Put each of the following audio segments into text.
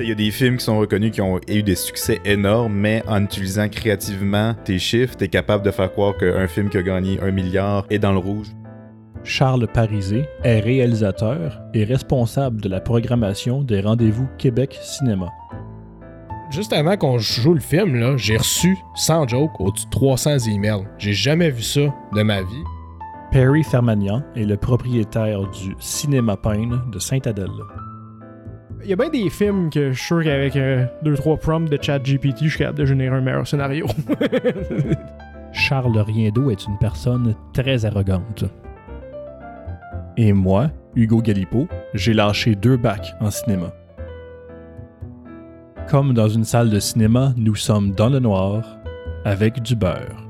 Il y a des films qui sont reconnus qui ont eu des succès énormes, mais en utilisant créativement tes chiffres, t'es capable de faire croire qu'un film qui a gagné un milliard est dans le rouge. Charles Parisé est réalisateur et responsable de la programmation des rendez-vous Québec Cinéma. Juste avant qu'on joue le film, j'ai reçu, sans joke, au-dessus de 300 emails. J'ai jamais vu ça de ma vie. Perry Fermagnan est le propriétaire du Cinéma Pine de Sainte-Adèle. Il y a bien des films que je suis sûr qu'avec 2-3 prompts de chat GPT, je suis capable de générer un meilleur scénario. Charles Riendeau est une personne très arrogante. Et moi, Hugo Galipo, j'ai lâché deux bacs en cinéma. Comme dans une salle de cinéma, nous sommes dans le noir avec du beurre.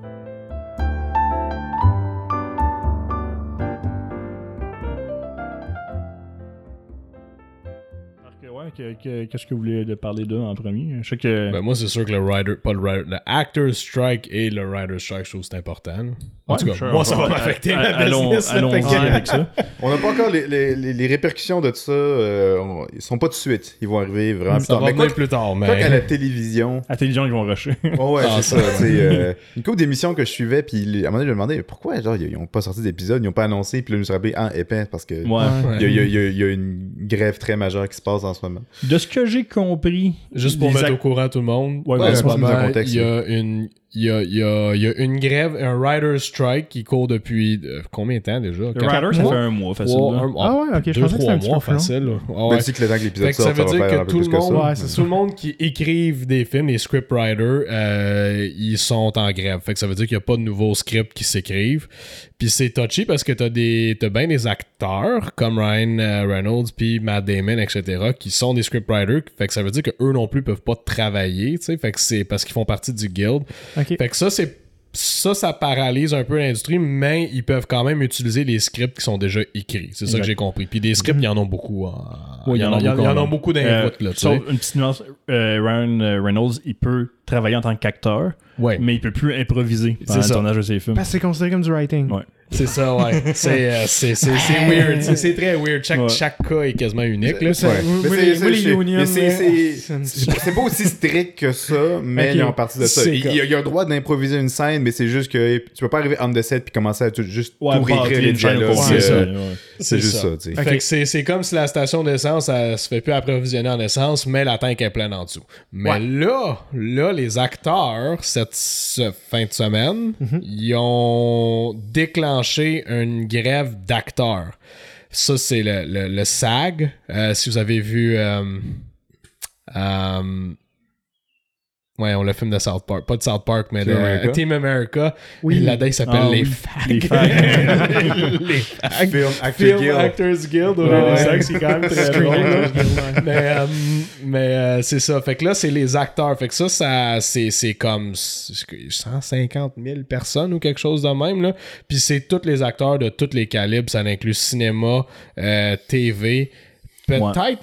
Qu'est-ce que vous voulez parler d'eux en premier? Ben, moi, c'est sûr que le writer, pas le writer, le actor strike et le writer strike, je trouve c'est important. En Ouais, tout cas, sure, moi, on ça va- m'affecter ma business. avec ça. On n'a pas encore les, les- les- les répercussions de ça. euh, on- ils sont pas tout de suite. Ils vont arriver vraiment plus tard. Mais quoi, venir plus tard, quoi qu'à mais... la télévision, À la télévision, ils vont rusher. Oh ouais, Ah, c'est ça. euh, une couple d'émissions que je suivais, puis à un moment donné, je me demandais pourquoi genre, ils n'ont pas sorti d'épisode, ils n'ont pas annoncé, puis là, je me suis rappelé, ah, épais, parce que Ouais. il y, a- il y a- il y a- il y a une grève très majeure qui se passe en ce moment. De ce que j'ai compris. Juste pour mettre au courant tout le monde, en il y a une... Il y a, il y, a, y a une grève, un writer's strike qui court depuis euh, combien de temps déjà? Le Rider, ça mois? fait un mois, facile. Un- Ah ouais, ok, je deux, pensais que c'était trois un petit mois facile. Mais ouais. que le temps que Fait l'épisode que ça veut ça dire que tout le que monde, ça. C'est tout le monde qui écrivent des films, les scriptwriters, euh, ils sont en grève. Fait que ça veut dire qu'il n'y a pas de nouveaux scripts qui s'écrivent. Puis c'est touchy parce que t'as des, t'as bien des acteurs comme Ryan euh, Reynolds puis Matt Damon, etc., qui sont des scriptwriters. Fait que ça veut dire que eux non plus peuvent pas travailler, tu sais. Fait que c'est parce qu'ils font partie du guild. Fait que ça, c'est ça, ça paralyse un peu l'industrie, mais ils peuvent quand même utiliser les scripts qui sont déjà écrits. C'est ça que j'ai compris. Puis des scripts, il y en a beaucoup. il y en y en y en a beaucoup d'input, Euh, là, tu sauf sais. une petite nuance, euh, Ryan euh, Reynolds, il peut travailler en tant qu'acteur, Ouais. mais il peut plus improviser pendant le ça. tournage de ses films. Parce que c'est considéré comme du writing. Ouais. C'est ça, ouais. C'est euh, c'est- c'est- c'est weird. C'est- très weird. Chaque, Ouais. chaque cas est quasiment unique. Là. Ça- Ouais. c'est- pas aussi strict que ça, mais il y a en partie de ça. Il, y a, il y a le droit d'improviser une scène, mais c'est juste que tu peux pas arriver on the set puis commencer à tout, juste Ouais, tout réécrire les une scène dialogues. c'est euh, ça. ouais. C'est juste ça. ça. Fait que c'est c'est comme si la station d'essence, elle se fait plus approvisionner en essence, mais la tank est pleine en dessous. Mais Ouais. là, là, les acteurs, cette fin de semaine, ils ont déclenché une grève d'acteurs. Ça, c'est le SAG. Euh, si vous avez vu... euh, euh, Ouais, on le film de South Park. Pas de South Park, mais Team de America. Team America. Oui. Là-dedans, il s'appelle Ah Les. Fags. Les fags. les Fags. Film Actor Film Guild. Actors Guild, ouais, Ouais. les c'est quand même très drôle. mais euh, mais euh, c'est ça. Fait que là, c'est les acteurs. Fait que ça, ça c'est, c'est comme 150 000 personnes ou quelque chose de même. Là. Puis c'est tous les acteurs de tous les calibres. Ça inclut cinéma, euh, TV. Peut-être.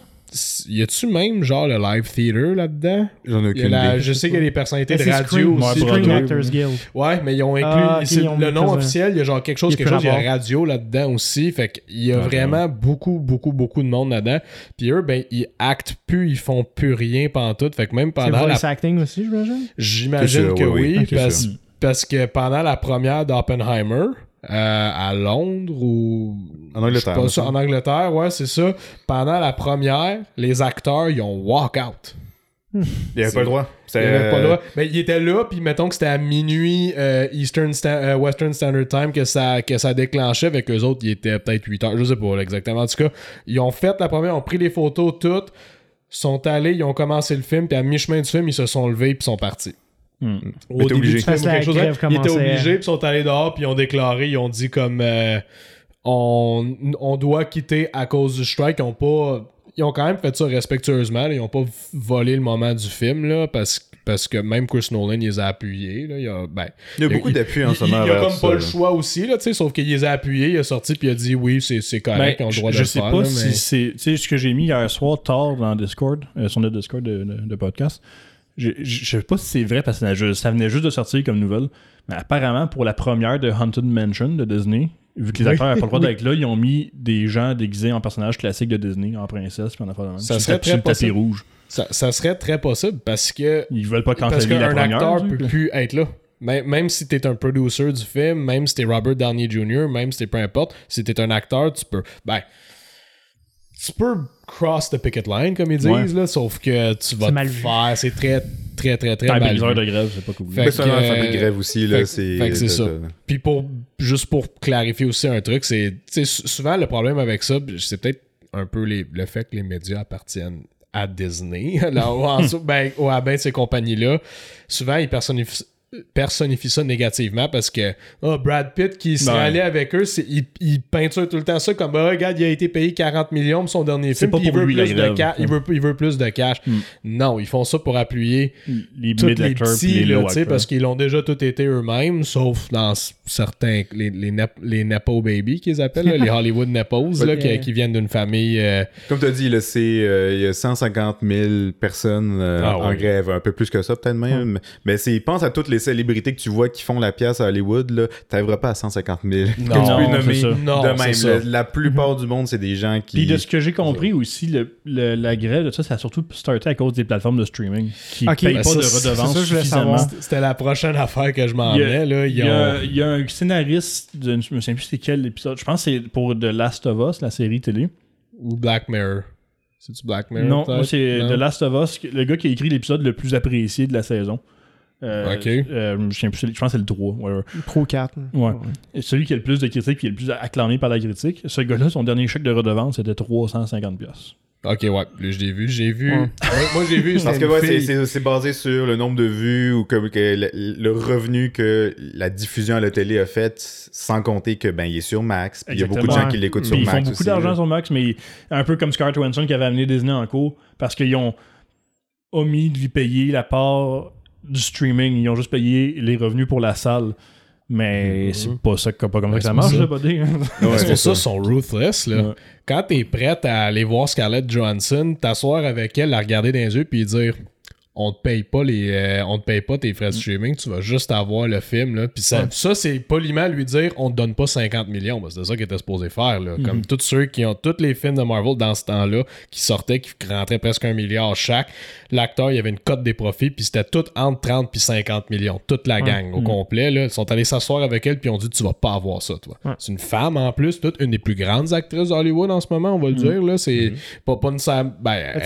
Y a-tu même genre le live theater là-dedans? J'en ai aucune la- idée. je sais qu'il y a des personnalités de c'est radio aussi. Screen. Actors Guild. Ouais, mais ils ont inclus. Ah, c'est- ont le nom officiel, il y a genre quelque chose, quelque chose, il y a radio là-dedans aussi. Fait qu'il y a vraiment beaucoup, beaucoup, beaucoup de monde là-dedans. Puis eux, ben, ils actent plus, ils font plus rien tout Fait que même C'est pendant la. voice acting aussi, j'imagine? J'imagine C'est que oui, parce, que pendant la première d'Oppenheimer, à Londres ou. En Angleterre, pas en Angleterre, ouais, c'est ça. Pendant la première, les acteurs, ils ont walk out. Il avait pas le droit. Il avait pas le droit. Mais il était là, puis mettons que c'était à minuit euh, Eastern euh, Western Standard Time que ça, que ça déclenchait, avec eux autres, il était peut-être 8 heures, je sais pas exactement. En tout cas, ils ont fait la première, ils ont pris les photos toutes, sont allés, ils ont commencé le film, puis à mi-chemin du film, ils se sont levés, puis sont partis. Hmm. Au début obligé. Parce quelque chose, grève ils étaient obligés, puis sont allés dehors, puis ils ont déclaré, ils ont dit comme euh, on, on doit quitter à cause du strike. Ils ont pas. Ils ont quand même fait ça respectueusement. là. Ils ont pas volé le moment du film là, parce, parce que même Chris Nolan il les a appuyés. Là. Il y a, ben, Il y a beaucoup d'appui en ce moment. Il, a comme ça, pas le là. choix aussi, là, tu sais, sauf qu'il les a appuyés, il a sorti puis il a dit oui, c'est, correct, Ben, ils ont le droit je, de je le sais faire. pas là, si mais- c'est. Tu sais, ce que j'ai mis hier soir tard dans Discord, euh, sur notre Discord de, de- de podcast. Je, je, sais pas si c'est vrai parce que ça, venait juste- de sortir comme nouvelle. Mais apparemment, pour la première de Haunted Mansion de Disney, vu que les acteurs n'avaient pas le droit d'être là, ils ont mis des gens déguisés en personnages classiques de Disney, en princesse, puis en affaire de même. Ça serait très tapis possible. rouge. Ça, ça serait très possible parce que Ils veulent pas canceller la qu'un première. acteur peut plus être là. Même, même si t'es un producer du film, même si t'es Robert Downey Jr., même si t'es peu importe, si t'es un acteur, tu peux. Ben. Tu peux cross the picket line, comme ils disent, Ouais. là, sauf que tu vas C'est mal te vu. faire. C'est très, très, très, très T'as mal des heures vu. de grève, c'est pas cool. Fait que, de grève aussi, là. c'est fait que c'est de- ça. de- Puis pour juste pour clarifier aussi un truc, c'est souvent le problème avec ça, c'est peut-être un peu les- le fait que les médias appartiennent à Disney, là, ou, en dessous, ben, ou à ben de ces compagnies-là. Souvent, ils personnifient personnifie ça négativement parce que oh, Brad Pitt qui serait Ouais. allé avec eux c'est, il, il peinture tout le temps ça comme Ah, regarde il a été payé 40 millions pour son dernier film pas il veut lui, plus de il veut, il veut plus de cash Mm. non ils font ça pour appuyer les tous les petits, les là, parce qu'ils l'ont déjà tout été eux-mêmes, sauf dans certains, les, les, nep- les Nepo Baby qu'ils appellent, là, les Hollywood Nepos, là, qui, viennent d'une famille. euh, Comme tu as dit, là, c'est, euh, il y a 150 000 personnes euh, Ah en grève, un peu plus que ça peut-être même. Mais c'est, pense à toutes les célébrités que tu vois qui font la pièce à Hollywood, là, t'arriveras pas à 150 000. que tu Non, peux c'est nommer ça. Non, de même. ça. La, la plupart du monde, c'est des gens qui... Puis de ce que j'ai compris aussi, le, le- la grève de ça, ça a surtout starté à cause des plateformes de streaming qui Ok. payent Ben, pas ça, de redevances. C'était- la prochaine affaire que je m'en Il y a- venais. Là. Il y, a, ont- il y a un scénariste, de, je me souviens plus c'est quel épisode, je pense que c'est pour The Last of Us, la série télé. Ou Black Mirror. C'est-tu Black Mirror? non, c'est Non? The Last of Us, le gars qui a écrit l'épisode le plus apprécié de la saison. Euh, Ok. euh, je, plus, pense que c'est le 3. whatever. Pro 4. Ouais. Et celui qui a le plus de critiques qui est le plus acclamé par la critique, ce gars-là, son dernier chèque de redevance, c'était 350$. piastres. Ok, ouais. Là, je l'ai vu. J'ai vu. Ouais. Moi, moi, j'ai vu. Parce que ouais, c'est, basé sur le nombre de vues ou que le, le revenu que la diffusion à la télé a fait, sans compter que ben il est sur Max. Puis il y a beaucoup de gens qui l'écoutent sur ils Max. font beaucoup d'argent sur Max, mais un peu comme Scarlett Johansson qui avait amené Disney en cours parce qu'ils ont omis de lui payer la part du streaming. Ils ont juste payé les revenus pour la salle. Mais Mhm. c'est pas ça que, pas comme ça que ça c'est marche. Ouais, c'est pour ça, ils ça. sont ruthless. Là. Ouais. Quand t'es prête à aller voir Scarlett Johansson, t'asseoir avec elle, la regarder dans les yeux, puis dire on te paye pas les euh, on te paye pas tes frais de streaming, tu vas juste avoir le film là. Puis ça, Ouais. ça c'est poliment lui dire on te donne pas 50 millions, c'est ça qu'il était supposé faire là. Comme tous ceux qui ont tous les films de Marvel dans ce temps-là qui sortaient qui rentraient presque un milliard chaque, l'acteur il y avait une cote des profits puis c'était tout entre 30 puis 50 millions, toute la gang au Mhm. complet là, ils sont allés s'asseoir avec elle puis ont dit tu vas pas avoir ça toi. Ouais. C'est une femme en plus, toute une des plus grandes actrices d'Hollywood en ce moment, on va le dire là, c'est pas pas nécessairement ben elle,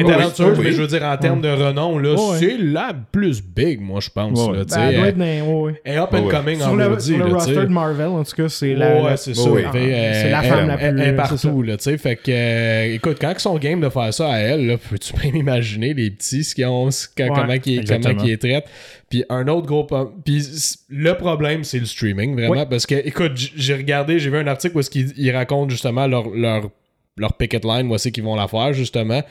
est talentueuse, mais je veux dire en termes de renom là, Ouais, ouais. c'est la plus big moi je pense Ouais, là, Ben, elle ouais, est up and ouais. coming en Sur le, sur le là, tu roster de Marvel, en tout cas, c'est la. c'est ça. euh, C'est la femme la plus- Elle c'est partout, là, tu sais. Fait que, euh, écoute, quand ils sont game de faire ça à elle, là, peux-tu même imaginer les petits, ce qu'ils ont, comment ils comment traitent? Puis un autre gros. Puis le problème, c'est le streaming, vraiment. Parce que, écoute, j'ai regardé, j'ai vu un article où ils racontent justement leur, leur, leur picket line, voici qu'ils vont la faire, justement.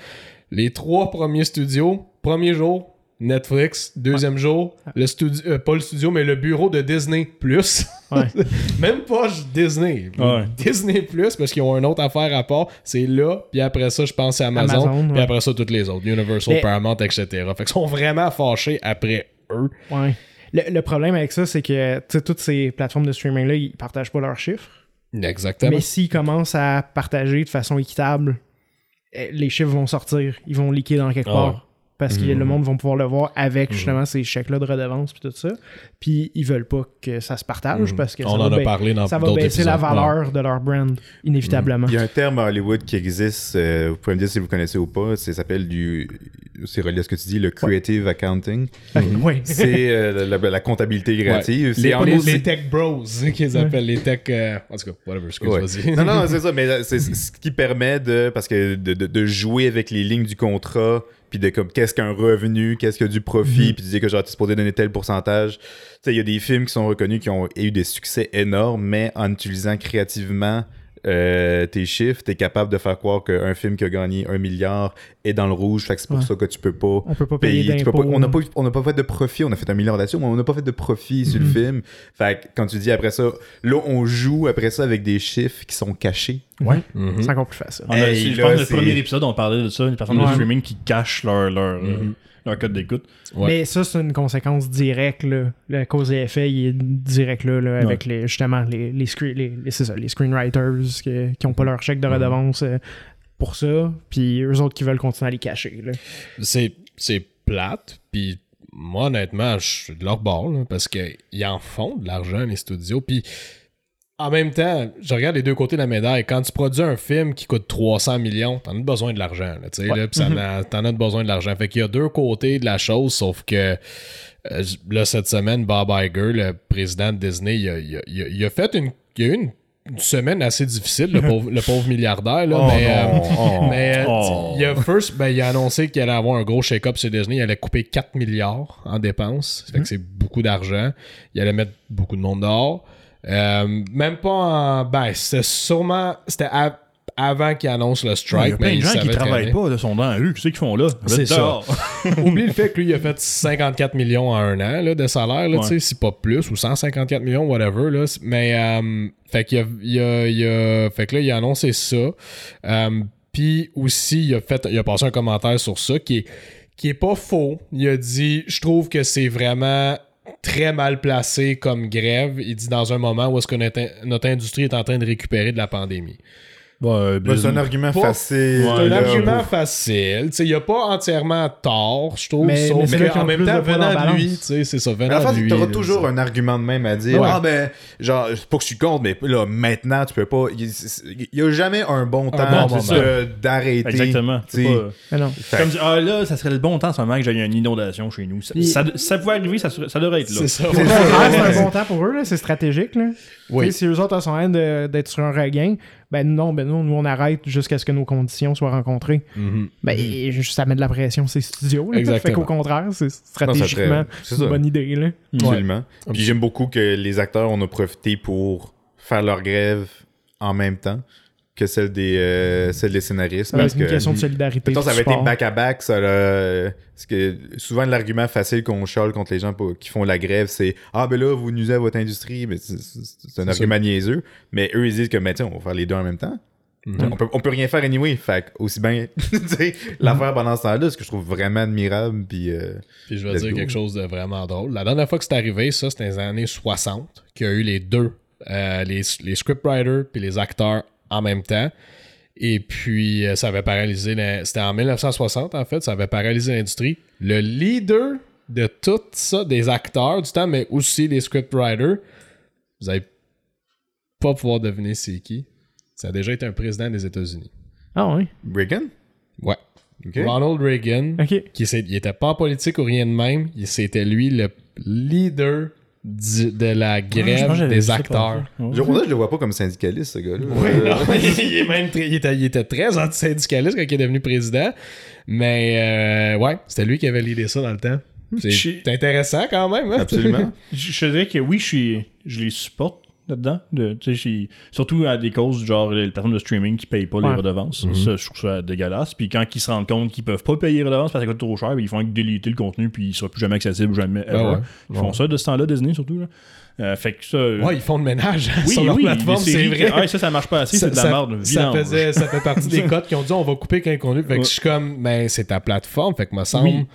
Les trois premiers studios, premier jour, Netflix, deuxième jour, le studio, euh, pas le studio, mais le bureau de Disney Plus. Ouais. Même pas Disney. Ouais. Disney Plus, parce qu'ils ont une autre affaire à part. C'est là, puis après ça, je pense c'est Amazon. Amazon, puis après ça, toutes les autres. Universal, Mais- Paramount, etc. Fait qu'ils sont vraiment fâchés après eux. Le, le problème avec ça, c'est que toutes ces plateformes de streaming-là, ils partagent pas leurs chiffres. Exactement. Mais s'ils commencent à partager de façon équitable, les chiffres vont sortir. Ils vont leaker dans quelque Ah part. Parce que Mhm. le monde va pouvoir le voir avec Mhm. justement ces chèques-là de redevance puis tout ça. Puis ils veulent pas que ça se partage Mhm. parce que On ça en va, a parlé dans ça va baisser la valeur de leur brand, inévitablement. Il y a un terme à Hollywood qui existe, euh, vous pouvez me dire si vous connaissez ou pas, ça s'appelle du, c'est relié à ce que tu dis, le creative accounting. Oui. C'est euh, la, la comptabilité créative. Les, C'est en les, les c'est- tech bros, qu'ils appellent les tech. euh, En tout cas, whatever, excuse. Non, non, c'est ça, mais c'est c'est ce qui permet de, parce que de, de- de jouer avec les lignes du contrat, puis de comme qu'est-ce qu'un revenu, qu'est-ce que du profit, puis de dire que genre, tu es supposé donner tel pourcentage. Tu sais, il y a des films qui sont reconnus qui ont eu des succès énormes, mais en utilisant créativement euh, tes chiffres, tu es capable de faire croire qu'un film qui a gagné un milliard est dans le rouge, fait que c'est pour Ouais. ça que tu peux pas On peut pas payer, payer. tu peux d'impôts. pas- on n'a pas, on n'a pas fait de profit, on a fait un milliard d'actions, mais on n'a pas fait de profit sur le Mhm. film. Fait que quand tu dis après ça, là, on joue après ça avec des chiffres qui sont cachés. Ouais. Mhm. C'est encore plus facile. On a- Hey, je là, pense que le premier épisode, on parlait de ça, une Ouais. de streaming qui cache leur, leur, euh, Mhm. Leur code d'écoute. Ouais. Mais ça, c'est une conséquence directe. Là. La cause et effet, il est direct là, là, avec les, justement les, les, screen- les, ça, les screenwriters qui n'ont pas leur chèque de redevance. euh, pour ça, puis eux autres qui veulent continuer à les cacher. Là. C'est, c'est plate, puis moi, honnêtement, je suis de leur bord, là, parce qu'ils en font de l'argent, les studios, puis en même temps, je regarde les deux côtés de la médaille. Quand tu produis un film qui coûte 300 millions, t'en as besoin de l'argent, tu en a- t'en as besoin de l'argent. Fait qu'il y a deux côtés de la chose, sauf que euh, là, cette semaine, Bob Iger, le président de Disney, il a, il a- il a- il a fait une... Il a eu une, une semaine assez difficile, le pauvre, le pauvre milliardaire, là, Oh mais... euh, oh. euh, Oh. il, a first, ben, il a annoncé qu'il allait avoir un gros shake-up chez Disney. Il allait couper 4 milliards en dépenses. Ça fait que c'est beaucoup d'argent. Il allait mettre beaucoup de monde dehors. Euh, même pas en. Ben, c'était sûrement. C'était avant qu'il annonce le Il y strike. a plein mais de gens qui travaillent pas, de sont dans la rue. Qu'est-ce qu'ils font là? C'est ça. Oublie le fait que lui, il a fait 54 millions en un an là, de salaire, là, Ouais. tu sais, si pas plus, ou 154 millions, whatever. Là. Mais, euh, fait qu'il a, il a- il a- fait que là, il a annoncé ça. Euh, Puis aussi, il a, fait, il a passé un commentaire sur ça qui est, qui est pas faux. Il a dit Je trouve que c'est vraiment très mal placé comme grève. Il dit dans un moment où est-ce que notre, notre industrie est en train de récupérer de la pandémie. Ouais, Ben, c'est un argument Pas- facile. C'est un argument facile. Tu sais, il a pas entièrement tort, je trouve. Mais- sauf mais ont en même temps, venant de lui, tu c'est ça, Mais venant la de lui. t'auras là, toujours ça. un argument de même à dire. Ouais. Ah ben, genre, c'est pas que je suis contre, mais là, maintenant, tu peux pas. Il y a jamais un bon temps d'arrêter. Exactement. tu pas- Mais non. Comme dire, ah là, ça serait le bon temps en ce moment que j'ai une inondation chez nous. Ça, ça, ça pouvait arriver, ça, ça devrait être là. C'est ça. Un bon temps pour eux, là, c'est stratégique. Là. Oui. Tu sais, Si eux autres sont en train d'être sur un regain, ben non, ben non, nous on arrête jusqu'à ce que nos conditions soient rencontrées. Mhm. Ben juste ça met de la pression ces studios. Là, Exactement. Fait qu'au contraire, c'est stratégiquement une ça. bonne idée. Là. Absolument. Puis j'aime beaucoup que les acteurs en ont profité pour faire leur grève en même temps que celle des, euh, celle des scénaristes. Ouais, parce c'est une que, question de solidarité. Mettons, ça avait été back-à-back, ça Parce que souvent, l'argument facile qu'on chiale contre les gens pour- qui font la grève, c'est Ah, ben là, vous nuisez à votre industrie. Mais c'est- c'est c'est un argument niaiseux. Mais eux, ils disent que, mais tiens, on va faire les deux en même temps. on, peut, on peut rien faire anyway. Fait que aussi bien tu sais, l'affaire pendant ce temps-là, ce que je trouve vraiment admirable. Puis, euh, Puis je vais dire go. quelque chose de vraiment drôle. La dernière fois que c'est arrivé, ça, c'était dans les années 60, qu'il y a eu les deux, euh, les, les scriptwriters puis les acteurs en même temps. Et puis, euh, ça avait paralysé. la- C'était en 1960, en fait, ça avait paralysé l'industrie. Le leader de tout ça, des acteurs du temps, mais aussi les scriptwriters, vous allez pas pouvoir deviner c'est qui. Ça a déjà été un président des États-Unis. Ah oui. Reagan? Ouais. Ok. Ronald Reagan Ok. qui il était pas en politique ou rien de même, il- c'était lui le leader du- de la grève des acteurs. Ouais. Je, je le vois pas comme syndicaliste, ce gars-là. Oui, Euh, non, il, est même très- il était, il était très antisyndicaliste quand il est devenu président. Mais euh, ouais, c'était lui qui avait l'idée ça dans le temps. C'est Je- intéressant quand même. hein? Absolument. Je, je dirais que oui, je, suis, je les supporte là-dedans. De, surtout à des causes du genre les plateformes de streaming qui payent pas les redevances. Mhm. Ça, je trouve ça dégueulasse. Puis quand ils se rendent compte qu'ils peuvent pas payer les redevances parce que ça coûte trop cher, ben, ils font que déliter le contenu puis il sera plus jamais accessible, jamais. Ah ouais. Ils font Ouais. ça de ce temps-là, Disney surtout. Là. Euh, fait que ça. Ouais, ils font le ménage oui, sur leur oui, plateforme, les c'est vrai. ah, ça, ça marche pas assez, c'est de la merde. ça, faisait, ça fait partie des codes qui ont dit on va couper quand contenu. Fait que Ouais. je suis comme, ben c'est ta plateforme, fait que me semble. Oui.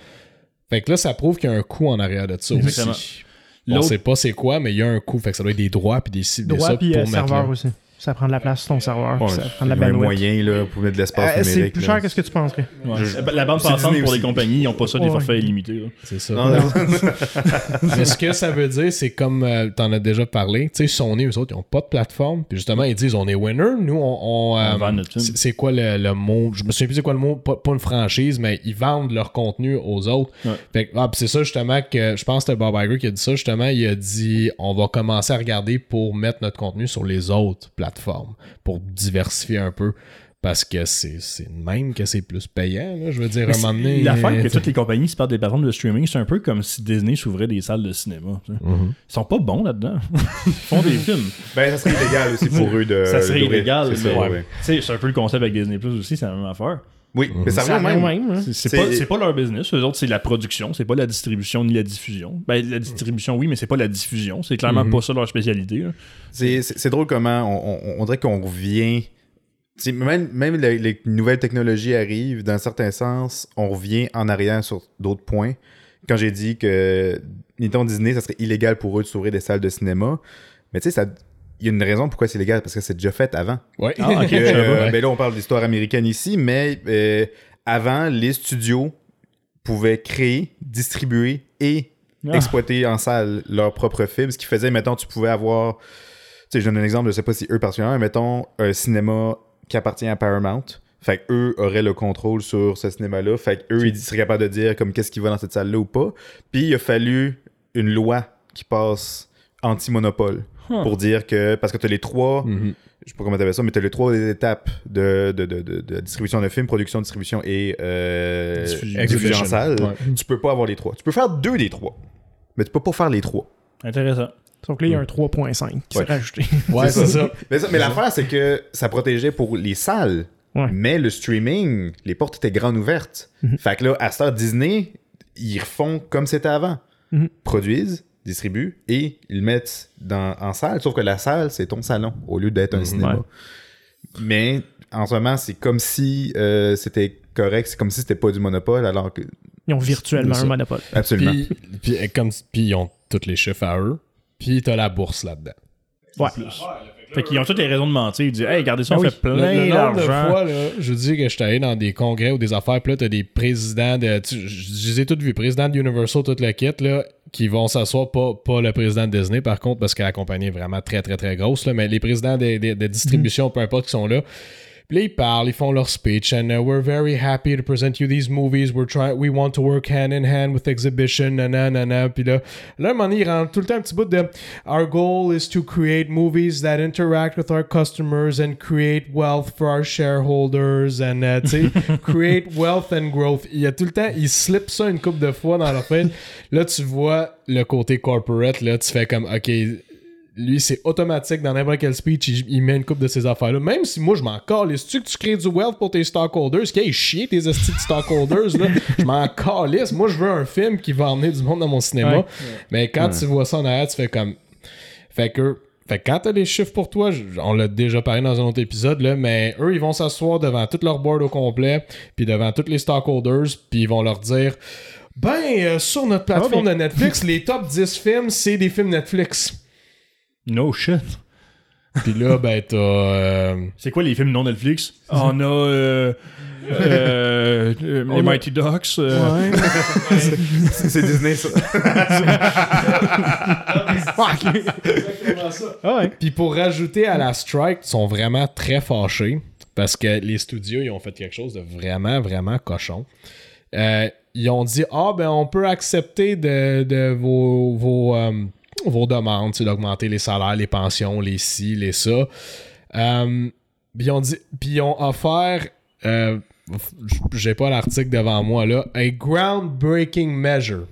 Fait que là, ça prouve qu'il y a un coût en arrière de ça Exactement. aussi. On sait pas c'est quoi, mais il y a un coût. Fait que ça doit être des droits puis des cibles Droit ça puis pour euh, mettre serveur là. aussi. Ça prend de la place sur ton serveur. Ça prend de la il y a un bandwidth. moyen là, pour mettre de l'espace Euh, c'est numérique. plus là. cher que ce que tu penserais. Ouais. Je- La bande c'est passante pour les compagnies, ils ont pas ça des Ouais. forfaits illimités. C'est ça. Non, non. Mais ce que ça veut dire, c'est comme euh, t'en as déjà parlé, tu sais, Sony, eux autres, ils ont pas de plateforme. Puis justement, ils disent on est winner. Nous, on. on, euh, On vend notre film. c'est c'est quoi le, le mot Je me souviens plus c'est quoi le mot, pas, pas une franchise, mais ils vendent leur contenu aux autres. Ouais. Fait que, ah, puis c'est ça justement que je pense que c'était Bob Iger qui a dit ça. Justement, il a dit on va commencer à regarder pour mettre notre contenu sur les autres plateformes, pour diversifier un peu. Parce que c'est même que c'est plus payant. Là. Je veux dire, à un moment donné. L'affaire que toutes les compagnies se partent des plateformes de streaming, c'est un peu comme si Disney s'ouvrait des salles de cinéma. Mhm. Ils sont pas bons là-dedans. Ils font des films. Ben, ça serait illégal aussi pour eux de. ça serait illégal. Ouais. C'est un peu le concept avec Disney Plus aussi, c'est la même affaire. Oui, mais ça Ça revient revient même. même. hein. C'est- pas, leur business. Eux autres, c'est la production. C'est pas la distribution ni la diffusion. Ben, la distribution, oui, mais c'est pas la diffusion. C'est clairement Mhm. pas ça leur spécialité. C'est drôle comment on, on- on dirait qu'on revient. même même les, les nouvelles technologies arrivent, d'un certain sens, on revient en arrière sur d'autres points. Quand j'ai dit que Nintendo Disney, ça serait illégal pour eux de s'ouvrir des salles de cinéma, mais tu sais, ça, il y a une raison pourquoi c'est légal, parce que c'est déjà fait avant. Ouais. Ah, ok. Que, je savais pas. euh, ben là, on parle d'histoire américaine ici, mais euh, avant, les studios pouvaient créer, distribuer et Ah. exploiter en salle leurs propres films, ce qui faisait, mettons, tu pouvais avoir, tu sais, je donne un exemple, je sais pas si eux particulièrement, mais mettons, un cinéma qui appartient à Paramount, fait qu'eux auraient le contrôle sur ce cinéma-là, fait qu'eux, ils seraient capables de dire comme qu'est-ce qui va dans cette salle-là ou pas, puis il a fallu une loi qui passe anti-monopole Huh. pour dire que, parce que tu as les trois, Mhm. je sais pas comment t'appelles ça, mais t'as les trois étapes de, de, de, de- de distribution de film, production, distribution et euh, Diffusion. en salle. Ouais. Tu peux pas avoir les trois. Tu peux faire deux des trois, mais tu peux pas faire les trois. Intéressant. Sauf que là, il y a un 3.5 qui Ouais. s'est rajouté. Ouais, c'est ça. Mais, ça- mais l'affaire, c'est que ça protégeait pour les salles, Ouais. mais le streaming, les portes étaient grandes ouvertes. Mhm. Fait que là, à Star Disney, ils refont comme c'était avant. Mhm. Produisent, distribuent et ils le mettent dans, en salle. Sauf que la salle, c'est ton salon au lieu d'être un Mhm. cinéma. Ouais. Mais en ce moment, c'est comme si euh, c'était correct, c'est comme si c'était pas du monopole, alors que. Ils ont virtuellement un monopole. Absolument. Puis, puis, comme, puis ils ont tous les chiffres à eux. Puis t'as la bourse là-dedans. Ouais. Fait qu'ils ont toutes les raisons de mentir. Ils disent, hey, regardez ça, on oui. fait plein Le, le nombre de d'argent. fois, là, je dis que je suis allé dans des congrès ou des affaires, puis là, t'as des présidents de. tu- je je les ai tous vus, président de Universal, tout le kit, là, qui vont s'asseoir, pas, pas le président de Disney, par contre, parce que la compagnie est vraiment très, très, très grosse, là, mais les présidents de, de- de distribution, peu importe, qui sont là. Puis là, ils parlent, ils font leur speech, and uh, we're very happy to present you these movies. We're trying, we want to work hand in hand with exhibition, nanana, nanana. Puis là, là, à un moment donné, ils rentrent tout le temps un petit bout de Our goal is to create movies that interact with our customers and create wealth for our shareholders and, uh, tu sais, create wealth and growth. Il y a tout le temps, ils slip ça une couple de fois dans leur fin. Là, tu vois le côté corporate, là, tu fais comme, OK, lui, c'est automatique dans n'importe quel speech, il, il met une coupe de ces affaires-là. Même si moi, je m'en calisse. tu que tu crées du wealth pour tes stockholders? Qu'il chier tes estis de stockholders, là? Je m'en calisse. Moi, je veux un film qui va emmener du monde dans mon cinéma. Ouais. Mais quand tu vois ça en arrière, tu fais comme. Fait que. Fait que quand t'as des chiffres pour toi, on l'a déjà parlé dans un autre épisode, là, mais eux, ils vont s'asseoir devant tout leur board au complet, puis devant tous les stockholders, puis ils vont leur dire Ben, euh, sur notre plateforme bien. de Netflix, les top 10 films, c'est des films Netflix. No shit. Puis là, ben, t'as. euh, C'est quoi les films non Netflix? On a euh, euh, euh, les a- Mighty Ducks. euh, Ouais. C'est c'est Disney, ça. Ah ouais. Puis pour rajouter à la strike, ils sont vraiment très fâchés parce que les studios, ils ont fait quelque chose de vraiment, vraiment cochon. Euh, ils ont dit Ah, ben, on peut accepter de, de vos, vos, euh, vos demandes, c'est d'augmenter les salaires, les pensions, les ci, les ça. Euh, puis ils ont dit, puis ils ont offert, euh, j'ai pas l'article devant moi là, a groundbreaking measure.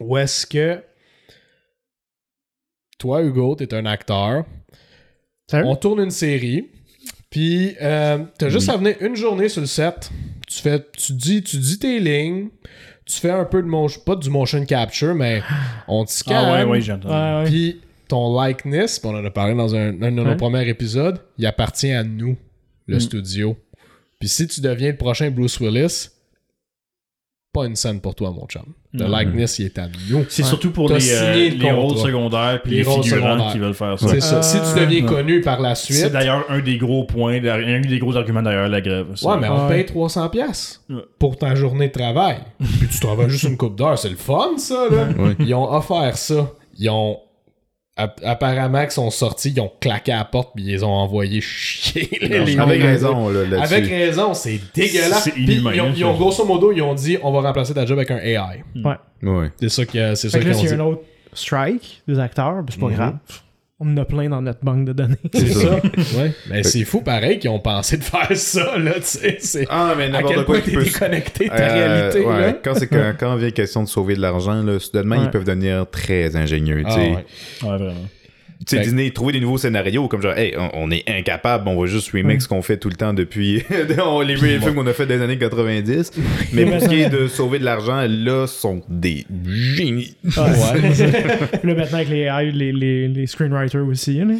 Où est-ce que toi, Hugo, t'es un acteur, on tourne une série, puis euh, t'as juste à venir une journée sur le set. Tu fais, tu dis, tu dis tes lignes, tu fais un peu de motion, pas du motion capture, mais on te scanne. Ah ouais, ouais, j'entends. Ouais. Puis ton likeness, on en a parlé dans un, un de nos premiers épisodes, il appartient à nous, le Mm. studio. Puis si tu deviens le prochain Bruce Willis, pas une scène pour toi, mon chum. Le Mm. likeness, il est à nous. C'est surtout pour les, euh, le les rôles secondaires puis Les les, rôles figurants secondaires. qui veulent faire ça. C'est ça. Si tu deviens connu par la C'est suite, d'ailleurs un des gros points, un des gros arguments derrière la grève. ça. Ouais, mais on Ouais. paye 300$ piastres Ouais. pour ta journée de travail. Puis tu travailles juste une coupe d'heure. C'est le fun, ça, là. Ouais. Ils ont offert ça. Ils ont. App- Apparemment, qu'ils sont sortis, ils ont claqué à la porte, puis ils les ont envoyés chier. là, les Avec raison, là. Avec raison, c'est dégueulasse. C'est inhumain, ils ont, ils ont- ça. grosso modo, ils ont dit on va remplacer ta job avec un AI. Ouais. C'est ça que- c'est ça Fait que qu'ils là, ont s'il y a dit. un autre strike des acteurs, ben, c'est pas Mhm. grave. On en a plein dans notre banque de données. C'est ça. ouais. Mais c'est fou pareil qu'ils ont pensé de faire ça, là, tu sais. C'est Ah, mais à n'importe quel quoi point peut... déconnecté de ta Euh, réalité, ouais, là. quand, c'est quand, quand vient question de sauver de l'argent, là, soudainement, Ouais. ils peuvent devenir très ingénieux. tu Ah, sais. ouais. Ouais, vraiment. Tu sais, Disney, trouver des nouveaux scénarios, comme genre, hey, on, on est incapable, on va juste remake ce qu'on fait tout le temps depuis on- les films qu'on a fait des années 90. Mais pour ce qui est de sauver de l'argent, là, sont des génies. Ouais. Puis là, maintenant, avec les AI, les, les, les screenwriters aussi. Là.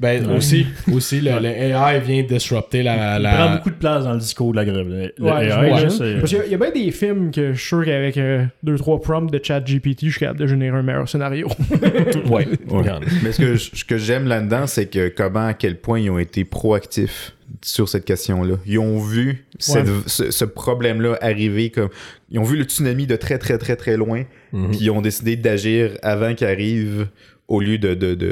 Ben aussi, aussi le, le AI vient disrupter la, Il prend beaucoup de place dans le discours de la grève. Le, Ouais, AI, c'est- Parce qu'il y a- il y a bien des films que je suis sûr qu'avec 2-3 prompts de chat GPT, je suis capable de générer un meilleur scénario. Ouais. Ouais. Regarde. Mais ce que que, ce que j'aime là-dedans, c'est que comment, à quel point ils ont été proactifs sur cette question-là. Ils ont vu cette- ce, ce problème-là arriver comme. Ils ont vu le tsunami de très, très, très, très loin, Mhm. puis ils ont décidé d'agir avant qu'il arrive au lieu de, de, de,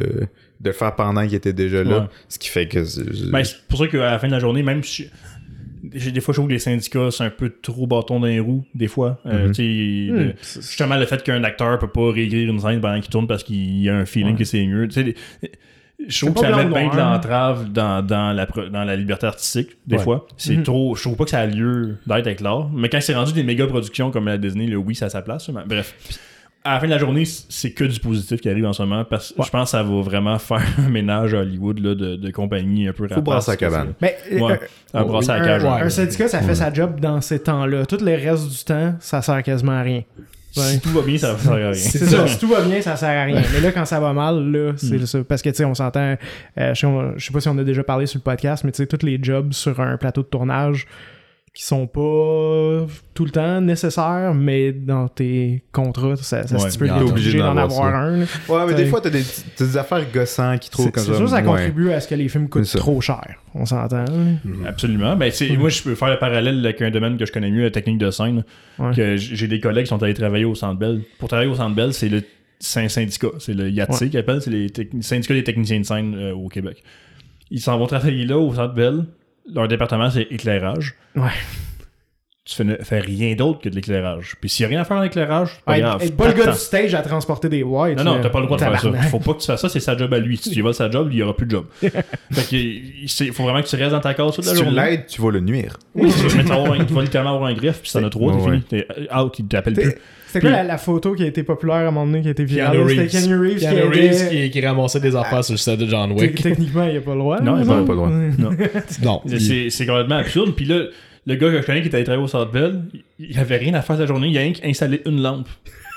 de le faire pendant qu'il était déjà là. Ouais. Ce qui fait que. Ben, c'est pour ça qu'à la fin de la journée, même si. J'ai- Des fois, je trouve que les syndicats, c'est un peu trop bâton dans les roues, des fois. Euh, tu sais, Hmm. le- justement, le fait qu'un acteur peut pas réécrire une scène pendant qu'il tourne parce qu'il y a un feeling Ouais. que c'est mieux. Tu sais, les- je trouve que ça met bien de noir. l'entrave dans, dans, la, dans la liberté artistique, des Ouais. fois. C'est Mhm. trop. Je trouve pas que ça a lieu d'être avec l'art. Mais quand c'est rendu des méga productions comme la Disney, le oui, ça a sa place. mais Bref. À la fin de la journée, c'est que du positif qui arrive en ce moment parce que Ouais. je pense que ça va vraiment faire un ménage à Hollywood là, de, de compagnies un peu Faut brasser la cabane. Mais euh, Ouais. euh, À brasser à la un- cage. ouais. un syndicat, ça fait sa job dans ces temps-là. Tout le reste du temps, ça sert quasiment à rien. Ouais. Si tout va bien, ça va faire rien. C'est ça, si tout va bien, ça sert à rien. Mais là, quand ça va mal, là, c'est Mm. ça. Parce que, tu sais, on s'entend, euh, je, sais, on- je sais pas si on a déjà parlé sur le podcast, mais tu sais, tous les jobs sur un plateau de tournage qui sont pas tout le temps nécessaires, mais dans tes contrats, ça, ça Ouais, t'es que t'es obligé obligé d'en avoir avoir un. Ouais, mais des fois, t'as des, t'as des affaires gossantes qui trouvent comme c'est sûr que ça ouais. contribue à ce que les films coûtent ça. trop cher. On s'entend. là. Absolument. Ben, Moi, je peux faire le parallèle avec un domaine que je connais mieux, la technique de scène. Ouais. Que j- j'ai des collègues qui sont allés travailler au Centre Bell. Pour travailler au Centre Bell, c'est le syndicat. C'est le IATC Ouais. qu'ils appellent. C'est le syndicat des techniciens de scène euh, au Québec. Ils s'en vont travailler là, au Centre Bell. Leur département, c'est éclairage. Ouais. Tu fais, ne- fais rien d'autre que de l'éclairage. Puis s'il n'y a rien à faire en éclairage, pas grave. être pas le gars de du stage à transporter des whites. Non, non, t'as pas le droit de faire ça. Faut pas que tu fasses ça, c'est sa job à lui. Si tu voles sa job, il y aura plus de job. fait que, faut vraiment que tu restes dans ta case toute la Si tu journée. l'aides, tu vas le nuire. Oui, ça. Tu vas, vas littéralement avoir un greffe, puis si t'en as trois, t'es Ouais, fini. T'es out, il t'appelle plus. C'était quoi la, la photo qui a été populaire à un moment donné, qui a été virale? Keanu C'était Reeves. Keanu Reeves qui Keanu Reeves qui, qui ramassait des affaires sur le set de John Wick. Techniquement, il a pas le droit. Non, il a non? pas le droit. Non. C'est complètement absurde. Puis là, le gars que je connais qui était allé travailler au Bell, il avait rien à faire la journée. Il a rien qu'installé une lampe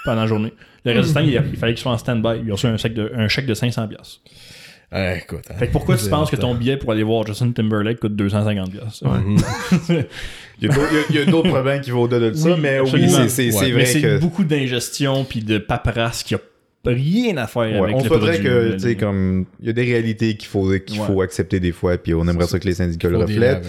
pendant la journée. Le reste du temps, il, a- il fallait qu'il soit en stand-by. Il a reçu un chèque de, un chèque de 500$. piastres. Ouais, écoute. hein. Fait que pourquoi tu penses que ton billet pour aller voir Justin Timberlake coûte 250$? piastres? Mhm. Il y a d'autres- il y a- il y a d'autres problèmes qui vont au-delà de ça, Oui, mais oui, absolument. c'est- Ouais, Mais vrai c'est que. beaucoup d'ingestion puis de paperasse qui a rien à faire Ouais, avec on le faudrait que, tu sais, comme. Il y a des réalités qu'il faut, qu'il Ouais. faut accepter des fois, puis on aimerait ça que les syndicats le reflètent.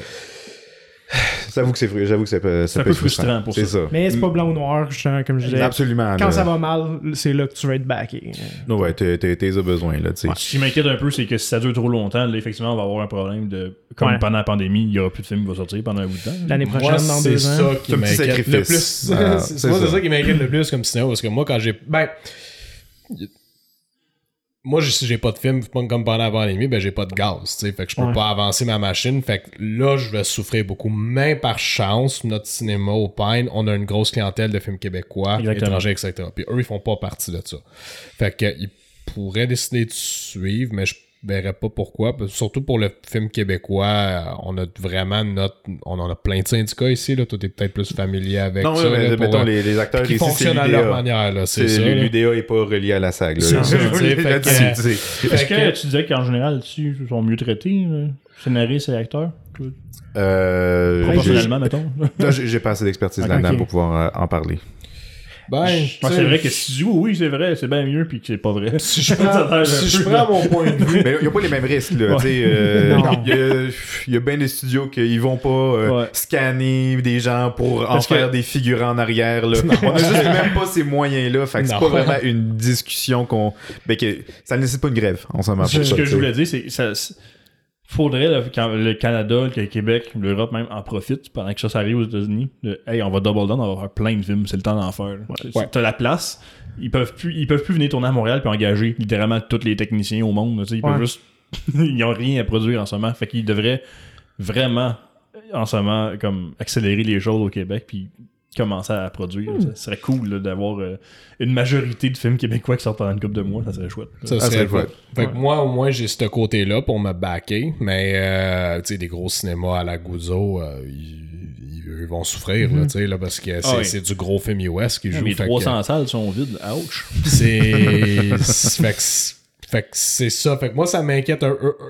J'avoue que c'est fru- j'avoue que ça peut, ça C'est un peut peu être frustrant. frustrant pour ça. ça. Mais c'est pas blanc ou noir, comme je disais. Absolument. Quand là. ça va mal, c'est là que tu vas être backé. Ouais, t'es- as besoin, là, tu sais. Ce qui m'inquiète un peu, c'est que si ça dure trop longtemps, là, effectivement, on va avoir un problème de. Comme Ouais. pendant la pandémie, il y aura plus de films qui vont sortir pendant un bout de temps. L'année Moi, prochaine, dans c'est deux ça ans. qui C'est un petit m'inquiète le plus. Ah, c'est ça. ça qui m'inquiète le plus comme cinéma parce que moi, quand j'ai. Ben. Moi, si j'ai pas de film comme pendant la pandémie, ben j'ai pas de gaz, tu sais. Fait que je peux Ouais. pas avancer ma machine. Fait que là, je vais souffrir beaucoup. Mais par chance, notre cinéma au Pine, on a une grosse clientèle de films québécois, Exactement. étrangers, etc. Puis eux, ils font pas partie de ça. Fait que ils pourraient décider de suivre, mais je verrais pas pourquoi. Surtout pour le film québécois, euh, on a vraiment notre. On en a plein de syndicats ici, là. Toi, t'es peut-être plus familier avec Non, ça. ouais, mais là, mettons, euh, les, les acteurs qui ici, fonctionnent à leur manière, là. C'est C'est- ça. là. L'UDA est pas relié à la SAG. C'est ça, tu tu. Est-ce que tu disais qu'en général, ils sont mieux traités, là? scénaristes et acteurs? Euh, Proportionnellement, mettons. là, J'ai pas assez d'expertise là-dedans pour pouvoir euh, en parler. Ben, c'est vrai que si tu dis oui, oui, c'est vrai, c'est bien mieux, puis que c'est pas vrai. si je prends, si je mon point de vue, Mais il n'y a pas les mêmes risques. Là, Ouais. tu sais, euh. Il y a, il y a bien des studios qui vont pas euh, Ouais. scanner des gens pour en que- faire des figurants en arrière. Là. On a juste même pas ces moyens-là. Fait que c'est pas vraiment une discussion qu'on. Ben, que, ça ne nécessite pas une grève en ce moment. Ce que je voulais dire, c'est que ça. c'est- Faudrait, là, quand le Canada, le Québec, l'Europe même en profite pendant que ça, ça arrive aux États-Unis. Hey, on va double down, on va faire plein de films, c'est le temps d'en faire. Ouais. T'as la place, ils peuvent plus, ils peuvent plus venir tourner à Montréal puis engager littéralement tous les techniciens au monde. Ils peuvent Ouais. juste, ils ont rien à produire en ce moment. Fait qu'ils devraient vraiment, en ce moment, comme accélérer les choses au Québec puis commencer à produire. Hmm. Ça serait cool d'avoir euh, une majorité de films québécois qui sortent pendant une couple de mois, ça serait chouette. ça Ah, serait fun. Fait que moi, au moins, j'ai ce côté-là pour me backer. Mais, euh, tu sais, des gros cinémas à la Gouzo, euh, ils, vont souffrir, là, tu sais, là, parce que c'est Ah oui. c'est du gros film US qui joue. Les fait que- 300 salles sont vides, ouch. C'est. c'est- fait que c'est- Fait que c'est ça. Fait que moi, ça m'inquiète.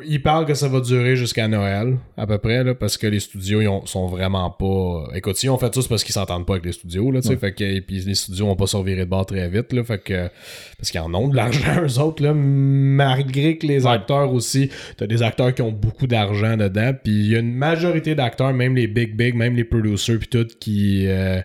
Ils parlent que ça va durer jusqu'à Noël, à peu près, là, parce que les studios, ils ont- sont vraiment pas. Écoute, si on fait ça, c'est parce qu'ils s'entendent pas avec les studios, là, tu sais. Fait que, et puis les studios vont pas se revirer de bord très vite, là. Fait que. Parce qu'ils en ont de l'argent, eux autres, là. Malgré que les acteurs aussi. T'as des acteurs qui ont beaucoup d'argent dedans. Puis il y a une majorité d'acteurs, même les big, big, même les producers, puis tout, qui. euh,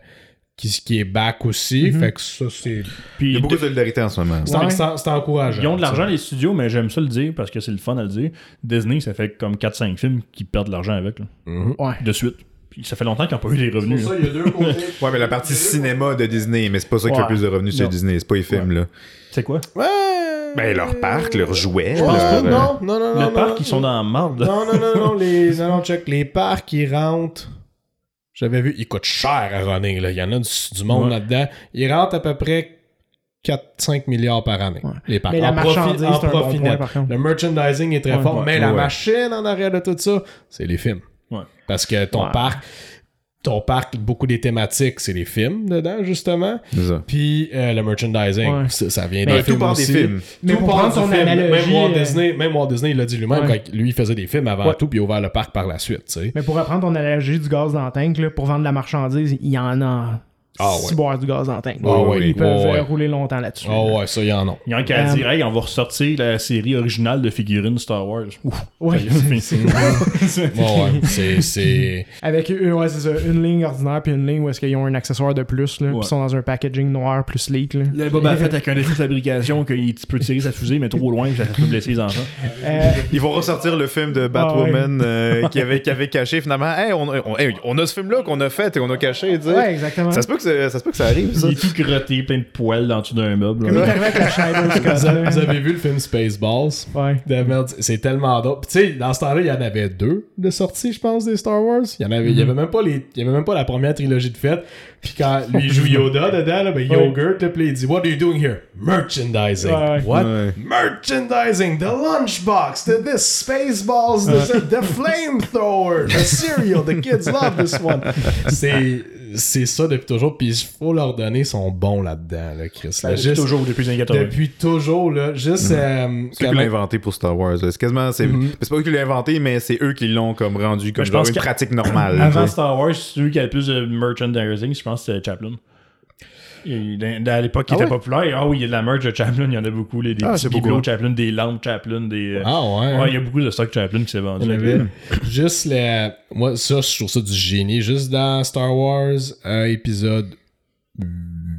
qui, qui est back aussi. Fait que ça, c'est. Il y a beaucoup de- solidarité en ce moment. C'est Ouais. c'est- c'est encourageant. Ils ont de l'argent, ça. les studios, mais j'aime ça le dire parce que c'est le fun à le dire. Disney, ça fait comme 4-5 films qui perdent de l'argent avec, là, Mhm. Ouais. de suite. Puis ça fait longtemps qu'ils n'ont pas eu les revenus. là. il y a deux côtés. Ouais, mais la partie cinéma de Disney, mais c'est pas ça qui fait le plus de revenus chez Non. Disney, c'est pas les films, là. C'est quoi? Ouais. Ben, leur parc, leurs jouets, Je pense leur, pas, non, non, non, non. Le parc, non, ils sont dans la marde. là. Non, non, non, non, les, non, non, check, les parcs, ils rentrent. J'avais vu, ils coûtent cher à runner, là. Il y en a du, du monde Ouais. là-dedans. Ils rentrent à peu près 4-5 milliards par année. Ouais. Les parcs. Mais la En profit- marchandise, en bon point, par contre. Le merchandising est très Ouais. fort, Ouais. mais la machine en arrière de tout ça, c'est les films. Ouais. Parce que ton Ouais. parc, ton parc, beaucoup des thématiques, c'est les films dedans, justement. c'est ça. Puis euh, le merchandising, Ouais. ça, ça vient Mais des tout films part des aussi. films. Mais Tout pour prendre ton film. analogie, Même Walt euh, Disney, même Walt Disney, il l'a dit lui-même Ouais. quand lui il faisait des films avant Ouais. tout, puis il a ouvert le parc par la suite, tu sais. Mais pour reprendre ton analogie du gaz dans le tank, là, pour vendre de la marchandise, il y en a Ah six ouais. boires du gaz dans le tank. Ah ouais, Ils peuvent ouais, ouais. euh, rouler longtemps là-dessus. Oh ouais, ça, il y en a. Il y en a qu'à Euh, dire, hey, on va ressortir la série originale de figurines Star Wars. Ouf. C'est- c'est- Ouais, ouais. C'est, c'est... Avec une, ouais, c'est ça, une ligne ordinaire puis une ligne où est-ce qu'ils ont un accessoire de plus, là, Ouais. puis ils sont dans un packaging noir plus sleek. Là. Le Boba Fett avec un défaut de fabrication qu'il peut tirer sa fusée, mais trop loin, ça peut blesser les enfants. Euh, Ils vont ressortir le film de Batwoman euh, qui, avait, qui avait caché finalement. Hey, on, on- hey, on a ce film-là qu'on a fait et qu'on a caché. tu sais. ouais, exactement. Ça se peut que ça, ça se peut que ça arrive, ça. Il est tout crotté, plein de poils dans le dessous d'un meuble. Comme il est là. arrivé avec la Shadow Scott. Vous, avez, vu le film Spaceballs? Ouais. C'est tellement drôle. Puis Tu sais, dans ce temps-là, il y en avait deux de sorties, je pense, des Star Wars. Il y en avait, il y avait même pas les, il y avait même pas la première trilogie de fête. Puis quand lui il joue Yoda dedans, là, ben Yogurt, là, puis il dit, What are you doing here? Merchandising. Ouais. What? Ouais. Merchandising, the lunchbox, this Spaceballs, the, the flamethrower, the cereal, the kids love this one. C'est, c'est ça depuis toujours, puis il faut leur donner, ils sont bons là-dedans, là, Chris. Là, Depuis juste- toujours, depuis les années 80. depuis toujours, là, juste... euh, C'est eux qui inventé pour Star Wars. là. C'est quasiment. C'est c'est pas eux qui l'ont inventé, mais c'est eux qui l'ont comme rendu comme je genre pense une pratique normale. Avant. Star Wars, celui qui a le plus de merchandising, je pense que c'était Chaplin. Il- à l'époque, il Ah était ouais? populaire. Ah oui, il y a de la merch de Chaplin, il y en a beaucoup. Les, des Ah, petits beaucoup. Chaplin, des lampes Chaplin, des. euh, Ah ouais. ouais, il y a beaucoup de stock Chaplin qui s'est vendu. Juste le. Moi, ça, je trouve ça du génie. Juste dans Star Wars, euh, épisode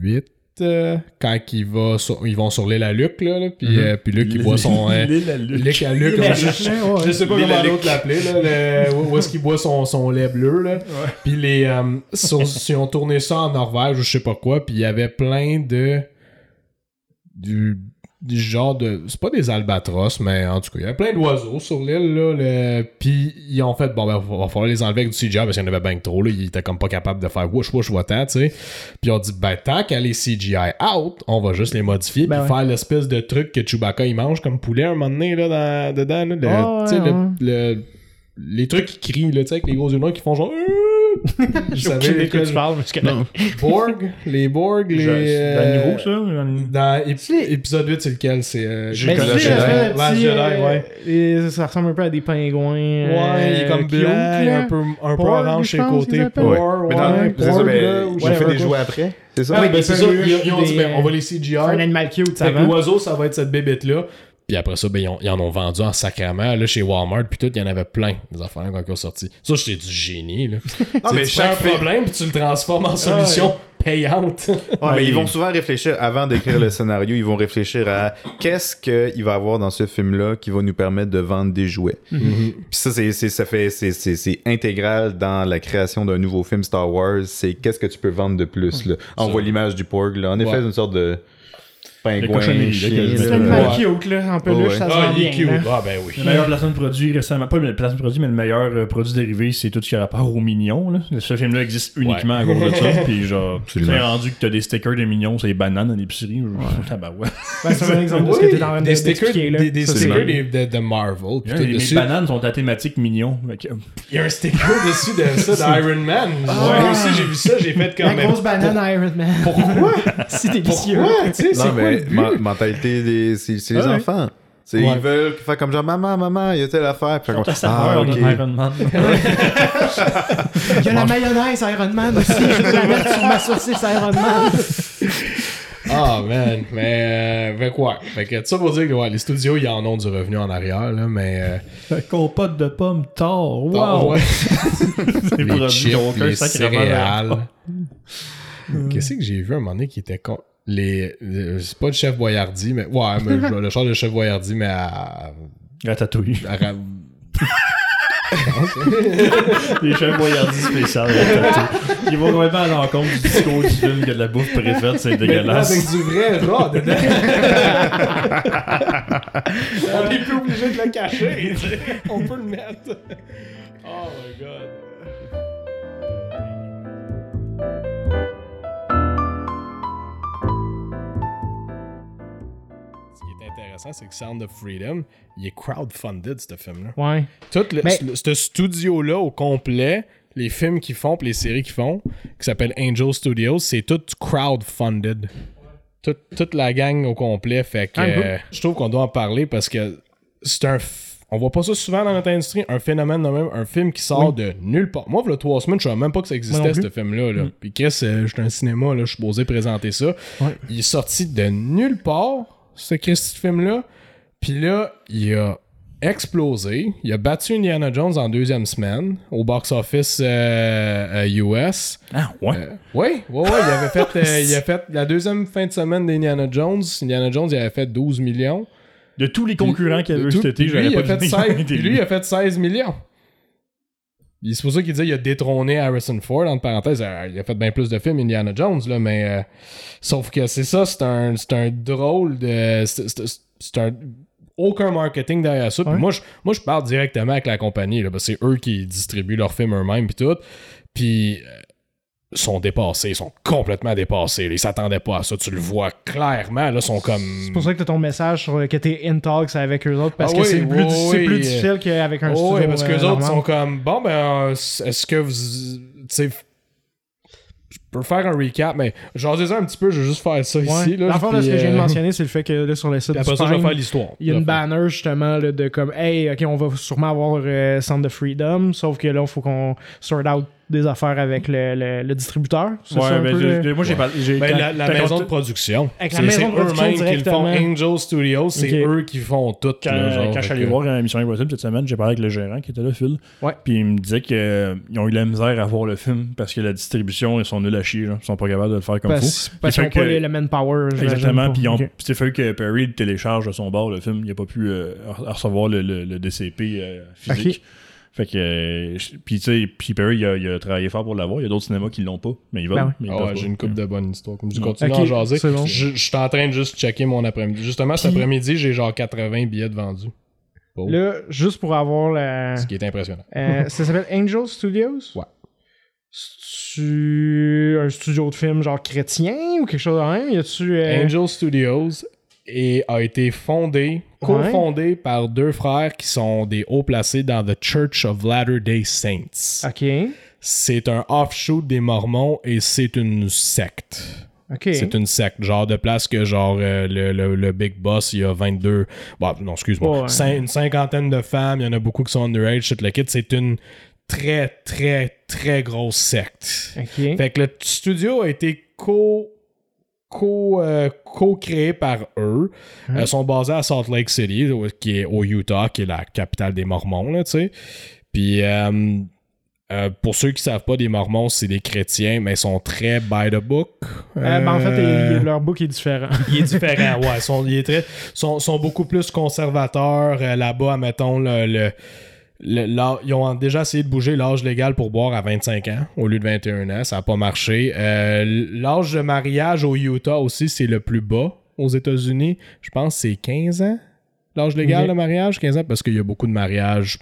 8, euh, quand il va sur- ils vont sur l'île à Luc, là, là, puis, euh, puis Luc, il boit son. euh, L'île à Luc. Luc à Luc, L'île à je, je- je sais pas comment l'autre l'appelait, là, le- où où est-ce qu'il boit son, son lait bleu, là. Puis les, euh, sur- si on tournait ça en Norvège ou je sais pas quoi, puis il y avait plein de, du, du genre de, c'est pas des albatros, mais en tout cas, il y avait plein d'oiseaux sur l'île, là, le, puis ils ont fait, bon, ben, va, va falloir les enlever avec du CGI parce qu'il y en avait bien trop, là, ils étaient comme pas capables de faire wouch wouch votant, tu sais. Puis on dit, ben, tant qu'à les CGI out, on va juste les modifier, Ben puis ouais. faire l'espèce de truc que Chewbacca il mange comme poulet un moment donné, là, dans- dedans, là, le- ouais, le- les trucs qui crient, là, tu sais, avec les gros yeux noirs qui font genre. J'ai de quoi lesquels- tu parles, mais c'est correct. Borg, les Borg, les. C'est euh, niveau, ça? Dans ép- épisode 8, c'est lequel? C'est. euh, J'ai sais, Jedi. euh, euh, ouais. et ça ressemble un peu à des pingouins. Ouais, il est comme là. un peu, un peu Porg, orange je sur les côtés. dans- c'est whatever, fait des jouets après. C'est ça? Ah, Ouais, ben c'est ça, ils, ont dit, on va euh, les CGI. Un animal cute, ça que l'oiseau, ça va être cette bébête-là. Puis après ça, ben, ils, ont- ils en ont vendu en sacrament. Là, chez Walmart, puis tout, il y en avait plein, des affaires quand ils ont sorti. Ça, c'était du génie, là. Ah, Tu mais tu un problème, puis tu le transformes en solution payante. Ouais, mais ils vont souvent réfléchir, avant d'écrire le scénario, ils vont réfléchir à qu'est-ce qu'il va y avoir dans ce film-là qui va nous permettre de vendre des jouets. Puis ça, c'est, c'est- ça fait, c'est, c'est, c'est intégral dans la création d'un nouveau film Star Wars. C'est qu'est-ce que tu peux vendre de plus. Là. On voit l'image du porg. Là. En effet, Ouais. c'est une sorte de pingouin, C'est vais là. un te- animal Ouais. cute, là, en peluche, ça se Ah, il est bien. cute. là. Ah, ben oui. Le meilleur placement de produit récemment, pas le placement de produit, mais le meilleur euh, produit dérivé, c'est tout ce qui a rapport aux mignons. Là. Ce film-là existe uniquement à cause de ça. Puis genre, c'est rendu que t'as des stickers de mignons, c'est des bananes dans l'épicerie. Ouais. Tabarouette. Ben, c'est un exemple de ce que t'es de des stickers, de, de Marvel. les- bananes sont à thématique mignon. Que- Il y a un sticker dessus de ça d'Iron Man. Ah. Moi aussi, j'ai vu ça, j'ai fait comme. La grosse banane Iron Man. Pourquoi? C'est délicieux. Pourquoi? Tu sais, c'est quoi mais ma- mentalité, des, c'est, c'est les Ouais. enfants. C'est- Ouais. Ils veulent faire comme genre maman, maman, il y a telle affaire. Puis comme, ah, saveur ok. de Iron Man. Il y a la mayonnaise Iron Man aussi. Je vais la mettre sur ma saucisse Iron Man. Ah, man. Mais, euh, quoi? Fait que ça pour dire que ouais, les studios, ils en ont du revenu en arrière, là, mais. euh, Compote de pommes tard. ah, Wow! ouais. C'est les chips, les sacrément céréales. Qu'est-ce que j'ai vu à un moment donné qui était con? Les, les- c'est pas le chef Boyardi, mais ouais, mais genre, le char de chef Boyardi, mais à, Ratatouille. à- à- Les chefs boyardis spéciales. Ratatouille. Ils vont complètement à l'encontre du discours du film que de la bouffe préfaite, c'est avec dégueulasse. du vrai rat dedans. On est plus obligé de le cacher. On peut le mettre. Oh my god. Intéressant, c'est que Sound of Freedom, il est crowdfunded, ce film-là. Ouais. Tout le, Mais- ce- ce studio-là au complet, les films qu'ils font les séries qu'ils font, qui s'appelle Angel Studios, c'est tout crowdfunded. Toute, toute la gang au complet. Fait que euh, je trouve qu'on doit en parler parce que c'est un. On voit pas ça souvent dans notre industrie, un phénomène de même, un film qui sort de nulle part. Moi, voilà trois semaines, je savais même pas que ça existait, ce film-là. Là. Puis Chris, euh, j'étais un cinéma, là, je suis posé présenter ça. Ouais. Il est sorti de nulle part, ce film-là. Puis là, il a explosé. Il a battu Indiana Jones en deuxième semaine au box-office euh, euh, US. Ah, ouais. Euh, oui, ouais, ouais, il avait fait, euh, il a fait la deuxième fin de semaine d'Indiana Jones. Indiana Jones, il avait fait 12 millions. De tous les concurrents qu'il avait eu cet été, il pas fait dit 16, puis lui, il a fait 16 millions. C'est pour ça qu'il disait qu'il a détrôné Harrison Ford, entre parenthèses. Euh, Il a fait bien plus de films, Indiana Jones, là, mais. euh, sauf que c'est ça, c'est un, un drôle de. C'est un. Aucun marketing derrière ça. Puis Ouais. moi, je, moi, je parle directement avec la compagnie. Là, parce que c'est eux qui distribuent leurs films eux-mêmes, puis tout. Puis. Euh, sont dépassés, ils sont complètement dépassés. Ils s'attendaient pas à ça. Tu le vois clairement. Là, sont comme. C'est pour ça que t'as ton message sur le- que t'es in talks avec eux autres parce Ah que oui, c'est plus, oui, oui, euh, difficile qu'avec un studio. ouais, parce que euh, les autres normal. sont comme bon ben euh, est-ce que vous tu sais je peux faire un recap mais j'en disais un petit peu je vais juste faire ça Ouais. ici là L'affaire de ce que je viens de euh, mentionner, c'est le fait que là, sur le site puis du après ça je vais Spine, faire l'histoire il y a une banner justement là, de comme Hey, ok, on va sûrement avoir euh, Sound of Freedom, sauf que là, il faut qu'on sort out des affaires avec le, le- le distributeur. C'est ça Ouais, un mais peu j'ai- le- moi j'ai pas. j'ai- Ben, la, maison de production. Avec la C'est- c'est eux-mêmes qui le font. Angel Studios, c'est eux qui font tout. Quand, là, genre, quand je suis fait allé voir euh, Mission Impossible cette semaine, j'ai parlé avec le gérant qui était là, Phil. Ouais. Puis il me disait qu'ils ont eu la misère à voir le film parce que la distribution, ils sont nuls à chier. Là. Ils sont pas capables de le faire comme il faut. Parce, qu'ils fait n'ont pas le manpower. Exactement. Puis il fallu que Perry télécharge de son bord le film. Il a pas pu euh, re- recevoir le, le- le DCP euh, physique. Fait que. euh, puis tu sais, puis Perry, il a, il a travaillé fort pour l'avoir. Il y a d'autres cinémas qui l'ont pas, mais ils veulent. Ben ouais. Ah ouais, j'ai une coupe de bonnes histoires. Comme je Ouais. continue Ok, à en jaser. bon. Je, je suis en train de juste checker mon après-midi. Justement, cet après-midi, j'ai genre 80 billets de vendus. Bon. Là, juste pour avoir la. Ce qui est impressionnant. Euh, ça s'appelle Angel Studios? Ouais. C'est un studio de film genre chrétien ou quelque chose de même? Y a-tu. euh, Angel Studios et a été fondé, cofondé par deux frères qui sont des hauts placés dans The Church of Latter-day Saints. Ok. C'est un offshoot des Mormons et c'est une secte. Ok. C'est une secte, genre de place que genre euh, le, le- le Big Boss, il y a 22... Bon, non, excuse-moi. Ouais. Cin- une cinquantaine de femmes, il y en a beaucoup qui sont underage, shit, le kit. C'est une très, très, très grosse secte. Ok. Fait que le studio a été co co euh, co-créé par eux. Ils sont basés à Salt Lake City, qui est au Utah, qui est la capitale des Mormons, là, tu sais. Puis euh, pour ceux qui savent pas, des Mormons, c'est des chrétiens, mais ils sont très by the book. Euh, ben, en fait, il- leur book est différent. il est différent, ouais. Ils sont, il est très, sont, sont beaucoup plus conservateurs là-bas, mettons, le, le- le- ils ont déjà essayé de bouger l'âge légal pour boire à 25 ans au lieu de 21 ans. Ça n'a pas marché. Euh, l'âge de mariage au Utah aussi, c'est le plus bas aux États-Unis. Je pense que c'est 15 ans. L'âge légal de mariage, 15 ans, parce qu'il y a beaucoup de mariages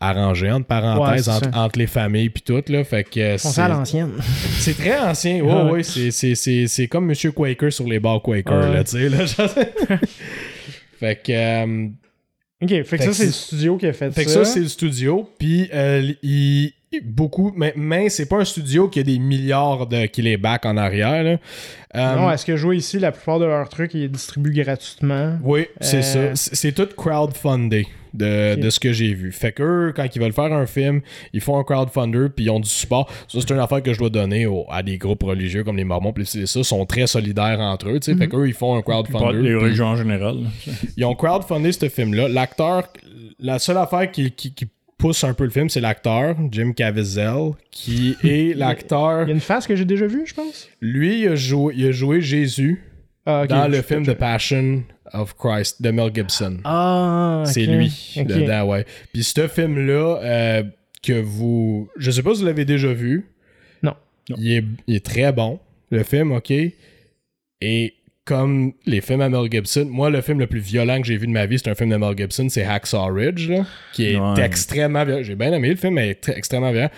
arrangés, entre parenthèses, Ouais, entre, les familles puis tout. Là, fait que On c'est- à l'ancienne. c'est très ancien. Ouais, Ouais. ouais, c'est, c'est, c'est, c'est comme Monsieur Quaker sur les bars Quaker, Ouais. là, tu sais. Là, fait que, euh, Ok, fait que ça, c'est le studio qui a fait, fait que ça. ça, c'est le studio. Puis, euh, beaucoup, mais, mais c'est pas un studio qui a des milliards de qui les back en arrière. là. Euh, Non, est-ce que jouer ici, la plupart de leurs trucs, ils distribuent gratuitement? Oui, c'est Euh, ça. C'est c'est tout crowdfundé de, ce que j'ai vu. Fait qu'eux, quand ils veulent faire un film, ils font un crowdfunder puis ils ont du support. Ça, c'est une affaire que je dois donner au- à des groupes religieux comme les Mormons puis c'est ça, sont très solidaires entre eux. tu sais. Fait qu'eux, ils font un Pas crowdfunder. les religions en général. Ils ont crowdfundé ce film-là. L'acteur, la seule affaire qui, qui- qui pousse un peu le film, c'est l'acteur, Jim Caviezel, qui est l'acteur. Il y a une face que j'ai déjà vue, je pense. Lui, il a joué, il a joué Jésus Ah, dans le film. The Passion of Christ de Mel Gibson. Ah, C'est lui Ok. dedans, ouais. Puis ce film-là, euh, que vous. Je sais pas si vous l'avez déjà vu. Non. Non. Il est, il est très bon. Le film, ok. Et comme les films à Mel Gibson, moi, le film le plus violent que j'ai vu de ma vie, c'est un film de Mel Gibson, c'est Hacksaw Ridge, là, qui est Ouais. extrêmement violent. J'ai bien aimé le film, mais il est très- extrêmement violent.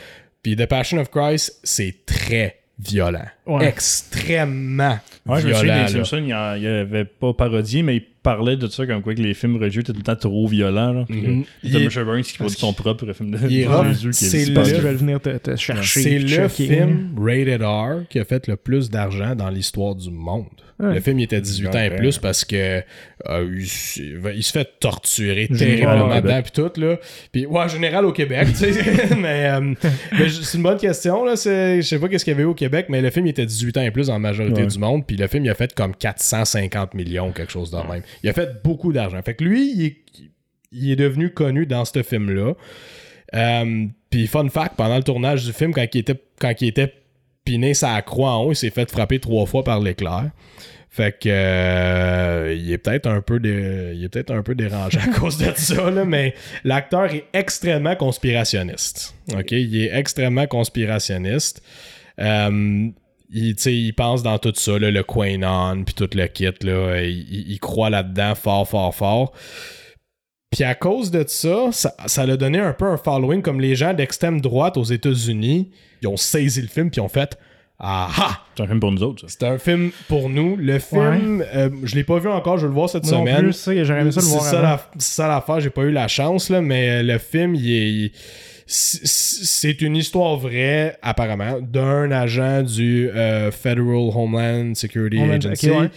Puis The Passion of Christ, c'est très violent. Ouais. Extrêmement Ouais, je me souviens des. Simpsons, il y en- il y avait pas parodié, mais il parlait de ça comme quoi que les films religieux étaient tout le temps trop violents. Là, Il Thomas est- Sherburne qui produit son propre film de qui est C'est le- que bien. je vais venir te, te chercher. C'est te le choquer. film rated R qui a fait le plus d'argent dans l'histoire du monde. Ouais. Le film il était 18 ans et plus parce que euh, il, se fait torturer terriblement dedans puis tout là. Puis ouais, général au Québec, tu sais. mais, euh, mais c'est une bonne question là, je sais pas qu'est-ce qu'il y avait au Québec, mais le film il était 18 ans et plus dans la majorité Ouais. du monde, puis le film il a fait comme 450 millions quelque chose de même. Il a fait beaucoup d'argent. Fait que lui, il est, il est devenu connu dans ce film là. Euh, puis fun fact, pendant le tournage du film, quand il était, quand il était piné sa croix en haut, il s'est fait frapper trois fois par l'éclair. Fait que euh, il est peut-être un peu dé- il est peut-être un peu dérangé à cause de ça là, mais l'acteur est extrêmement conspirationniste. OK, il est extrêmement conspirationniste. Euh, il, il pense dans tout ça, là, le Quanon, puis tout le kit, là, il, il- croit là-dedans fort, fort, fort. Puis à cause de ça, ça, ça l'a donné un peu un following, comme les gens d'extrême droite aux États-Unis, ils ont saisi le film, puis ils ont fait Ah! C'est un film pour nous autres. C'est un film pour nous. Le film, euh, je l'ai pas vu encore, je vais le voir cette non semaine. plus, ça, j'aurais aimé ça le C'est voir c'est ça l'affaire, j'ai pas eu la chance, là, mais le film, il est. c'est- une histoire vraie, apparemment, d'un agent du euh, Federal Homeland Security Homeland- Agency ouais.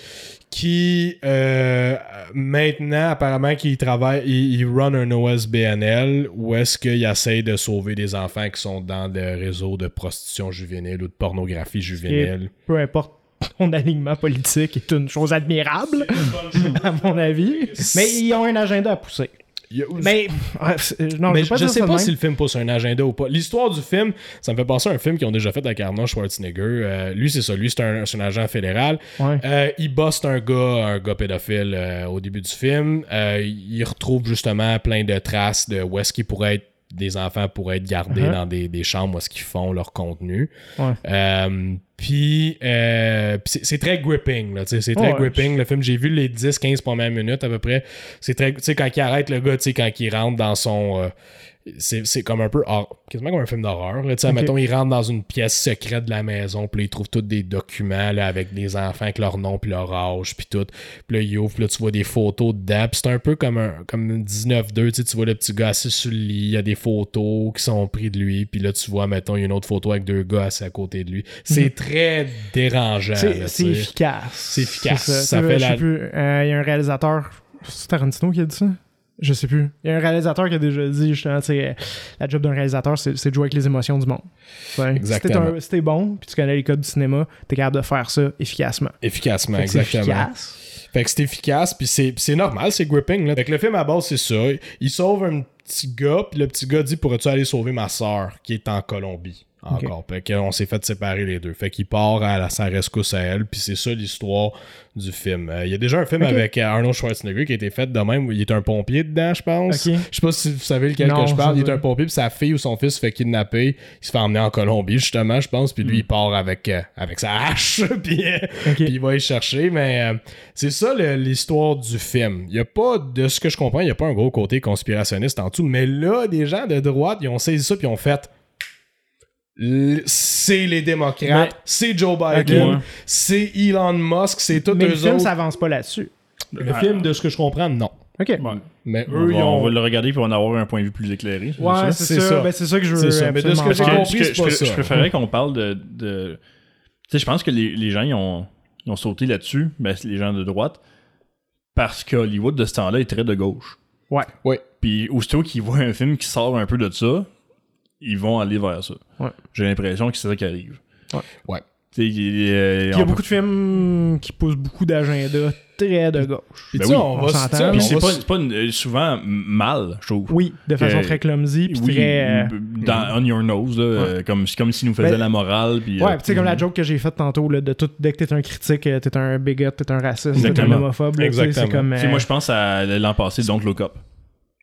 qui, euh, maintenant, apparemment, qu'il travaille, il, il run un OSBNL où est-ce qu'il essaye de sauver des enfants qui sont dans le réseau de prostitution juvénile ou de pornographie juvénile. Peu importe ton alignement politique est une chose admirable, à mon avis. Mais ils ont un agenda à pousser. Il y a- Mais, non, Mais je je, sais pas même. si le film pousse un agenda ou pas. L'histoire du film, ça me fait penser à un film qu'ils ont déjà fait avec Arnold Schwarzenegger. Euh, lui, c'est ça. Lui, c'est un, agent fédéral. Ouais. Euh, il bosse un gars, un gars pédophile euh, au début du film. Il retrouve justement plein de traces de où est-ce qu'il pourrait être des enfants pourraient être gardés Uh-huh. dans des, des chambres où est-ce qu'ils font leur contenu. Ouais. Euh, puis euh, c'est, très gripping, là, tu sais, c'est très Ouais. gripping. Le film, j'ai vu les 10-15 premières minutes à peu près. C'est très, tu sais, quand il arrête le gars, tu sais, quand il rentre dans son. euh, c'est, comme un peu quasiment comme un film d'horreur. Tu sais, mettons, il rentre dans une pièce secrète de la maison, puis là, il trouve tous des documents là, avec des enfants avec leur nom puis leur âge, puis tout. Puis là, il ouvre, puis là, tu vois des photos dedans. Puis c'est un peu comme un comme une 19-2, tu sais, tu vois le petit gars assis sur le lit, il y a des photos qui sont prises de lui, puis là, tu vois, mettons, il y a une autre photo avec deux gars assis à côté de lui. C'est très dérangeant. C'est efficace. C'est efficace. Ça fait la- euh, Il y a un réalisateur. C'est Tarantino qui a dit ça? Je sais plus. Il y a un réalisateur qui a déjà dit, justement, tu sais, euh, la job d'un réalisateur, c'est c'est de jouer avec les émotions du monde. Ouais. Si t'es Exactement. Si t'es bon, puis tu connais les codes du cinéma, t'es capable de faire ça efficacement. Efficacement, Fait que c'est exactement. efficace. Fait que c'est efficace, puis c'est, puis c'est normal, c'est gripping. Là. Fait que le film à base, c'est ça. Il sauve un petit gars, puis le petit gars dit Pourrais-tu aller sauver ma soeur qui est en Colombie encore Fait qu'on s'est fait séparer les deux. Fait qu'il part à la, sa rescousse à elle, puis c'est ça l'histoire du film. Euh, Il y a déjà un film avec euh, Arnold Schwarzenegger qui a été fait de même, où il est un pompier dedans, je pense. Ok. Je sais pas si vous savez lequel Non, que je parle. Il est un pompier, puis sa fille ou son fils se fait kidnapper. Il se fait emmener en Colombie, justement, je pense, puis lui, il part avec, euh, avec sa hache, puis. euh, il va y chercher, mais euh, c'est ça l'histoire du film. Il y a pas, de ce que je comprends, il n'y a pas un gros côté conspirationniste en tout, mais là, des gens de droite, ils ont saisi ça puis ils ont fait. C'est les démocrates, Mais- c'est Joe Biden, c'est Elon Musk, c'est tous Mais le film autres. s'avance pas là-dessus. Le film, de ce que je comprends, non. Ok. Mais On, eux, ils on va le regarder puis on va en avoir un point de vue plus éclairé. c'est Ouais, ça? c'est ça. Ben, c'est ça que je veux. Ça. Mais de ce que j'ai compris, c'est je, pas je- ça. je préférais qu'on parle de. de... Tu sais, je pense que les, les gens ils ont, ils ont sauté là-dessus, ben, c'est les gens de droite, parce que Hollywood de ce temps-là est très de gauche. Ouais. Ouais. Puis aussitôt qu'ils voient un film qui sort un peu de ça, ils vont aller vers ça. Ouais. J'ai l'impression que c'est ça qui arrive. Ouais. Sais, il- il- Puis il y a beaucoup de films qui poussent beaucoup d'agenda très de gauche. Ben tu sais, oui, on on va Puis on c'est va pas, une- euh, souvent mal, je trouve. Oui, de façon très clumsy, puis Oui, très. euh, dans On Your Nose, là, euh, comme, c'est comme s'il nous faisait Ben, la morale. Puis, Ouais, euh, tu sais, comme la joke que j'ai faite tantôt, là, de tout, dès que t'es un critique, euh, t'es un bigot, t'es un raciste, t'es un Exactement. homophobe. là, Exactement. comme. Euh, moi, je pense à l'an passé, Don't Look Up.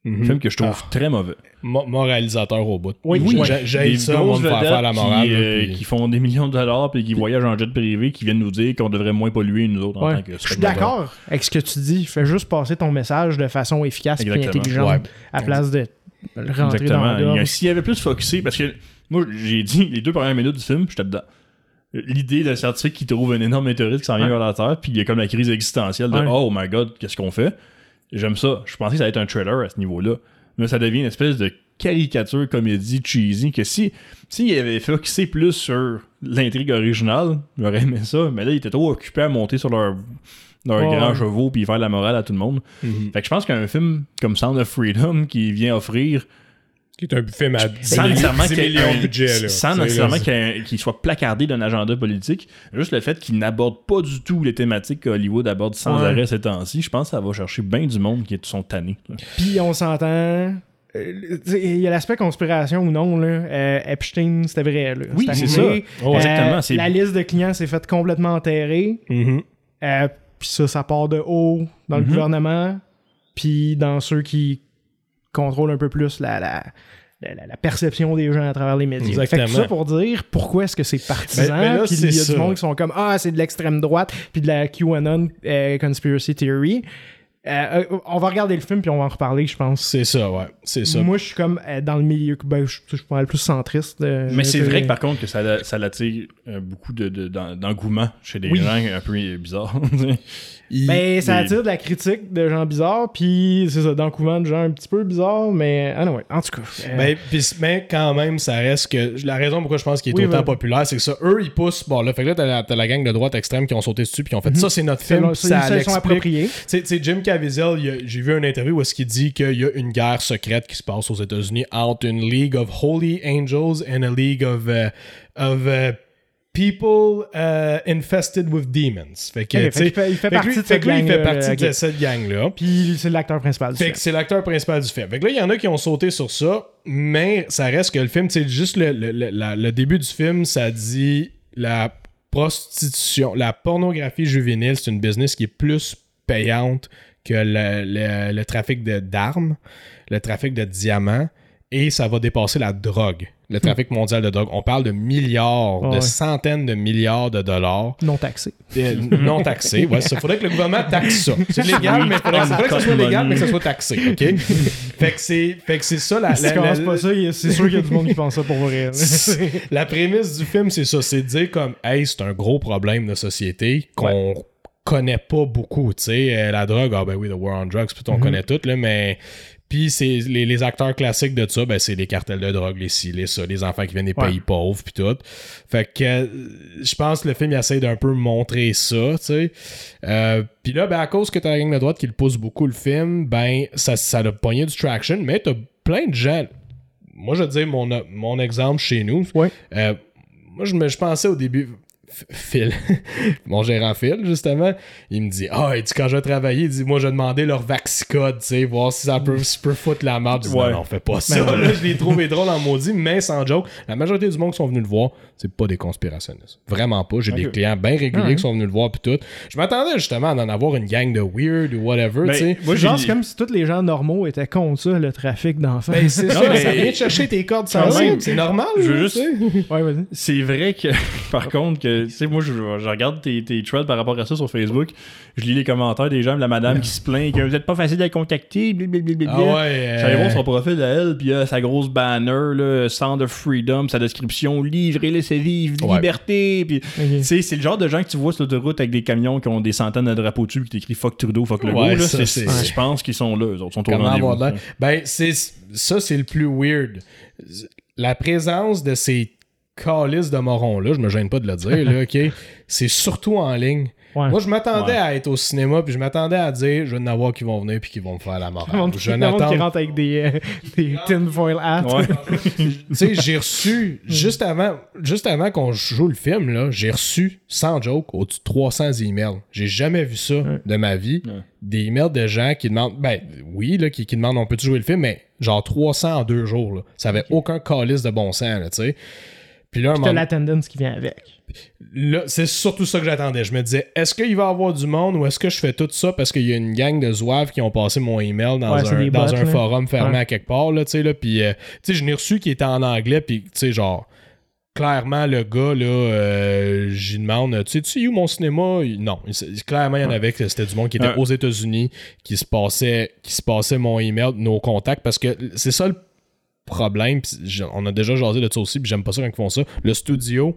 Un film que je trouve très mauvais. Mo- moralisateur au bout. Oui, oui. j'ai- ça, me faire la morale. Qui, euh, puis- qui font des millions de dollars puis qui voyagent en jet privé, qui viennent nous dire qu'on devrait moins polluer nous autres en tant que Je suis d'accord avec ce que tu dis. Fais juste passer ton message de façon efficace et intelligente Ouais. à place de le rentrer dans Exactement. S'il y avait plus focusé, parce que moi, j'ai dit les deux premières minutes du film, j'étais dedans. L'idée d'un scientifique qui trouve un énorme météorite qui s'en vient vers la Terre, puis il y a comme la crise existentielle de. Oh my god, qu'est-ce qu'on fait? J'aime ça. Je pensais que ça allait être un trailer à ce niveau-là. Mais ça devient une espèce de caricature comédie cheesy que si s'il avait focusé plus sur l'intrigue originale, j'aurais aimé ça. Mais là, ils étaient trop occupés à monter sur leur leur grand chevaux puis faire la morale à tout le monde. Mhm. Fait que je pense qu'un film comme Sound of Freedom qui vient offrir Qui est un film à 10 sans nécessairement 10 qu'il millions un- de budget. là. sans nécessairement soit placardé d'un agenda politique, juste le fait qu'il n'aborde pas du tout les thématiques que Hollywood aborde sans Ouais. arrêt ces temps-ci, je pense que ça va chercher bien du monde qui sont tannés. Puis on s'entend. euh, Il y a l'aspect conspiration ou non. Là. Euh, Epstein, c'était vrai. Là. Oui, c'est ça. Oh, exactement, c'est- La liste de clients s'est faite complètement enterrer. Mhm. Euh, puis ça, ça part de haut dans le Mhm. gouvernement. Puis dans ceux qui contrôlent un peu plus la, la, la- perception des gens à travers les médias. Fait que Exactement. tout ça pour dire pourquoi est-ce que c'est partisan. Ben- ben là, puis il c'est y a ça. du monde qui sont comme Ah, c'est de l'extrême droite. Puis de la QAnon euh, Conspiracy Theory. Euh, euh, on va regarder le film puis on va en reparler, je pense. C'est ça, ouais. C'est ça. Moi, je suis comme euh, dans le milieu. Ben, je, je suis pas mal plus centriste. euh, Mais c'est vrai que par contre que ça, ça attire euh, beaucoup de, de- d'engouement chez des Oui. gens un peu bizarres. Il- Ben, ça attire de la critique de gens bizarres, puis c'est ça, d'encouvement de gens un petit peu bizarres, mais ah non, ouais, en tout cas. euh, Ben, pis- mais quand même, ça reste que. La raison pourquoi je pense qu'il est Oui, autant ben- populaire, c'est que ça, eux, ils poussent. Bon, là, fait que là, t'as la, la gang de droite extrême qui ont sauté dessus, puis qui ont fait ça, c'est notre film, c'est- ça ils sont appropriés. Tu Jim Caviezel, j'ai vu une interview où est-ce qu'il dit qu'il y a une guerre secrète qui se passe aux États-Unis entre une League of Holy Angels and a League of, euh, of euh, people euh, infested with demons. Fait que, fait- il fait partie lui- de cette il fait gang-là, partie là, de ok. cette gang-là. Puis c'est l'acteur principal du Fait film. que c'est l'acteur principal du film. Fait que là, il y en a qui ont sauté sur ça, mais ça reste que le film, sais, juste le, le- le- la- le début du film, ça dit la prostitution, la pornographie juvénile, c'est une business qui est plus payante que le, le- le trafic d'armes, le trafic de diamants, et ça va dépasser la drogue, le trafic mondial de drogue. On parle de milliards, de Ouais. centaines de milliards de dollars Non taxé. euh, non taxé. Ouais, il faudrait que le gouvernement taxe ça. C'est légal, mais il faudrait, faudrait que ça soit légal, mais que ça soit taxé. OK? fait que c'est fait que c'est ça la, Si la, la- pas ça, c'est sûr qu'il y a du monde qui pense ça pour vrai. la prémisse du film, c'est ça. C'est de dire comme, hey, c'est un gros problème de société qu'on connaît pas beaucoup. Tu sais, Euh, la drogue, ah ben oui, The War on Drugs, puis on connaît tout, là, mais. Puis c'est les, les acteurs classiques de ça, ben c'est les cartels de drogue, les ci, les ça, les enfants qui viennent des Ouais. pays pauvres, puis tout. Fait que euh, je pense que le film il essaie d'un peu montrer ça, tu sais. Euh, puis là, ben à cause que t'as la gang de droite qui le pousse beaucoup le film, ben ça, ça a pogné du traction, mais t'as plein de gens. Moi, je veux dire mon, mon exemple chez nous. Ouais. Euh, moi, je, me, je pensais au début. Phil, mon gérant Phil, justement, il me dit Ah, dit quand je vais travailler, il dit Moi, je vais demander leur vaxicode, tu sais, voir si ça peut, si peut foutre la map. Je dis Ouais. Non, non, fais pas ça. Là, je l'ai trouvé drôle en maudit, mais sans joke. La majorité du monde qui sont venus le voir, c'est pas des conspirationnistes. Vraiment pas. J'ai des clients bien réguliers Ouais. qui sont venus le voir, puis tout. Je m'attendais justement à en avoir une gang de weird ou whatever, Ben, tu sais. moi, Genre, c'est comme si tous les gens normaux étaient contre ça, le trafic d'enfants. Ben, c'est ça, mais- ça vient de chercher tes cordes sensibles. même. C'est normal. Je veux juste- tu sais. ouais, vas-y. C'est vrai que, par contre, que que, tu sais, moi, je, je regarde tes, tes threads par rapport à ça sur Facebook. Je lis les commentaires des gens, la madame qui se plaint que vous êtes pas facile à contacter. blablabla. Ah ouais. J'allais voir euh, son profil à elle, puis euh, sa grosse banner, là, Sound of Freedom, sa description, livre et laissez vivre, Ouais. liberté. Puis, Ok. tu sais, c'est le genre de gens que tu vois sur l'autoroute avec des camions qui ont des centaines de drapeaux dessus, qui t'écrit fuck Trudeau, fuck le Ouais, Je pense qu'ils sont là, eux autres, sont au Comment l'air? Ben, ça, c'est le plus weird. La présence de ces calices de morons-là, je me gêne pas de le dire, là, OK? C'est surtout en ligne. Ouais. Moi, je m'attendais Ouais. à être au cinéma, puis je m'attendais à dire, je vais en avoir qui vont venir, puis qui vont me faire la Le morale. Je monde qui n'attends rentre avec des, euh, des tinfoil hats. Ouais. tu sais, j'ai reçu, juste avant, juste avant qu'on joue le film, là, j'ai reçu, sans joke, au-dessus de 300 emails. J'ai jamais vu ça de ma vie. Ouais. Des emails de gens qui demandent, ben oui, là, qui, qui demandent on peut jouer le film, mais genre 300 en deux jours. Là. Ça avait aucun calice de bon sens, là, tu sais. Puis là, T'as l'attendance qui vient avec. là, c'est surtout ça que j'attendais. Je me disais, est-ce qu'il va y avoir du monde ou est-ce que je fais tout ça parce qu'il y a une gang de zouaves qui ont passé mon email dans Ouais, un, dans bots, un forum fermé Ouais. à quelque part, là, tu sais, là, puis, euh, tu sais, je n'ai reçu qui était en anglais, puis, tu sais, genre, clairement, le gars, là, euh, j'y demande, tu sais-tu où mon cinéma? Non, clairement, il y en avait que c'était du monde qui était Ouais. aux États-Unis, qui se passait, qui se passait mon email, nos contacts, parce que c'est ça le problème, pis on a déjà jasé de ça aussi, puis j'aime pas ça quand ils font ça. Le studio,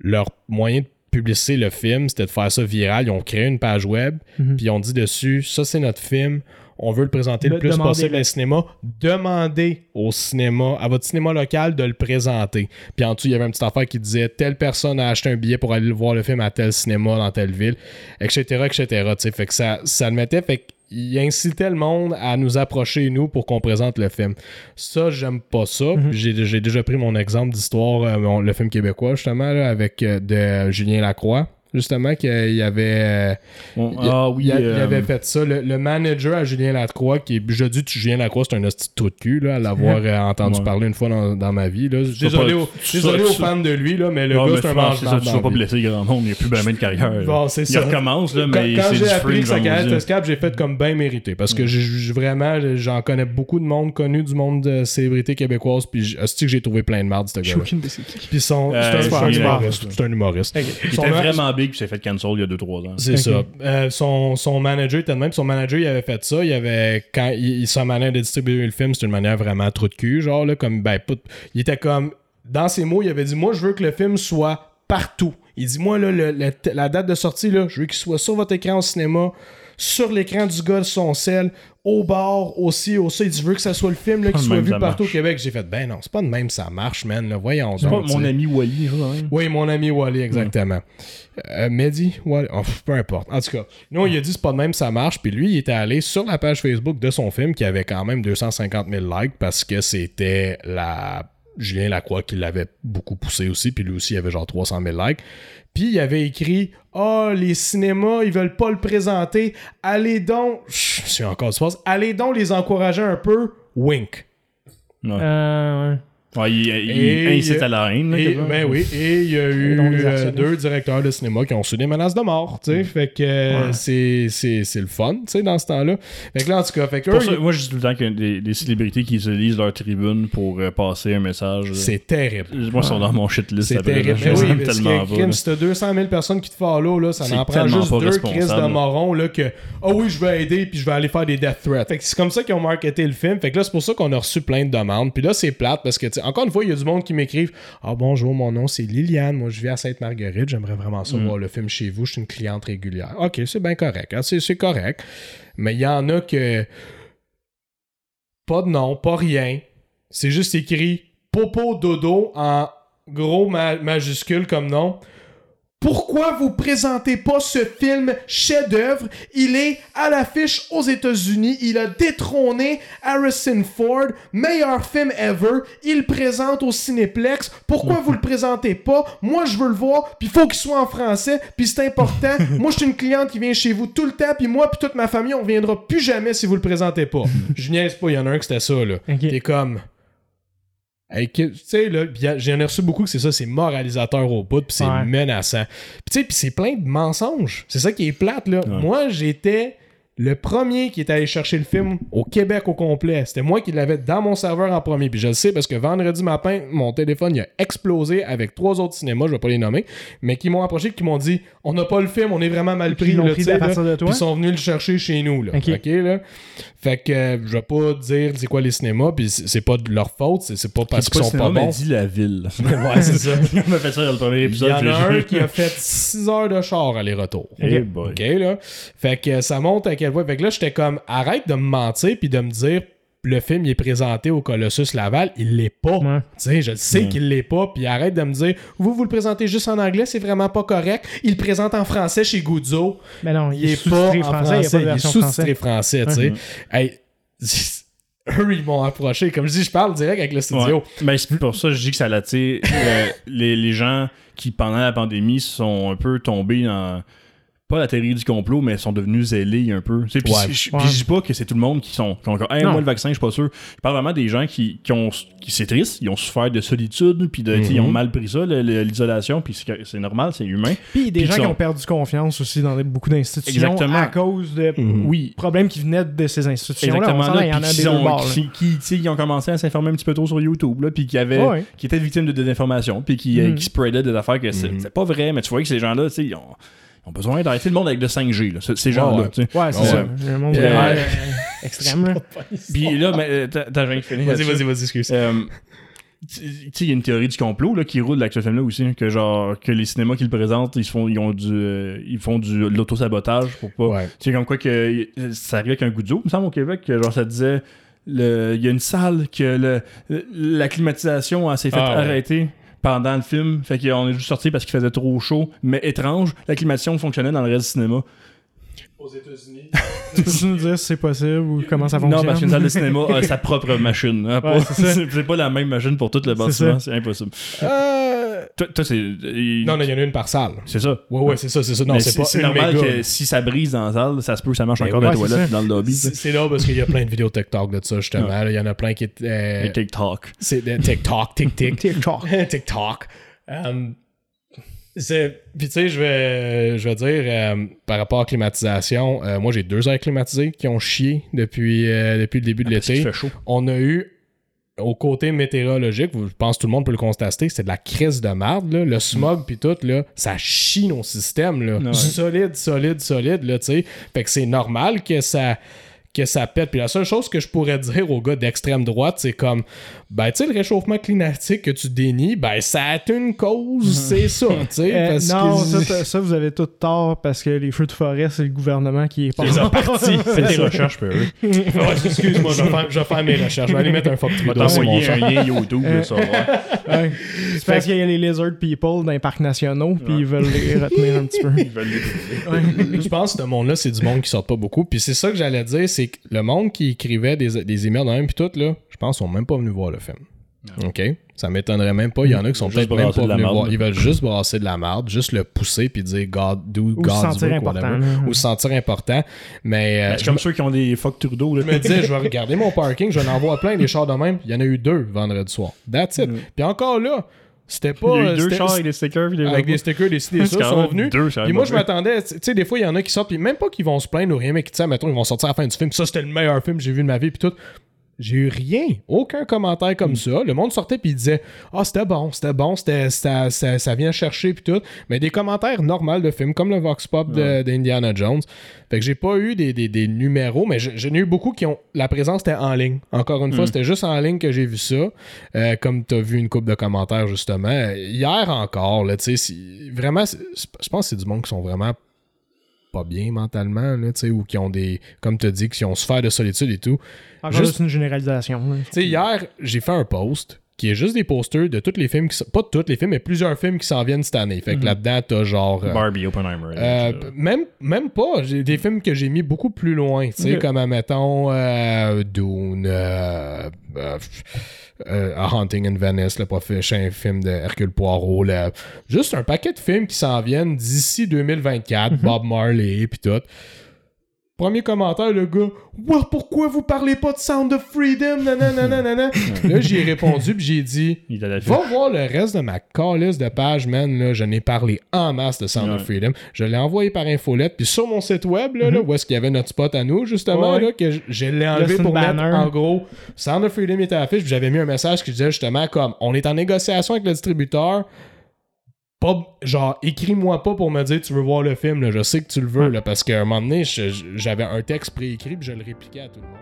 leur moyen de publiciter le film, c'était de faire ça viral. Ils ont créé une page web, Mhm. puis ils ont dit dessus, ça c'est notre film, on veut le présenter le plus possible au cinéma. Demandez au cinéma, à votre cinéma local de le présenter. Puis en dessous, il y avait une petite affaire qui disait telle personne a acheté un billet pour aller voir le film à tel cinéma dans telle ville, etc., etc. tu sais. Fait que ça, ça le mettait, fait qu'il incitait le monde à nous approcher, nous, pour qu'on présente le film. Ça, j'aime pas ça. Puis J'ai j'ai déjà pris mon exemple d'histoire, euh, le film québécois, justement, là, avec euh, de Julien Lacroix. Justement, qu'il y avait. euh, Bon, il, ah oui, il euh, avait fait ça. Le, le manager à Julien Lacroix, qui est. Je dis que Julien Lacroix, c'est un hostie de trou de cul, là, à l'avoir euh, entendu Ouais. parler une fois dans, dans ma vie. Là. Désolé, pas- tu- désolé aux fans de lui, là, mais le non, gars, c'est un franchement, c'est ça, mange tu vas pas blesser grand monde, il n'y a plus ben ben de carrière. Bon, c'est il ça. recommence, là, Quand, mais quand c'est j'ai appris que sa carrière était j'ai fait comme bien mérité. Parce que vraiment, j'en connais beaucoup de monde connu, du monde de célébrités québécoises. Puis, hostie que j'ai trouvé plein de marde, ce gars-là. c'est qui. Puis, son, c'est un- humoriste. C'est un humoriste. Il était vraiment big puis s'est fait cancel il y a 2-3 ans. C'est ça. Euh, son, son manager était de même. Son manager, il avait fait ça. Il avait, quand il, il- sa manière de distribuer le film, c'était une manière vraiment trou de cul. Genre, là, comme, ben, put- il était comme, dans ses mots, il avait dit, moi, je veux que le film soit partout. Il dit, moi, là, le- le- la date de sortie, là, je veux qu'il soit sur votre écran au cinéma, sur l'écran du gars de son sel, au bar aussi, aussi. Il dit, je veux que ça soit le film, là, de soit vu ça partout au. Québec. J'ai fait, ben non, c'est pas de même, ça marche, man. Là. Voyons C'est pas mon tu ami Wally, ça, hein? Oui, mon ami Wally, exactement. Euh, Mehdi, Wally, oh, peu importe. En tout cas, nous, il a dit c'est pas de même, ça marche. Puis lui, il était allé sur la page Facebook de son film qui avait quand même 250 000 likes parce que c'était la Julien Lacroix qui l'avait beaucoup poussé aussi. Puis lui aussi, il avait genre 300 000 likes. Puis il avait écrit Ah, les cinémas, ils veulent pas le présenter. Allez donc, suis encore du passe. Allez donc les encourager un peu. Wink. Ouais. Euh, ouais. Ouais, il, il Et incite à la haine. là, Et, ben oui, et il y a eu euh, deux directeurs de cinéma qui ont reçu des menaces de mort, tu sais. Fait que euh, Ouais. c'est, c'est, c'est le fun, tu sais, dans ce temps-là. Fait que là, en tout cas, fait que Pour eux, ça, moi, je dis tout le temps que des, des célébrités qui utilisent leur tribune pour euh, passer un message. euh, c'est terrible. Moi, ils sont dans mon shit list. C'est là. terrible. Mais les oui, tellement que, pas. là. si t'as 200 000 personnes qui te follow, là, ça C'est en prend juste deux crises de morons, là, que, ah oui, je vais aider, puis je vais aller faire des death threats. Fait que c'est comme ça qu'ils ont marketé le film. Fait que là, c'est pour ça qu'on a reçu plein de demandes. Puis là, c'est plate parce que, tu sais, encore une fois, il y a du monde qui m'écrivent, ah bonjour, mon nom, c'est Liliane. Moi, je vis à Sainte-Marguerite. J'aimerais vraiment ça Mm. voir le film chez vous. Je suis une cliente régulière. Ok, c'est bien correct. hein, c'est, c'est correct. Mais il y en a que, pas de nom, pas rien. C'est juste écrit Popo Dodo en gros ma- majuscule comme nom. Pourquoi vous présentez pas ce film chef-d'œuvre? Il est à l'affiche aux États-Unis. Il a détrôné Harrison Ford, meilleur film ever. Il le présente au Cinéplex. Pourquoi vous le présentez pas? Moi, je veux le voir. Puis faut qu'il soit en français. Puis c'est important. moi, je suis une cliente qui vient chez vous tout le temps. Puis moi, puis toute ma famille, on viendra plus jamais si vous le présentez pas. je niaise pas. Il y en a un que c'était ça là. Ok. T'es comme. Tu sais, là, j'en ai reçu beaucoup que c'est ça, c'est moralisateur au bout, puis c'est Ouais. menaçant. Puis tu sais, puis c'est plein de mensonges. C'est ça qui est plate, là. Ouais. Moi, j'étais Le premier qui est allé chercher le film au Québec au complet, c'était moi qui l'avais dans mon serveur en premier. Puis je le sais parce que vendredi matin, mon téléphone il a explosé avec trois autres cinémas, je vais pas les nommer, mais qui m'ont approché, qui m'ont dit On n'a pas le film, on est vraiment mal pris. ils là, pris de toi? Puis ils sont venus le chercher chez nous. Là. Fait que euh, je vais pas dire c'est quoi les cinémas, puis c'est pas de leur faute, c'est c'est pas parce qu'ils pas sont cinéma, pas bons. dit la ville. ouais, c'est ça. On m'a fait ça dans le premier Il y épisode. en a un qui a fait 6 heures de char aller-retour. Eh boy. OK, là. Fait que ça monte à quel point. Fait que là, j'étais comme, arrête de me mentir puis de me dire, le film il est présenté au Colossus Laval, il l'est pas. Ouais. Tu sais, je le sais Ouais. qu'il l'est pas, puis arrête de me dire, vous, vous le présentez juste en anglais, c'est vraiment pas correct. Il le présente en français chez Guzzo. Mais non, Il, est, pas en français, il est sous-titré français. tu sais. Hey, eux, ils m'ont approché. Comme je dis, je parle direct avec le studio. Ouais. Ben, c'est pour ça que je dis que ça l'attire. Euh, les, les gens qui, pendant la pandémie, sont un peu tombés dans. Pas la théorie du complot, mais sont devenus zélés un peu. Puis Ouais. je dis pas que c'est tout le monde qui sont. Qui ont, hey, moi, le vaccin, je suis pas sûr. Je parle vraiment des gens qui, qui ont. Qui, c'est triste, ils ont souffert de solitude, puis de, ils ont Mhm. mal pris ça, l'isolation, puis c'est c'est normal, c'est humain. Puis des gens qui qui sont- ont perdu confiance aussi dans beaucoup d'institutions Exactement. à cause de. Oui. problèmes qui venaient de ces institutions-là. On Exactement. là, il y en a qui des bords. là. qui, qui, ils ont commencé à s'informer un petit peu trop sur YouTube, là, puis qui avaient, Ouais. qui étaient victimes de désinformation, puis qui, euh, Mhm. qui spreadaient des affaires que c'est Mhm. pas vrai, mais tu vois que ces gens-là, tu sais, ils ont, ils ont besoin d'arrêter le monde avec le 5G, là, ce- ces gens-là. ouais. tu sais. Ouais, c'est Ouais. ça. Le monde Euh, euh, extrême. là. Puis là, mais, euh, t'as t'as rien fini. Vas-y, là-dessus. vas-y, vas-y, excuse. Euh, tu tu sais, il y a une théorie du complot là, qui roule avec ce film-là aussi, hein, que genre que les cinémas qui le présentent, ils se font, ils ont du, euh, ils font du de l'auto-sabotage pour pas. Ouais. Tu sais, comme quoi que euh, ça arrivait avec un goudzo, il me semble, au Québec, que genre ça disait le- il y a une salle que le, la climatisation elle s'est fait Ah, ouais. arrêter pendant le film. Fait qu'on est juste sorti parce qu'il faisait trop chaud. Mais étrange, la climatisation fonctionnait dans le reste du cinéma. Aux États-Unis. Tu peux-tu nous dire si c'est possible ou comment ça fonctionne? Non, parce qu'une salle de cinéma a sa propre machine. hein, pas- c'est ça. c'est c'est pas la même machine pour tout le bâtiment, c'est impossible. Euh... Toi, toi, c'est. il- Non, non, il y en a une par salle. C'est ça. Ouais, ouais, c'est ça, c'est ça. Non, c'est pas normal méga. que si ça brise dans la salle, ça se peut que ça marche Ben encore ouais, dans la c'est toilette, dans le lobby. C'est c'est là parce qu'il y a plein de vidéos TikTok de ça, justement. Il y en a plein qui. euh, TikTok. C'est TikTok, TikTok. TikTok. TikTok. Puis tu sais, je vais, je vais dire, euh, par rapport à la climatisation, euh, moi j'ai deux airs climatisés qui ont chié depuis, euh, depuis le début de Ah, l'été. fait chaud. On a eu, au côté météorologique, je pense que tout le monde peut le constater, c'est de la crise de marde. Là. Le smog puis tout, là, ça chie nos systèmes. Là. Ouais. Solide, solide, solide. Là, tu sais. fait que c'est normal que ça que ça pète. Puis la seule chose que je pourrais dire aux gars d'extrême droite, c'est comme, ben, tu sais, le réchauffement climatique que tu dénies, ben, ça a une cause, c'est ça, tu sais. Euh, non, que- ça, vous avez tout tort parce que les feux de forêt, c'est le gouvernement qui est pas Les a partis. Fais tes recherches, Perry. Ouais, excuse-moi, je vais, faire, je vais faire mes recherches. Je vais aller mettre un fuck Trudeau sur mon un lien YouTube, ça va. Ouais. C'est parce qu'il y a les lizard people dans les parcs nationaux, puis ils veulent les retenir un petit peu. Ils veulent les- je pense que ce monde-là, c'est du monde qui sort pas beaucoup. Puis c'est ça que j'allais dire, c'est que le monde qui écrivait des, des emails de même, puis tout, là, je pense qu'ils sont même pas venus voir le film. OK? Ça m'étonnerait même pas. Il y en a qui sont Juste peut-être même pas de la venus marde. voir. Ils veulent juste brasser de la merde, juste le pousser puis dire God, do Ou se God's sentir work, important. whatever. Ou se sentir important. Mais euh, Ben, C'est comme ceux qui ont des fuck Trudeau. Là. je me disais, je vais regarder mon parking, je vais en voir plein des chars de même. Il y en a eu deux vendredi soir. That's it. Puis encore là, c'était pas. Il y a eu deux chars avec des stickers. puis des avec des stickers, des ça, sont venus. Puis moi, je m'attendais, tu sais, des fois, il y en a qui sortent, puis même pas qu'ils vont se plaindre ou rien, mais qui, tu sais, mettons, ils vont sortir à la fin du film. Ça, c'était le meilleur film que j'ai vu de ma vie, puis tout. J'ai eu rien, aucun commentaire comme ça. Le monde sortait puis disait Ah, c'était bon, c'était bon, c'était, ça, ça, ça vient chercher puis tout. Mais des commentaires normaux de films, comme le Vox Pop d'Indiana Jones. Fait que j'ai pas eu des, des- des numéros, mais j'ai- j'en ai eu beaucoup qui ont. La présence était en ligne. Encore une fois, c'était juste en ligne que j'ai vu ça. Euh, comme tu as vu une coupe de commentaires justement. Hier encore, là, tu sais, si- vraiment, je pense que c'est du monde qui sont vraiment pas bien mentalement, là, tu sais, ou qui ont des, comme tu as dit, qui ont souffert de solitude et tout. Encore Juste- une généralisation. sais, hier, j'ai fait un post qui est juste des posters de tous les films, qui, pas de tous les films, mais plusieurs films qui s'en viennent cette année. Fait que là-dedans, t'as genre... euh, Barbie, Oppenheimer. euh, même, même pas. J'ai des films que j'ai mis beaucoup plus loin, tu sais, comme, mettons, euh, Dune, euh, A Haunting in Venice, le prochain film de Hercule Poirot, juste un paquet de films qui s'en viennent d'ici 2024, Bob Marley, puis tout. Premier commentaire, le gars, pourquoi vous parlez pas de Sound of Freedom? Nanana, nanana. là, j'ai répondu, puis j'ai dit, Il la Va voir le reste de ma calice de page, man. Là, je n'ai parlé en masse de Sound of. Freedom. Je l'ai envoyé par infolette. Puis sur mon site web, là, là, où est-ce qu'il y avait notre spot à nous, justement, Ouais. là, que je, l'ai enlevé pour mettre banner. en gros Sound of Freedom était à l'affiche. Puis j'avais mis un message qui disait justement comme on est en négociation avec le distributeur. Pas, genre, écris-moi pas pour me dire tu veux voir le film. Là. Je sais que tu le veux, là, parce qu'à un moment donné, j'avais un texte préécrit puis je le répliquais à tout le monde.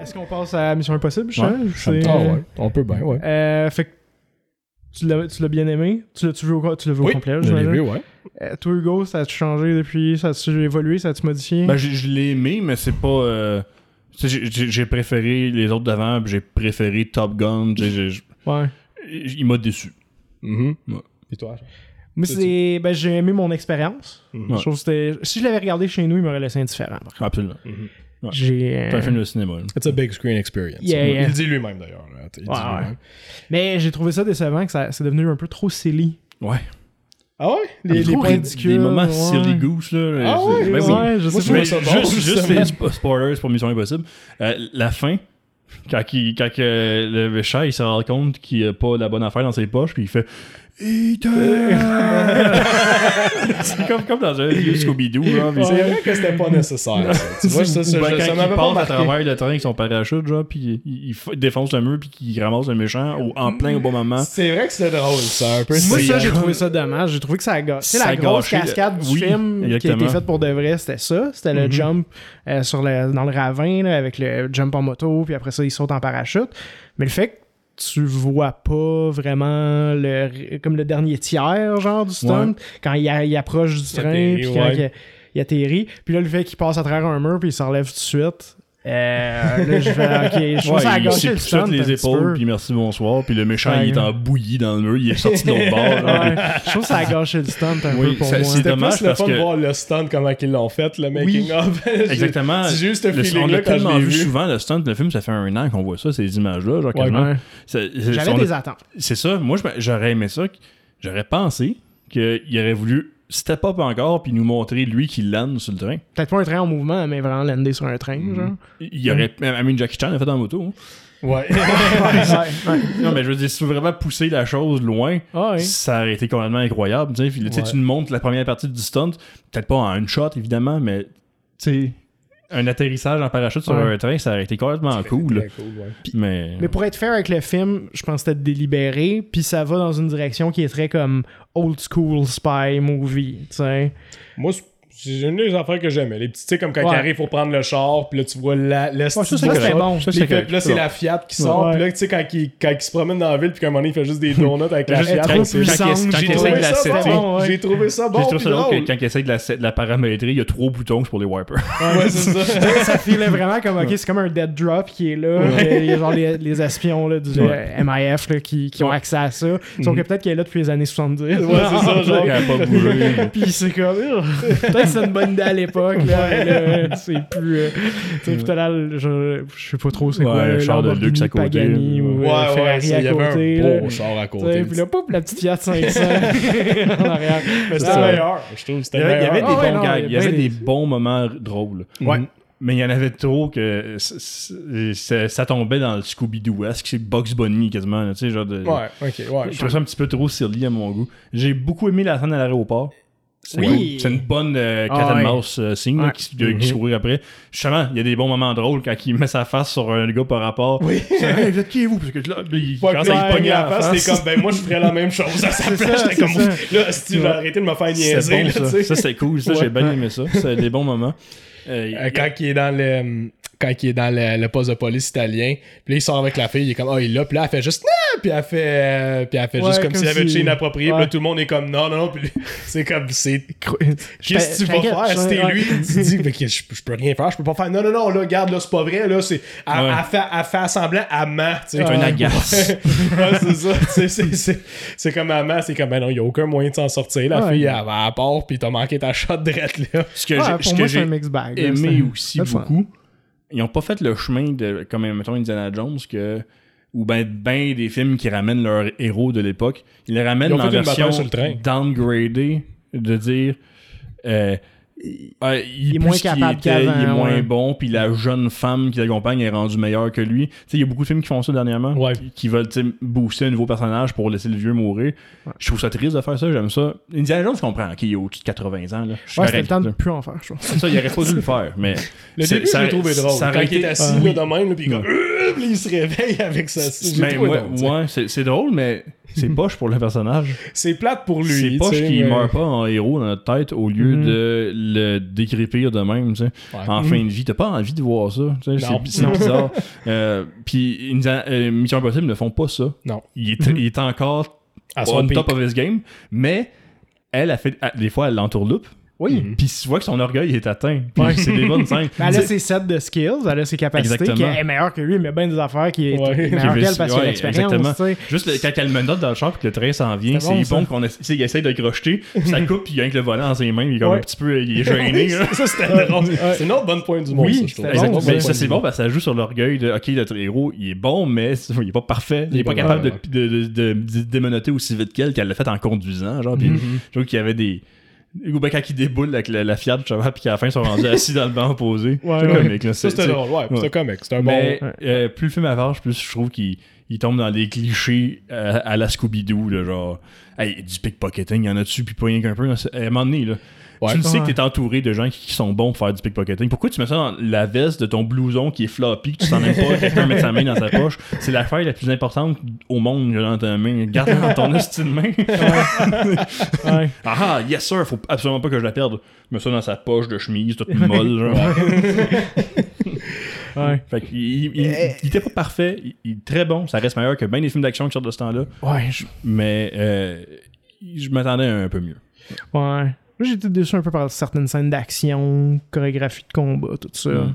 Est-ce qu'on passe à Mission Impossible, je Ouais, sais? Ah ouais, on peut bien, ouais. Euh, fait que tu l'as, l'as bien aimé? Tu l'as-tu vu au, tu l'as vu au Oui, complet? je l'ai vu, ouais. Euh, toi, Hugo, ça a-tu changé depuis? Ça a-tu évolué? Ça a-tu modifié? Ben, je, je l'ai aimé, mais c'est pas. euh, j'ai- préféré les autres d'avant, puis j'ai préféré Top Gun. j'ai- j'ai- j'ai- ouais. il m'a déçu. Mhm. Ouais. Puis toi? Moi, C'est- ben, j'ai aimé mon expérience. Mhm. Ouais. Je trouve que si je l'avais regardé chez nous, il m'aurait laissé indifférent. Absolument. Ouais. J'ai, euh, C'est un film de cinéma. là. It's a big screen experience. Yeah, Il yeah. dit lui-même d'ailleurs. Ouais. Mais j'ai trouvé ça décevant que ça, c'est devenu un peu trop silly. Ouais. Ah ouais? Les- Trop les points rid- ridicules, Des moments ouais. silly goose, là. Ah ouais? ben oui. Ouais, je Moi, sais je pas. Mais juste, juste les spo- spoilers pour Mission Impossible. Euh, la fin, quand, il- quand que le méchant il se rend compte qu'il a pas la bonne affaire dans ses poches, puis il fait! C'est comme, comme dans un vieux Scooby-Doo. Puis C'est vrai que c'était pas nécessaire. ça. Tu vois, ça, ben, je- ça quand il pas passe à marqué. travers le train avec son parachute, genre, puis il, il défonce le mur, puis qu'il ramasse le méchant au- en plein au bon moment. C'est vrai que c'était drôle, ça. Un peu Moi, c'est- ça, j'ai trouvé ça dommage. J'ai trouvé que ça a gâché. Tu sais, Ça la grosse gâché cascade du oui, film qui a été faite pour de vrai, c'était ça. C'était le jump euh, sur le, dans le ravin, là, avec le jump en moto, puis après ça, il saute en parachute. Mais le fait que tu vois pas vraiment le, comme le dernier tiers, genre, du stunt, quand il, approche du train, puis quand ouais. il, il atterrit. Puis là, le fait qu'il passe à travers un mur, puis il se relève tout de suite. Euh, là, je fais, ok, je que le un les épaules, puis merci, bonsoir. Puis le méchant, Ouais. il est en bouillie dans le mur, il est sorti de l'autre bord. je trouve que ça a gâché le stunt un Oui, peu pour ça- moi. c'est C'était dommage plus le parce fun de que- voir le stunt, comment ils l'ont fait, le making Oui. of. Exactement. J'ai juste Le- on feeling-là l'a quand je vu souvent, le stunt, le film, ça fait un an qu'on voit ça, ces images-là. C'est- c'est- J'avais des attentes. C'est ça. Moi, je- j'aurais aimé ça. J'aurais pensé qu'il aurait voulu step up encore puis nous montrer lui qui lande sur le train. Peut-être pas un train en mouvement, mais vraiment lander sur un train, genre. Il y aurait. I mean, Jackie Chan a fait en moto. hein. Ouais. Non, mais je veux dire, si tu veux vraiment pousser la chose loin, Ah, ça aurait été complètement incroyable. Tu sais, tu nous montres la première partie du stunt, peut-être pas en une shot, évidemment, mais tu sais, un atterrissage en parachute sur Ouais. un train, ça aurait été complètement cool. Très cool, ouais. Mais. Mais pour être fair avec le film, je pense que c'était délibéré, puis ça va dans une direction qui est très comme old school spy movie, tu sais. Moi, c'est- une des affaires que j'aimais. Les petits, tu sais, comme quand Ouais. il arrive pour prendre le char, puis là, tu vois la, le ça, style c'est de bon. Ça, c'est là, c'est la Fiat qui Ouais. sort. Puis là, tu sais, quand il, quand il se promène dans la ville, puis qu'à un moment donné, il fait juste des donuts avec la Fiat. quand il- j'ai trouvé de la ça setter. bon. ouais. J'ai trouvé ça J'ai bon. trouvé puis ça drôle drôle. que quand il essaie de la, de la paramétrer, il y a trop boutons pour les wipers. Ouais, c'est ça. ça filait vraiment comme, ok, c'est comme un dead drop qui est là. Il y a genre les, les espions là, du Ouais. MIF là, qui, qui ont accès à ça. Sauf que peut-être qu'elle est là depuis les années 70. Ouais, c'est ça, genre. Il a pas bougé. Puis c'est comme, euh, bonne idée à l'époque, là. c'est plus. euh, tu sais, là, je, je sais pas trop c'est Ouais, quoi. un le char de luxe à côté. Pagani ou Ouais, euh, ouais, Ferrari ça, il y à avait côté. un beau char à côté. Puis là, pouf, la petite Fiat 500 en arrière. Mais c'était Ça- meilleur. Je trouve c'était y avait, il y meilleur. avait des Ah ouais, bons gags, il y avait des bons moments drôles. Ouais. Mais il y en avait trop que ça, tombait dans le Scooby-Doo-esque, c'est Bugs Bunny quasiment, tu sais, genre de... Ouais, ok, ouais. Je trouve ça un petit peu trop silly à mon goût. J'ai beaucoup aimé la scène à l'aéroport. C'est Oui. cool. C'est une bonne euh, cat Ah and mouse euh, Ouais. qui, qui se courait après. Justement, il y a des bons moments drôles quand il met sa face sur un gars par rapport. Oui. C'est, Hey, vous êtes qui vous? Parce que là, il commence à pogner la face. c'était comme, ben moi, je ferais la même chose à sa C'est place. J'étais comme, c'est là, si tu vas arrêter de me faire C'est niaiser, bon, là, ça. c'est cool. Ça, Ouais. j'ai bien aimé ça. C'est des bons moments. Euh, Euh, quand il est dans le quand il est dans le, le poste de police italien. Puis là il sort avec la fille il est comme oh il est là. Puis là elle fait juste non puis elle fait euh, puis elle fait Ouais, juste comme comme s'il y avait une si- chaîne inappropriée puis ouais. là tout le monde est comme non non non. Puis c'est comme c'est qu'est-ce que tu vas faire je- si t'es ouais. lui? tu dis mais je, je peux rien faire je peux pas faire. Non non non là regarde là c'est pas vrai là c'est elle, Ouais. elle fait elle fait semblant à tu sais. Un agace. ouais, c'est ça. C'est c'est c'est c'est comme à ment c'est comme ben non il y a aucun moyen de s'en sortir. La Ouais. fille elle, elle part puis t'as manqué ta shot de là. Ce que Ouais, j'ai- pour ce moi, que c'est un j'ai mix bag. là, aimé c'est- aussi c'est beaucoup, ils ont pas fait le chemin de, comme mettons Indiana Jones, que ou ben, ben des films qui ramènent leurs héros de l'époque. Ils les ramènent Ils en version downgradée, de dire euh, euh, il, est moins qu'il capable était, il est moins ouais. bon, puis la jeune femme qui l'accompagne est rendue meilleure que lui. Tu sais, il y a beaucoup de films qui font ça dernièrement, Ouais. qui veulent tu sais, booster un nouveau personnage pour laisser le vieux mourir. Je trouve ça triste de faire ça, j'aime ça. Indiana Jones, je comprends, qu'il est au-dessus de 80 ans. Là. Je Ouais, c'était le temps de là. plus en faire, je trouve. Ça, il aurait pas dû le faire, mais. Le début, ça- je l'ai trouvé drôle. ça Quand aurait il été- assis Ah, là de même, puis il, comme, Il se réveille avec l'ai Mais ouais, c'est drôle, mais c'est poche pour le personnage. C'est plate pour lui. C'est poche qu'il mais- meurt pas en héros dans notre tête au lieu Mhm. de le décrépir de même. Ouais. En fin de vie, t'as pas envie de voir ça. C'est bizarre. Euh, Puis euh, Mission Impossible ne font pas ça. Non. Il est, il est encore À on top of his game, mais elle a fait. Des fois, elle l'entourloupe. Oui. Mhm. Puis tu vois que son orgueil est atteint. Puis Ouais. c'est des bonnes scènes. Mais elle a ses sets de skills, elle a ses capacités, qui est meilleure que lui, mais bien des affaires qui est Ouais. meilleure Qui- qu'elle parce a l'expérience. Juste le- quand elle me note dans le char puis que le train s'en vient, C'est bon, qu'on essa- tu sais, il essaie de crocheter, puis ça coupe, puis il y a avec le volant dans ses mains, il est comme Ouais. un petit peu il est gêné. Ça, c'était drôle. C'est une autre bonne point du monde, Oui, ça, je trouve. bon, mais ça c'est bon parce que ça joue sur l'orgueil de ok notre héros il est bon mais il est pas parfait il est pas capable de, démonoter aussi vite qu'elle qu'elle l'a fait en conduisant genre puis je trouve qu'il y avait des quand il déboule avec la, la Fiat cheval puis qu'à la fin ils sont rendus assis dans le banc opposé Ouais, c'est ouais. comique là Ça, C'est- c'était drôle. Ouais, ouais. c'était comique. C'était un bon. mais Ouais. euh, plus le film avance, plus je trouve qu'il il tombe dans des clichés euh, à la Scooby-Doo, genre, hey, du pickpocketing, il y en a dessus, puis pas rien qu'un peu. là, À un moment donné, là, Ouais. tu le sais Ouais. que t'es entouré de gens qui, qui sont bons pour faire du pickpocketing. Pourquoi tu mets ça dans la veste de ton blouson qui est floppy, que tu t'en aimes pas, que quelqu'un met sa main dans sa poche? C'est l'affaire la plus importante au monde dans ta main. Garde dans ton esti de main. Ouais. ah ah, yes sir, faut absolument pas que je la perde. Mets ça dans sa poche de chemise, toute molle, genre. Ouais. Fait il, il- il était pas parfait, il, il est très bon, ça reste meilleur que bien des films d'action qui sortent de ce temps-là, Ouais, je- mais euh, je m'attendais à un peu mieux. ouais. Moi, j'étais déçu un peu par certaines scènes d'action, chorégraphie de combat, tout ça. Mm.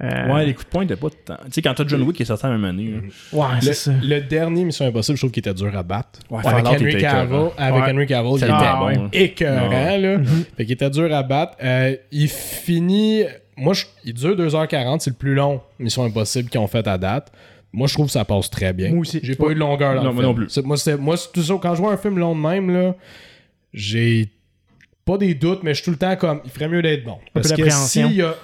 Euh, Ouais, les coups de poing étaient pas tant. Tu sais, quand t'as John Wick qui est sorti la même année, là. ouais, Le, c'est ça. le dernier Mission Impossible, je trouve qu'il était dur à battre. Ouais, avec Henry Cavill, avec Ouais. Henry Cavill, il était Ah, bon. hein. écœurant, là. Mhm. Fait qu'il était dur à battre. Euh, il finit. Moi, je- il dure 2h40, c'est le plus long Mission Impossible qu'ils ont fait à date. Moi, je trouve que ça passe très bien. Moi aussi. J'ai pas eu de longueur dans Non, le moi film. non plus. C'est- Moi, c'est moi, c'est tout ça. Quand je vois un film long de même, là, j'ai pas des doutes, mais je suis tout le temps comme, il ferait mieux d'être bon. Parce que s'il y a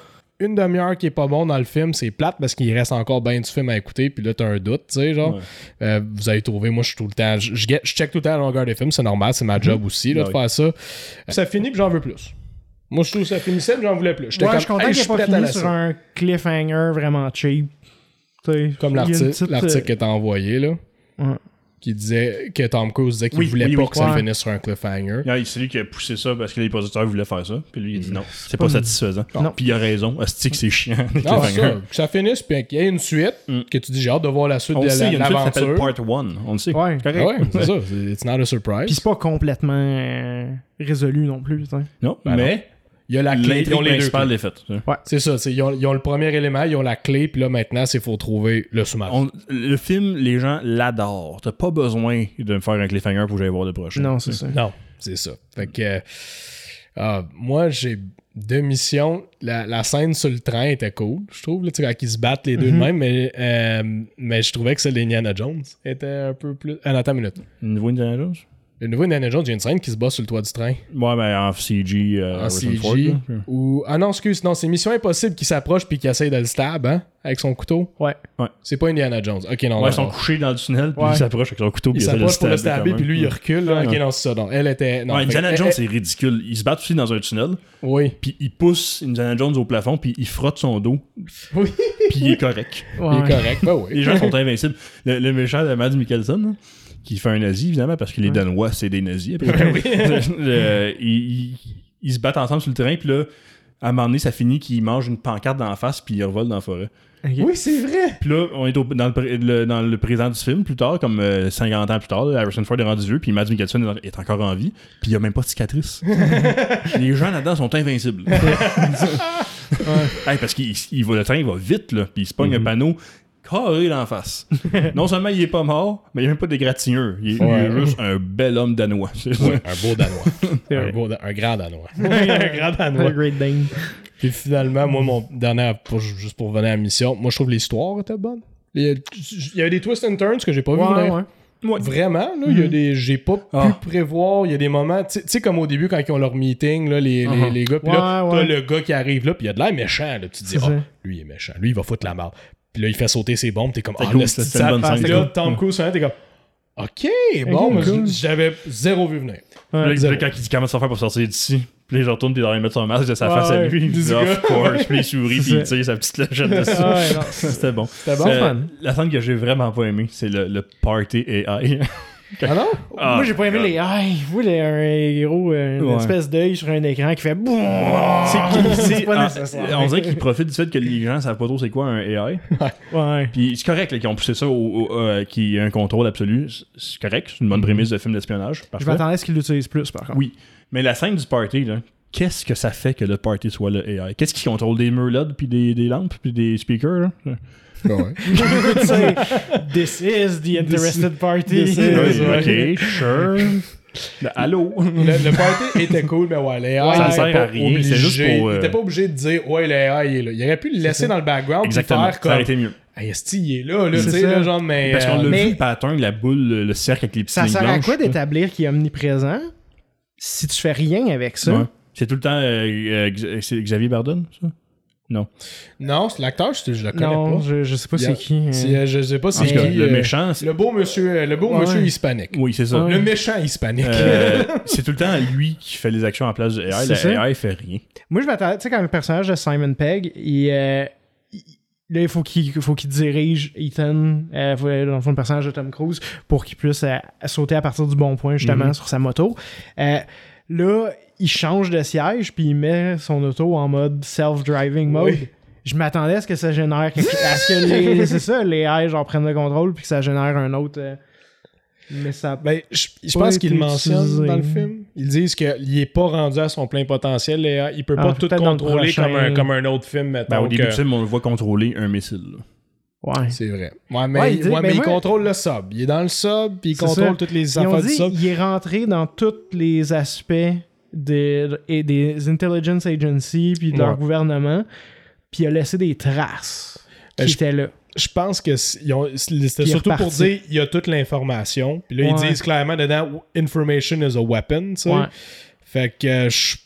une demi-heure qui est pas bon dans le film, c'est plate parce qu'il reste encore bien du film à écouter, puis là, t'as un doute, tu sais, genre. Ouais. Euh, vous avez trouvé, moi, je suis tout le temps, je, je, get- je check tout le temps la longueur des films, c'est normal, c'est ma job aussi, là, Ben de oui. faire ça. Ça finit, puis j'en veux plus. Moi, je trouve que ça finissait, puis j'en voulais plus. J'étais Ouais, comme, je suis content hey, qu'il pas fini sur un cliffhanger vraiment cheap. Comme l'article petite, l'article euh, que t'as envoyé, là. Qui disait que Tom Cruise disait qu'il Oui, voulait oui, pas oui. que ça finisse sur un cliffhanger. C'est lui qui a poussé ça parce que les producteurs voulaient faire ça. Puis lui, il dit non, c'est pas pas- satisfaisant. Non. Puis il a raison. Hostie que c'est chiant. les Non, ça, que ça finisse, puis qu'il y ait une suite, Mm. que tu dis j'ai hâte de voir la suite On de sait, la- il y a une suite qui s'appelle l'aventure. Part 1. On le sait. Ouais. Correct. ouais, c'est ça. c'est- It's not a surprise. Puis c'est pas complètement euh, résolu non plus. tu sais. Non, Ben mais Il y a la clé, ils ont les deux principale faite. C'est ça, c'est- ils ont, ils ont le premier élément, ils ont la clé, puis là maintenant, c'est faut trouver le sous-marin. Le film, les gens l'adorent. T'as pas besoin de me faire un cliffhanger pour que j'aille voir le prochain. Non, c'est ça. Non, c'est ça. Fait que euh, ah, moi, j'ai deux missions. La, la scène sur le train était cool, je trouve, là, tu sais, quand ils se battent les deux de même, mais, euh, mais je trouvais que celle d'Indiana Jones était un peu plus. Ah, non, attends une minute. Niveau Indiana Jones? Le nouveau Indiana Jones, il y a une scène qui se bat sur le toit du train. Ouais, mais en CG. euh, en Harrison CG. Ford, ou... Ah non, excuse, non, c'est Mission Impossible qui s'approche puis qui essaye de le stab, hein, avec son couteau. Ouais. C'est pas Indiana Jones. Ok, non, Ouais, non, ils sont non. couchés dans le tunnel, puis Ouais. il s'approche avec son couteau, Il puis essaie de s'approche pour le stabber puis lui, il recule. là. Ok, Ouais. non, c'est ça. Non, elle était. Non, Ouais, fait- Indiana elle- Jones, elle- c'est ridicule. Ils se battent aussi dans un tunnel, Oui. puis il pousse Indiana Jones au plafond, puis il frotte son dos, Oui. puis il est correct. Il est correct. Ben oui. Les gens sont invincibles. Le, le méchant de Mads Mikkelsen, là, qui fait un nazi, évidemment, parce que les Danois, c'est des nazis. après. Le- ils, ils- ils se battent ensemble sur le terrain, puis là, à un moment donné, ça finit qu'ils mangent une pancarte d'en face, puis ils revolent dans la forêt. Oui, c'est vrai. Puis là, on est au- dans, le, pré- le- dans le présent du film, plus tard, comme euh, 50 ans plus tard, là, Harrison Ford est rendu vieux, puis Mads Mikkelsen est, est encore en vie, puis il n'y a même pas de cicatrice. Les gens là-dedans sont invincibles. Hey, parce va, le train il va vite, là, puis il se pogne un panneau carré d'en face. non seulement il est pas mort, mais il n'y a même pas d'égratignure. Il, est- il est juste un bel homme danois. Ouais, un beau Danois. Un, beau, Da- un grand Danois. un grand Danois. Great Dane. Puis finalement, moi, mon dernier, pour- juste pour revenir à la mission, moi, je trouve l'histoire était bonne. Il y a des twists and turns que j'ai pas vu Ouais, venir. ouais. Vraiment, là, il y a Mhm. des. J'ai pas Ah. pu prévoir. Il y a des moments. Tu sais- comme au début, quand ils ont leur meeting, là, les, les, Uh-huh. les gars. Puis là, Ouais, t'as le gars qui arrive là, puis il a de l'air méchant. Là, tu te dis, ah, lui, il est méchant. Lui, il va foutre la merde. Puis là, il fait sauter ses bombes. T'es comme, ah, le c'est- une bonne là, Tom. Cruise, hein, t'es comme, ok, bon, j'avais zéro vu venir. Là, quand il dit comment ça faire pour sortir d'ici, puis là, je retourne, puis il doit mettre son masque de sa face à lui. Il of course, puis il sourit, puis il tire sa petite légende dessus. Ah C'était bon. C'était bon, Euh, fun. La scène que j'ai vraiment pas aimé, c'est le, le party AI. Ah non? Ah, Moi, j'ai pas aimé les aïe. Vous, les, un héros, euh, une Ouais. espèce d'œil sur un écran qui fait boum. C'est pas ah, nécessaire. on dirait qu'il profite du fait que les gens savent pas trop c'est quoi un AI. Ouais. Puis c'est correct qu'ils ont poussé ça au, au- euh, qu'il y ait un contrôle absolu. C'est- correct, c'est une bonne prémisse de film d'espionnage. Je m'attendais à ce qu'ils l'utilisent plus, par contre. Oui. Mais la scène du party, là, qu'est-ce que ça fait que le party soit le AI? Qu'est-ce qui contrôle des LED, puis des, des lampes, puis des speakers? là? Ouais. Tu sais, This is the interested party. This is- ok, sure. Le- Allô? le, le party était cool, mais ouais, les Ça sert à pas rien, obligé- c'est juste pour, euh, Il était pas obligé de dire, ouais, les AI, il est là. Il aurait pu le laisser dans le background et Exactement. faire Ça comme, aurait été mieux. hey, esti, il est là, là, tu sais, ça. là, genre, mais. Parce qu'on euh, l'a mais- vu le pattern, la boule, le, le cercle avec les petites Ça sert à blanches, quoi là. d'établir qu'il est omniprésent si tu fais rien avec ça? Ouais. C'est tout le temps euh, euh, Xavier Bardon, ça? Non. Non, c'est l'acteur, je, je le connais Non, pas. je, je sais pas c'est qui. euh. Je sais pas c'est qui. le euh, méchant, c'est... Le beau monsieur, euh, le beau Ouais. monsieur hispanique. Oui, c'est ça. Ouais. Le méchant hispanique. Euh, c'est tout le temps lui qui fait les actions en place de AI. C'est La ça. AI fait rien. Moi, je m'attendais, tu sais, quand le personnage de Simon Pegg, il, euh, il- là, il faut qu'il faut qu'il dirige Ethan, euh, faut- dans le fond, le personnage de Tom Cruise, pour qu'il puisse euh, sauter à partir du bon point, justement, Mhm. sur sa moto. Euh, là, il change de siège, puis il met son auto en mode self-driving mode. Oui. Je m'attendais à ce que ça génère quelque chose. À ce que les, c'est ça, les AI, genre, prennent le contrôle, puis que ça génère un autre. euh, mais ça. Ben, je, je pense qu'ils mentionnent dans le film. Ils disent qu'il est pas rendu à son plein potentiel. les AI. Il peut Ah, pas tout contrôler prochain. comme un, comme un autre film. Ben, au début que- du film, on le voit contrôler un missile. là. Ouais. C'est vrai. Ouais, mais, Ouais, il dit- mais ben il contrôle le sub. Il est dans le sub, puis il contrôle ça. toutes les affaires du sub. il est rentré dans tous les aspects des, des intelligence agencies puis de leur gouvernement, puis il a laissé des traces qui Ben, je- étaient là. Je pense que c'était surtout pour dire il y a toute l'information. Puis là, ils disent clairement dedans information is a weapon. Fait que euh, je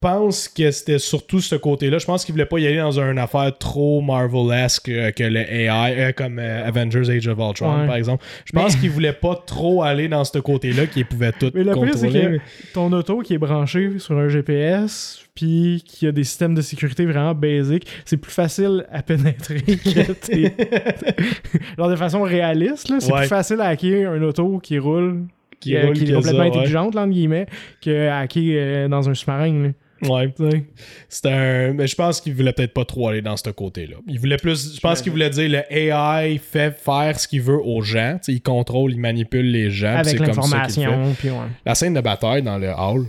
pense que c'était surtout ce côté-là. Je pense qu'ils voulaient pas y aller dans une affaire trop Marvel-esque euh, que le AI, euh, comme euh, Avengers Age of Ultron, Ouais. par exemple. Je pense Mais- qu'ils voulaient pas trop aller dans ce côté-là qu'ils pouvaient tout Mais le pire, c'est contrôler. que ton auto qui est branché sur un GPS, puis qui a des systèmes de sécurité vraiment basiques, c'est plus facile à pénétrer que tes... Genre de façon réaliste, là, c'est Ouais. plus facile à hacker un auto qui roule, Qui euh, roule qui est complètement ça, ouais. intelligente, là, entre guillemets, que hacker dans un sous-marin. Ouais. Tu sais. C'était un. Mais je pense qu'il voulait peut-être pas trop aller dans ce côté-là. Il voulait plus. Je pense qu'il voulait dire le AI fait faire ce qu'il veut aux gens. Tu sais, il contrôle, il manipule les gens. Avec c'est l'information, puis ouais. La scène de bataille dans le hall,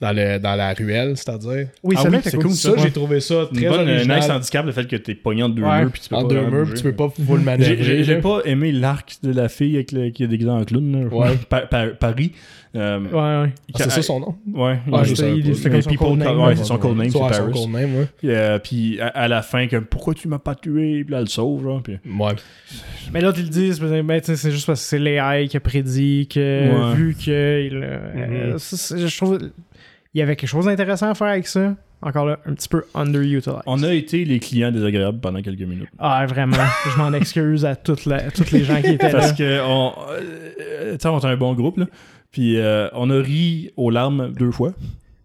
dans, le, dans la ruelle, c'est-à-dire. Oui, Ah oui, c'est cool. cool, Ça, j'ai trouvé ça très bonne original. nice handicap, le fait que t'es pogné entre deux Ouais. murs, puis tu peux En pas deux murs, bouger. tu peux pas full J'ai- manœuvrer. J'ai pas aimé l'arc de la fille avec le- qui est déguisée en clown. là. Ouais. Pa- pa- Paris. Euh, Ouais, ouais. Ah, c'est ça son nom? Ouais. Ah, il- je son code name. ouais, c'est son code name, c'est son Paris. code name, ouais. Puis, euh, puis à, à la fin, comme pourquoi tu m'as pas tué, puis là, elle le sauve, genre. Puis, Ouais. Mais là, ils le disent, c'est juste parce que c'est l'AI qui a prédit que, Ouais. vu que. il, euh, c'est- je trouve. Il y avait quelque chose d'intéressant à faire avec ça. Encore là, un petit peu underutilized. on a été les clients désagréables pendant quelques minutes. Ah, vraiment. je m'en excuse à toutes, la, toutes les gens qui étaient là. Parce que on, euh, tu sais, on est un bon groupe, là. Puis euh, on a ri aux larmes deux fois.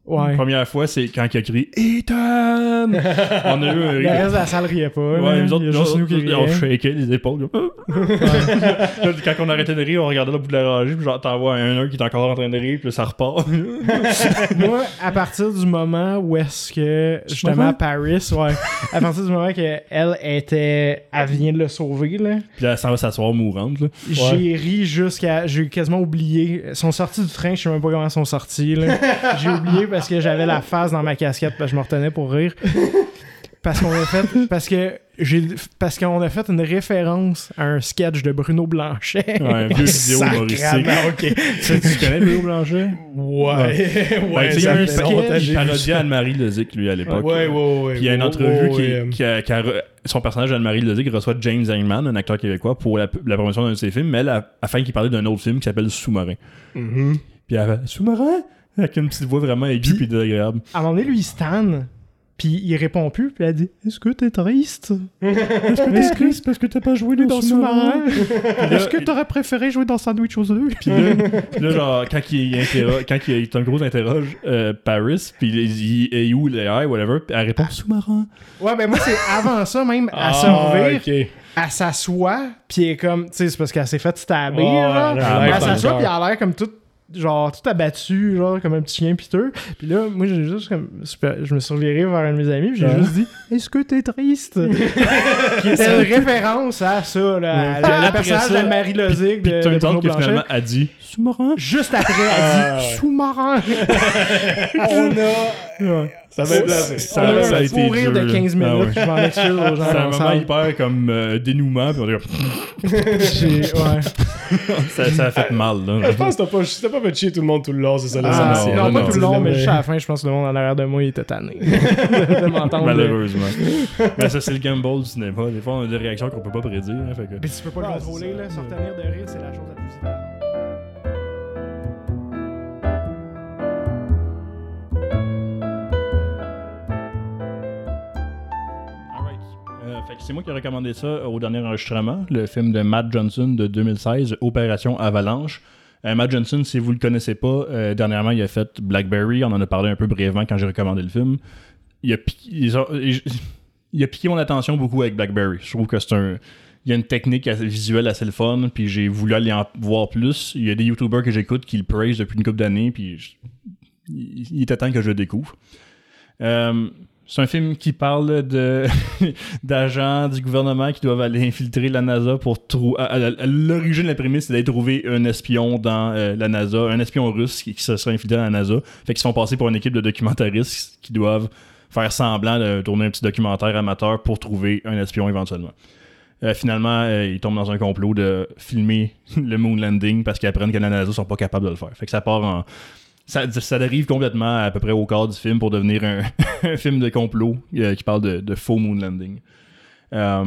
Ouais. Première fois, c'est quand il a crié Ethan! on a eu un Le reste de la salle riait pas. Ouais, nous autres, il y a juste nous qui autres, on shakeait les épaules. quand on arrêtait de rire, on regardait le bout de la rangée, puis genre, t'en vois un, un qui est encore en train de rire, puis ça repart. Moi, à partir du moment où est-ce que, justement. Paris, ouais, à partir du moment qu'elle était, elle vient de le sauver, là, puis là, elle s'en va s'asseoir mourante. Là. j'ai ri jusqu'à, j'ai quasiment oublié, ils sont sortis du train, je sais même pas comment ils sont sortis, là. j'ai oublié parce que j'avais la face dans ma casquette, parce que je me retenais pour rire. parce qu'on a fait parce que j'ai parce qu'on a fait une référence à un sketch de Bruno Blanchet. Ouais, un vieux vidéo humoristique. Ok. Tu, tu connais Bruno Blanchet? Ouais. Ben, Ouais, sais, il y a un sketch, parodiait. Anne-Marie Lezic, lui, à l'époque. Ouais, ouais, ouais. Puis il y a une entrevue ouais, qui, ouais. qui a, qui a re- son personnage Anne-Marie Lezic reçoit James Hangman, un acteur québécois, pour la, la promotion d'un de ses films, mais elle, a- afin qu'il parlait d'un autre film qui s'appelle Sous-marin. Mhm. Puis elle fait Sous-marin? Avec une petite voix vraiment aiguë Puis- désagréable. À un moment donné, lui, il stan. Puis il répond plus, puis elle dit Est-ce que t'es triste? Est-ce que que c'est parce que t'as pas joué dans sous-marin là, Est-ce que t'aurais préféré jouer dans Sandwich aux œufs Puis là, là, genre, quand il, interroge, quand il, il Tom Cruise interroge euh, Paris, puis il dit Hey, où les airs, whatever, puis elle répond Sous-marin. Ouais, ben moi, c'est avant ça, même, à Ah, se revire, ok. elle s'assoit, puis elle est comme, tu sais, c'est parce qu'elle s'est fait stabber, genre. elle Mais s'assoit, puis le elle a l'air comme tout, genre, tout abattu, genre, comme un petit chien piteux. Puis là, moi, j'ai juste comme, je me suis reviré vers un de mes amis, j'ai Ouais. juste dit, est-ce que t'es triste? Était une référence à ça, là, le après personnage ça, de Marie Lozic Puis de, tu de me Bruno que finalement, elle dit Sous-marin. Juste après, elle Ah, dit, ouais. sous-marin. On a. Ça va être Ça- a ça a été rire dur, de là. 15 Ah minutes, ouais. je m'en excuse aux gens C'est un moment hyper comme euh, dénouement, puis on dit ouais. ça, ça a fait mal. Là. Je pense que t'as pas, t'as pas fait chier tout le monde tout le long, c'est ça Ah, l'essentiel. non, non, pas non. tout le long, mais juste à la fin, je pense que le monde en arrière de moi il était tanné de, de m'entendre. Malheureusement. Mais ça, c'est le gamble du cinéma. Des fois, on a des réactions qu'on peut pas prédire. hein, fait que- Puis tu peux pas le Ah, contrôler, là. ça. Se retenir de rire, c'est la chose la plus c'est moi qui ai recommandé ça au dernier enregistrement, le film de Matt Johnson de 2016, Opération Avalanche. Euh, Matt Johnson, si vous le connaissez pas, euh, dernièrement, il a fait Blackberry. On en a parlé un peu brièvement quand j'ai recommandé le film. Il a, piqué, mon attention beaucoup avec Blackberry. Je trouve que c'est un. Il y a une technique visuelle assez le fun, puis j'ai voulu aller en voir plus. Il y a des YouTubers que j'écoute qui le praise depuis une couple d'années, puis il, il était temps que je le découvre. Euh, c'est un film qui parle de d'agents du gouvernement qui doivent aller infiltrer la NASA pour trouver. L'origine, la prémisse, c'est d'aller trouver un espion dans euh, la NASA, un espion russe qui, qui se serait infiltré dans la NASA. Fait qu'ils se font passer pour une équipe de documentaristes qui doivent faire semblant de tourner un petit documentaire amateur pour trouver un espion éventuellement. Euh, finalement, euh, ils tombent dans un complot de filmer le moon landing parce qu'ils apprennent que la NASA sont pas capables de le faire. Fait que ça part en. Ça, ça dérive complètement à peu près au quart du film pour devenir un, un film de complot euh, qui parle de, de faux moon landing. Euh,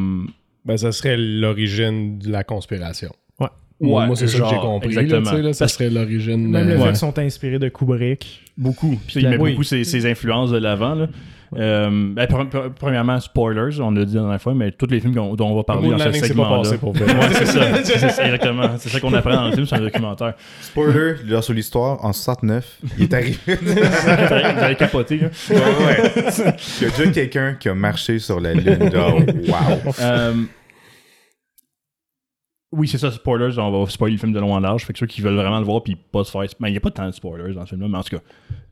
Ben, ça serait l'origine de la conspiration. Ouais. Moi, Ouais, moi, c'est ça que j'ai compris. Exactement. là, ça serait l'origine. Même le euh, fait Ouais. qu'ils sont inspirés de Kubrick. beaucoup. Puis il la- met oui. beaucoup ses, ses influences de l'avant. Euh, ben, pre- pre- premièrement, spoilers, on l'a dit la dernière fois, mais tous les films dont on va parler dans ce c'est segment-là. passé pour vrai. Ouais, c'est ça. C'est ça, exactement. C'est ça qu'on apprend dans le film, c'est un documentaire. Spoiler, là, sur l'histoire, en 69, il est arrivé. Vous avez capoté. là. ouais, ouais. Il y a déjà quelqu'un qui a marché sur la lune. Genre, wow. Euh, oui, c'est ça, spoilers. On va spoiler le film de long en large. Fait que ceux qui veulent vraiment le voir, puis pas se faire. Ben, il n'y a pas tant de spoilers dans ce film-là, mais en tout cas.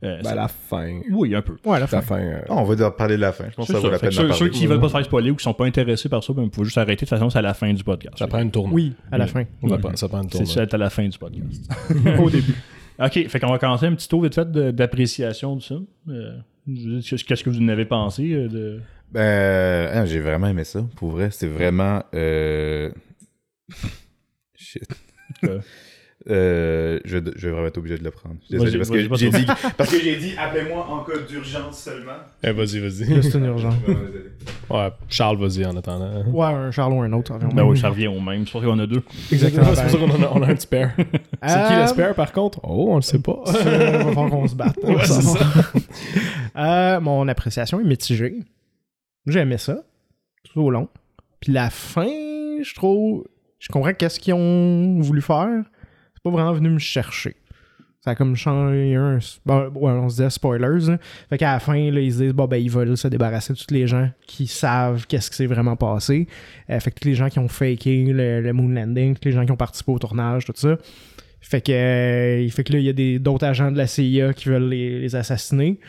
euh, Ben, ça- la fin. Oui, un peu. Ouais, la fin. La fin. euh, Ah, on va devoir parler de la fin. Je pense C'est que ça vaut la peine d'en ceux, parler. ceux qui veulent pas se faire spoiler ou qui sont pas intéressés par ça, ben, vous pouvez juste arrêter. De toute façon, c'est à la fin du podcast. Ça prend une tournée. Oui, à la fin. Ça prend- Ça prend une C'est tournée. ça, à la fin du podcast. Au début. Ok, fait qu'on va commencer un petit tour vite fait de- d'appréciation du film. Euh, je veux dire, Qu'est-ce que vous en avez pensé euh, de... Ben, ah, j'ai vraiment aimé ça. Pour vrai, c'était vraiment. Euh... Shit. Euh, je, vais- je vais vraiment être obligé de le prendre. Je Désolé, parce que j'ai dit, parce que j'ai dit appelez-moi en cas d'urgence seulement. Eh, vas-y, vas-y. C'est une urgence. Ouais, Charles, vas-y en attendant. Ouais, un Charles ou un autre. Ben même. oui, ça revient au même. C'est pour ça qu'on a deux. Exactement. C'est pour ça qu'on en a, on a un spare. C'est qui Euh, le spare par contre? Oh, on le sait pas. Il va falloir qu'on se batte. Ouais, savoir. Euh, mon appréciation est mitigée. J'ai aimé ça. Tout au long. Puis la fin, je trouve. Je comprends qu'est-ce qu'ils ont voulu faire. C'est pas vraiment venu me chercher. Ça a comme changé un. Bon, on se disait spoilers. là. Fait qu'à la fin, là, ils se disent bon, ben, ils veulent se débarrasser de tous les gens qui savent qu'est-ce qui s'est vraiment passé. Euh, fait que tous les gens qui ont faké le, le moon landing, tous les gens qui ont participé au tournage, tout ça. Fait que, euh, fait que là, il y a d'autres agents de la CIA qui veulent les, les assassiner.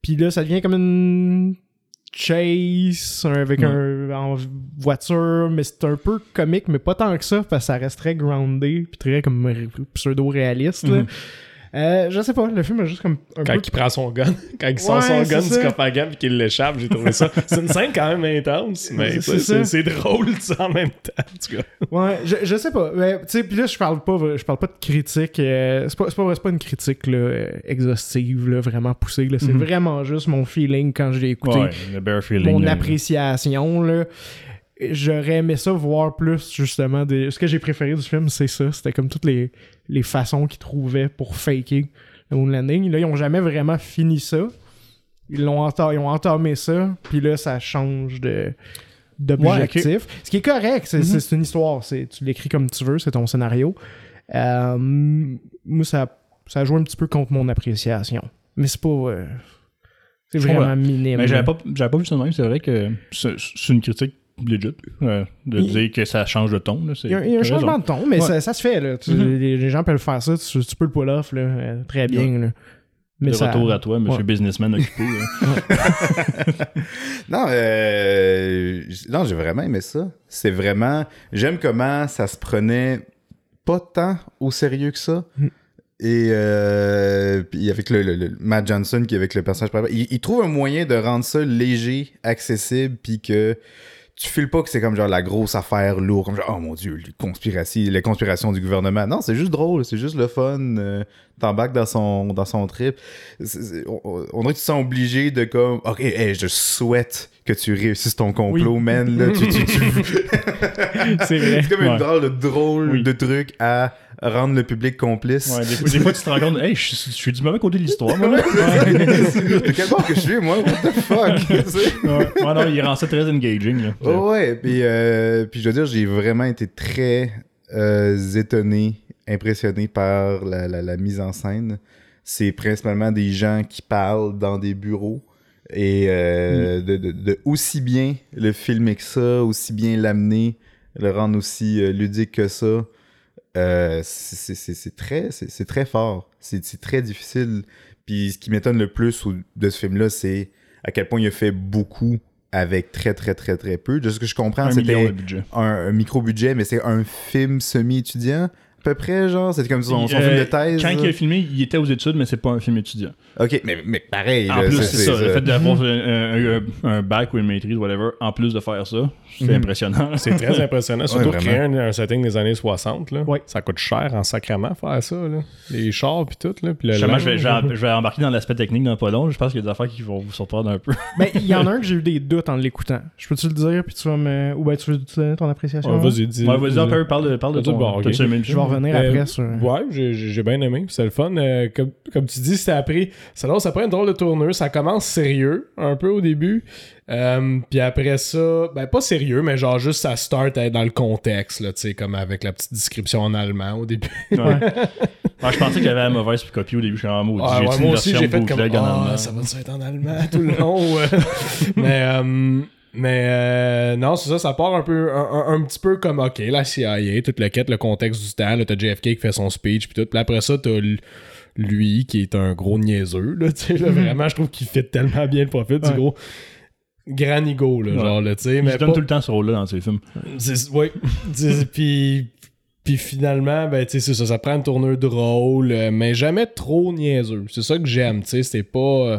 Puis là, ça devient comme une chase avec un en voiture, mais c'est un peu comique, mais pas tant que ça, parce que ça reste très groundé, puis très comme pseudo-réaliste. Mhm. Euh, je sais pas, le film a juste comme un Quand peu... il prend son gun, quand il sort Ouais, son gun ça. du gun puis qu'il l'échappe, j'ai trouvé ça. C'est une scène quand même intense, mais C'est drôle ça en même temps. en tout cas. Ouais, je, je sais pas. Mais, Tu sais, puis là, je parle pas, je parle pas de critique. euh, c'est pas, pas, une critique là, euh, exhaustive, là, vraiment poussée. C'est Mhm. vraiment juste mon feeling quand je l'ai écouté. Ouais, le bare feeling. mon appréciation. Là. J'aurais aimé ça voir plus, justement. Des... Ce que j'ai préféré du film, c'est ça. C'était comme toutes les, les façons qu'ils trouvaient pour faker le moon landing. Là, ils ont jamais vraiment fini ça. Ils, l'ont enta- ils ont entamé ça, puis là, ça change de d'objectif. Ce qui est correct, c'est c'est- une histoire. c'est- Tu l'écris comme tu veux, c'est ton scénario. Euh, moi, ça, ça joue un petit peu contre mon appréciation. Mais c'est pas... euh, c'est vraiment minime. Mais j'avais pas, j'avais pas vu ça de même. C'est vrai que c'est une critique legit euh, de Il- dire que ça change de ton. là, c'est- Il y a, il y a un changement raison. de ton, mais Ouais. ça, ça se fait. Là. Tu- Mhm. les, les gens peuvent faire ça. Tu, tu peux le pull off là, euh, très bien. là. Mais de ça- retour à toi, monsieur Ouais. businessman occupé. Non, euh, non, j'ai vraiment aimé ça. C'est vraiment. J'aime comment ça se prenait pas tant au sérieux que ça. Mm. Et euh, puis avec le, le- le- Matt Johnson qui est avec le personnage principal, il, il trouve un moyen de rendre ça léger, accessible, puis que tu files pas que c'est comme genre la grosse affaire lourde, comme genre oh mon dieu, les conspirations, les conspirations du gouvernement. Non, c'est juste drôle, c'est juste le fun. euh, T'embarques dans son dans son trip. C'est- c'est- on, on tu obligé de comme ok, hey, je souhaite que tu réussisses ton complot, man. Là, tu, tu- tu- C'est vrai. c'est comme une Ouais. drôle de drôle Oui. de truc à rendre le public complice. Ouais, des, fois, des fois, tu te rends compte, hey, je, je suis du mauvais côté de l'histoire, moi. de quel bord que je suis, moi? What the fuck? Tu sais? Ouais. Ouais, non, il rend ça très engaging. Là. Oh ouais, puis, euh, puis je veux dire, j'ai vraiment été très euh, étonné, impressionné par la, la- la mise en scène. C'est principalement des gens qui parlent dans des bureaux et euh, de, de- de aussi bien le filmer que ça, aussi bien l'amener, le rendre aussi euh, ludique que ça. Euh, c'est- très, très fort. C'est très difficile. Puis ce qui m'étonne le plus de ce film-là, c'est à quel point il a fait beaucoup avec très, très, très, très peu. De ce que je comprends, c'était un, un micro-budget, mais c'est un film semi-étudiant, peu près, genre? C'était comme son, son Euh, film de thèse? Quand là. il a filmé, il était aux études, mais c'est pas un film étudiant. Ok, mais, mais pareil. En là, plus, c'est ça. Le fait d'avoir un, un- un bac ou une maîtrise, whatever, en plus de faire ça, c'est Mhm. impressionnant. C'est très impressionnant. Surtout Ouais, créer un, un setting des années 60. Là. Ouais. Ça coûte cher en sacrament faire ça. Là. Les chars puis tout. Là, puis le Justement, je vais, je, vais, je vais embarquer dans l'aspect technique dans pas long. Je pense qu'il y a des affaires qui vont vous surprendre un peu. Ben, il y en a un que j'ai eu des doutes en l'écoutant. Je peux-tu le dire, puis tu vas me. Ou ben, tu veux te donner ton appréciation? Ouais, hein? vas-y, dis. Vas-y, un peu, parle de, parle de ton. bon, Je vais? Revenir Euh, après sur. Ouais, j'ai- bien aimé. C'est le fun. Euh, comme, comme tu dis. Ça, non, ça prend une drôle de tournure. Ça commence sérieux un peu au début. Euh, puis après ça, ben pas sérieux, mais genre juste ça start à être dans le contexte, là, tu sais, comme avec la petite description en allemand au début. Ouais. Ouais, je pensais qu'il y avait la mauvaise copie au début. Je suis en mode. Ah, ouais, moi aussi, j'ai fait comme allemand? ça va être en allemand tout le long. ouais. mais euh, mais euh, non, c'est ça, ça part un peu un, un- un petit peu comme OK, la CIA, toute le quête, le contexte du temps, là, t'as JFK qui fait son speech puis tout. Puis après ça, t'as lui qui est un gros niaiseux, là, tu sais, là, vraiment, je trouve qu'il fit tellement bien le profil du gros grand ego, là, Ouais. genre, là, tu sais, mais se donne pas- tout le temps ce rôle-là dans ses films. Oui. Puis, puis finalement, ben, tu sais, c'est ça, ça prend une tournure drôle, euh, mais jamais trop niaiseux. C'est ça que j'aime, tu sais, c'est pas... euh,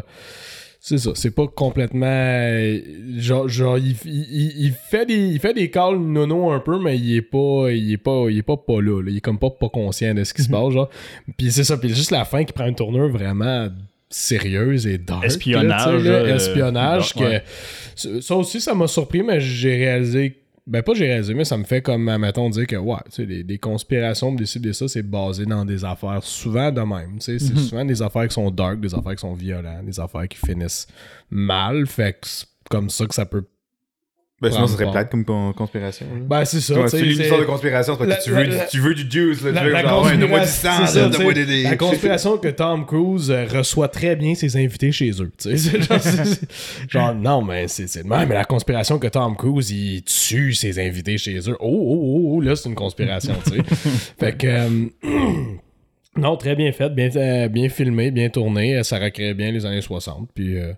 c'est ça, c'est pas complètement... euh, genre, genre il, il- il fait des, il fait des calls nono un peu, mais il est pas, il est pas, il est pas pas là, là. Il est comme pas, pas conscient de ce qui se passe, genre. Puis c'est ça, puis juste la fin qui prend une tournure vraiment sérieuse et dark. Espionnage, euh, espionnage, que... ouais. Ça ça aussi, ça m'a surpris, mais j'ai réalisé. Ben, pas j'ai mais ça me fait comme, mettons, dire que, ouais, tu sais, des, des conspirations, des ci, des ça, c'est basé dans des affaires souvent de même. Tu sais, c'est souvent des affaires qui sont dark, des affaires qui sont violentes, des affaires qui finissent mal. Fait que c'est comme ça que ça peut. Ben, sinon, ça serait plate comme con- conspiration. là. Ben, c'est ça. Quand tu lis de conspiration, La- tu veux, la- du, tu veux du juice, là. La, tu veux genre, ouais, donne-moi du sang, donne-moi des, des- la conspiration que Tom Cruise euh, reçoit très bien ses invités chez eux. genre, genre, non, mais c'est c'est le même. Mais la conspiration que Tom Cruise, il tue ses invités chez eux. Oh, oh, oh, oh, là, c'est une conspiration, tu sais. fait que. euh, non, très bien fait, bien, euh, bien filmé, bien tourné. Ça recrée bien les années 60. Puis. euh,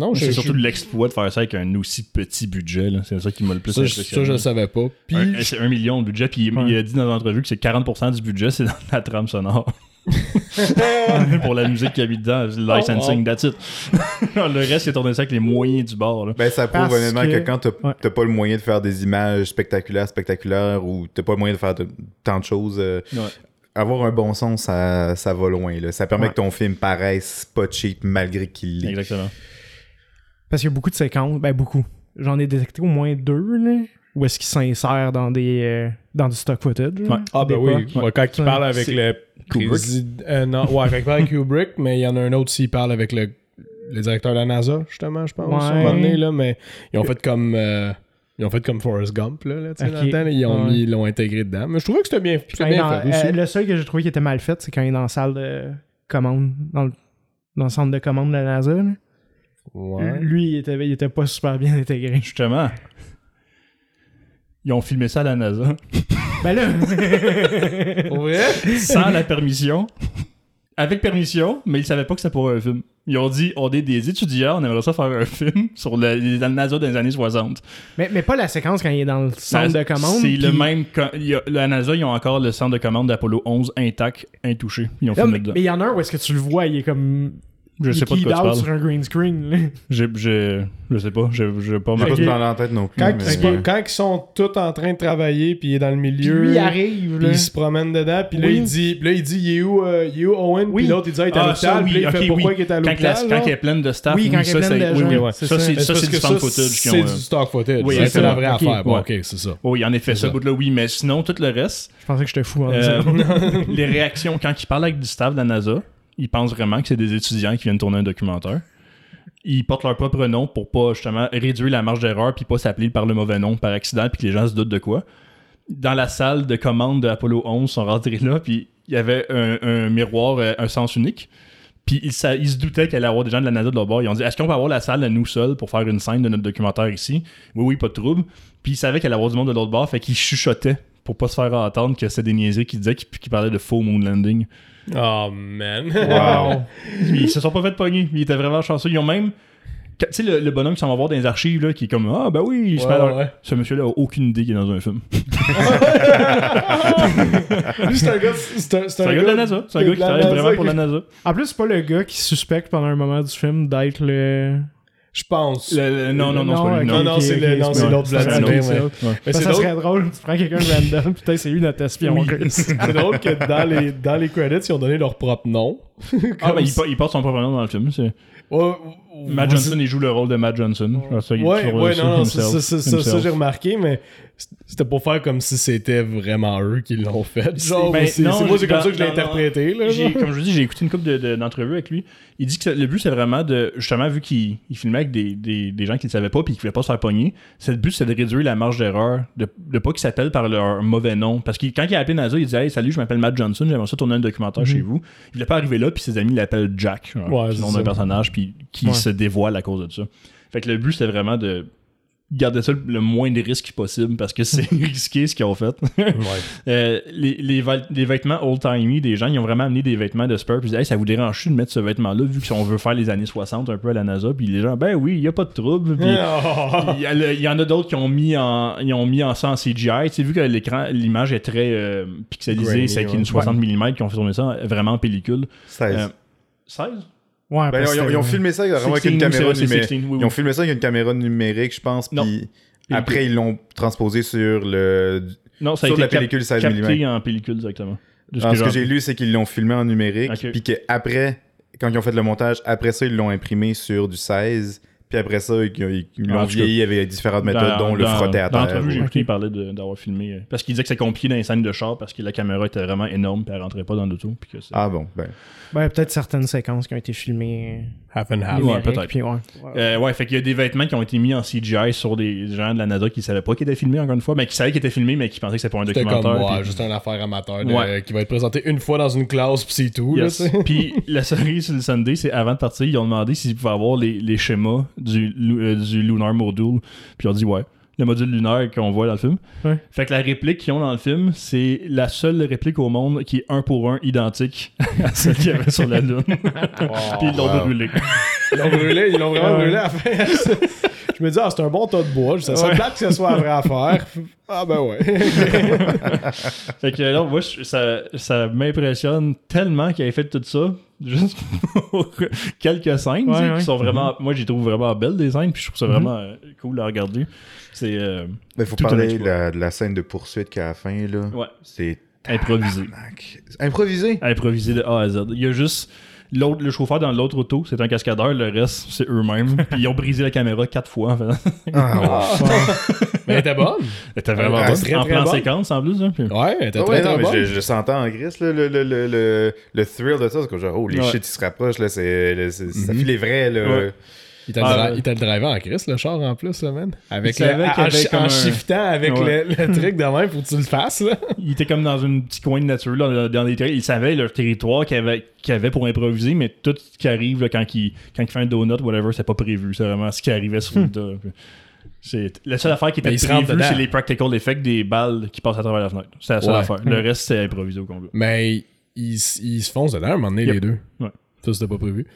Non, C'est je- surtout l'exploit de faire ça avec un aussi petit budget. C'est ça qui m'a le plus ça, je- ça, je le savais pas. Puis. Un- C'est un million de budget, puis il- Ouais. il a dit dans l'entrevue que c'est 40% du budget, c'est dans la trame sonore. pour la musique qu'il y a mis dedans, le licensing, that's it. le reste, a tourné ça avec les moyens du bord. Là. Ben, ça prouve Parce honnêtement que, que- quand t'as Ouais. pas le moyen de faire des images spectaculaires, spectaculaires, ou t'as pas le moyen de faire de- tant de choses, euh, Ouais. avoir un bon son, ça, ça va loin. Là. Ça permet Ouais. que ton film paraisse pas cheap malgré qu'il l'est. Exactement. Parce qu'il y a beaucoup de séquences, ben beaucoup. J'en ai détecté au moins deux, là, où est-ce qu'il s'insère dans des euh, dans du stock footage. Ouais. Ah, ben oui. Ouais, quand il parle avec le Kubrick. président. euh, non, ouais, quand il parle avec Kubrick, mais il y en a un autre s'il parle avec le, le directeur de la NASA, justement, je pense. Ouais. à un moment donné, là, mais ils ont fait comme. euh, ils ont fait comme Forrest Gump, là, là, ils ont Ouais. mis- ils l'ont intégré dedans. Mais je trouvais que c'était bien, bien dans- fait aussi. euh, le seul que j'ai trouvé qui était mal fait, c'est quand il est dans la salle de commande, dans le, dans le centre de commande de la NASA. là. Ouais. Lui, il était, il était pas super bien intégré. Justement, ils ont filmé ça à la NASA ben là, vrai? sans la permission. Avec permission, mais ils savaient pas que c'était pour un film. Ils ont dit on est des étudiants, on aimerait ça faire un film sur le, dans le NASA des années 60. mais, mais pas la séquence quand il est dans le centre Ça, de commande. C'est le même. co- il y a- la NASA, ils ont encore le centre de commande d'Apollo 11 intact, intouché. Ils ont Non, filmé mais dedans. mais il y en a un où est-ce que tu le vois, il est comme. Je sais pas de quoi tu parles. sur un green screen. là. J'ai, j'ai- je sais pas, j'ai, j'ai pas J'ai pas tout dans la tête non plus. Quand, mais- ils, sont- quand ils sont tous en train de travailler, puis il est dans le Puis milieu. lui, il arrive. Puis Là. il se promène dedans, puis là, Oui. il dit, puis là, il dit, il est où, euh, il est où Owen? Oui. Puis l'autre, il dit, ah, il est à Ah, l'hôpital, puis oui, là, il fait ok, pourquoi oui. il est à Quand, l'hôpital? là? quand il est pleine de staff, Oui, quand il est c'est, de gens, ça, c'est, du ça, footage qui C'est du stock footage. Oui, c'est la vraie affaire. Ok, c'est ça. Oui, en effet, ce bout-là, oui, mais sinon, tout le reste, Je pensais que j'étais fou en euh, disant. les réactions, quand il parle avec du staff de la NASA, ils pensent vraiment que c'est des étudiants qui viennent tourner un documentaire. Ils portent leur propre nom pour pas justement réduire la marge d'erreur puis pas s'appeler par le mauvais nom par accident puis que les gens se doutent de quoi. Dans la salle de commande de Apollo 11, ils sont rentrés là puis il y avait un, miroir, euh, un sens unique. Puis ils, se doutaient qu'il allait avoir des gens de la NASA de leur bord. Ils ont dit Est-ce qu'on peut avoir la salle à nous seuls pour faire une scène de notre documentaire ici? Oui, oui, pas de trouble. Puis ils savaient qu'il allait avoir du monde de l'autre bord, fait qu'ils chuchotaient pour pas se faire entendre que c'était des niaiseries qu'ils disaient, qu'ils qu'ils parlaient de faux moon landing. Oh, man. Wow. Ils se sont pas fait pogner. Ils étaient vraiment chanceux. Ils ont même. Tu sais, le, le bonhomme qui s'en va voir dans les archives, là, qui est comme Ah, ben oui, il se Ouais, met à- ouais. Ce monsieur-là a aucune idée qu'il est dans un film. C'est un gars, c'est un, C'est un gars de la NASA. C'est un gars qui travaille vraiment pour la NASA. En plus, c'est pas le gars qui suspecte pendant un moment du film d'être le. Je pense. Le- le- non, non, non, c'est pas lui. ok, Non, Non, c'est l'autre Vladimir. Mais ça drôle, serait drôle, tu prends quelqu'un de random, putain, c'est lui notre espion c'est drôle que dans les, dans les credits, ils ont donné leur propre nom. Ah, ben il, porte son propre nom dans le film. c'est- Ouais, Matt Johnson, il joue le rôle de Matt Johnson. Ça, il est Ouais, ouais, non, non, ça, himself, ça, ça, ça, himself. j'ai remarqué, mais c'était pour faire comme si c'était vraiment eux qui l'ont fait. Genre, Ben, c'est non, c'est moi, c'est comme ça que je l'ai interprété. Là, comme je vous dis, j'ai écouté une couple de- de- d'entrevues avec lui. Il dit que le but, c'est vraiment de. Justement, vu qu'il il filmait avec des, des, des gens qui ne savaient pas puis qui ne voulaient pas se faire pogner, c'est le but, c'est de réduire la marge d'erreur, de, de pas qu'ils s'appellent par leur mauvais nom. Parce que quand il a appelé NASA, il disait Hey, salut, je m'appelle Matt Johnson, j'aimerais ça tourner un documentaire chez vous. Il voulait pas arriver là, puis ses amis l'appellent Jack, genre, Ouais, le nom d'un personnage, puis qui Ouais. se dévoile à cause de ça. Fait que le but, c'est vraiment de garder ça le moins de risques possible parce que c'est risqué ce qu'ils ont fait. Euh, les, les, vêt- les vêtements old-timey des gens, ils ont vraiment amené des vêtements de Spur. Puis ils disaient, hey, ça vous dérange de mettre ce vêtement-là vu qu'on veut faire les années 60 un peu à la NASA? Puis les gens, ben oui, il n'y a pas de trouble. Puis il y, en a d'autres qui ont mis en, ils ont mis en ça en CGI. Tu sais, vu que l'écran, l'image est très euh, pixelisée, c'est avec ouais. une 60 mm qui ont fait tourner ça vraiment en pellicule. 16. Euh, 16 Ouais, Ben, ils, ont, que- ils ont filmé ça vraiment avec 16, une caméra numérique. 16, oui, oui. Ils ont filmé ça avec une caméra numérique, je pense, puis après ils l'ont transposé sur le. Non, ça a Sur été la pellicule 16 capté mm. en pellicule directement. Alors, ce que j'ai lu, c'est qu'ils l'ont filmé en numérique, Ok. puis qu'après, quand ils ont fait le montage, après ça, ils l'ont imprimé sur du 16, puis après ça, ils, ils- ils en l'ont vieilli avec différentes méthodes, dont le frotter à Dans terre. l'entrevue, j'ai ou- écouté, il parlait d'avoir filmé. euh, Parce qu'il disait que c'est compliqué dans les scènes de char parce que la caméra était vraiment énorme puis elle rentrait pas dans l'auto. Puis que c'est- Ah bon, ben. Ben, peut-être certaines séquences qui ont été filmées. Half and half. Ouais, peut-être. puis ouais. Euh, ouais, fait qu'il y a des vêtements qui ont été mis en CGI sur des gens de la NASA qui savaient pas qu'ils étaient filmés, encore une fois, mais qui savaient qu'ils étaient filmés, mais qui pensaient que c'était pour un documentaire. comme, ouais, puis- juste une affaire amateur de- qui va être présentée une fois dans une classe, pis c'est tout. Yes. Puis la cerise sur le Sunday, c'est avant de partir, ils ont demandé s'ils pouvaient avoir les, les schémas du, euh, du Lunar Module. Puis ils ont dit ouais. Le module lunaire qu'on voit dans le film. Ouais. Fait que la réplique qu'ils ont dans le film, c'est la seule réplique au monde qui est un pour un identique à celle qu'il y avait sur la Lune. Puis ils l'ont Wow. brûlé. Ils l'ont brûlé, ils l'ont vraiment brûlé à fin. Je me dis, ah, c'est un bon tas de bois. Ça serait Ouais. plate que ce soit la vraie affaire. Ah, ben ouais. Fait que là, moi, je- ça, ça m'impressionne tellement qu'il ait fait tout ça juste pour quelques scènes Ouais, tu sais, ouais. qui sont vraiment. Moi, j'y trouve vraiment belles des scènes, puis je trouve ça vraiment euh, cool à regarder. C'est euh, Mais faut parler de la, de la scène de poursuite qu'à la fin, là. ouais, C'est improvisé. Improvisé? Improvisé de A à Z. Il y a juste. L'autre, le chauffeur dans l'autre auto, c'est un cascadeur, le reste, c'est eux-mêmes. Puis ils ont brisé la caméra quatre fois. En fait. Ah, ouais. Mais elle était bonne. C'était vraiment Ouais, bonne. très, en très plan bonne. séquence en plus. Hein, puis- Ouais, elle était Ah très, ouais, très non, mais bonne. je, je le sentais en gris, le, le, le, le, le thrill de ça. C'est comme genre, oh, les Ouais. shit, ils se rapprochent, là, c'est, le- c'est- ça Mhm. filait vrai, là. Ouais. Il t'a Ah, le, driver en Chris, le char en plus, là, man. Avec le, savait en, avait en, un- shiftant avec Ouais. le, le truc de même, faut que tu le fasses, là. Il était comme dans une petit coin de nature, là, dans des. Il savait leur territoire qu'il avait, avait pour improviser, mais tout ce qui arrive là, quand, il, quand il fait un donut, whatever, c'est pas prévu. C'est vraiment ce qui arrivait sur le tas. Puis C'est la seule affaire qui était prévue, c'est les practical effects des balles qui passent à travers la fenêtre. C'est la seule Ouais. affaire. Le reste, c'est improvisé au complet. Mais ils, ils se foncent dedans à un moment donné, Yep. les deux. Ouais. Ça, c'était pas prévu.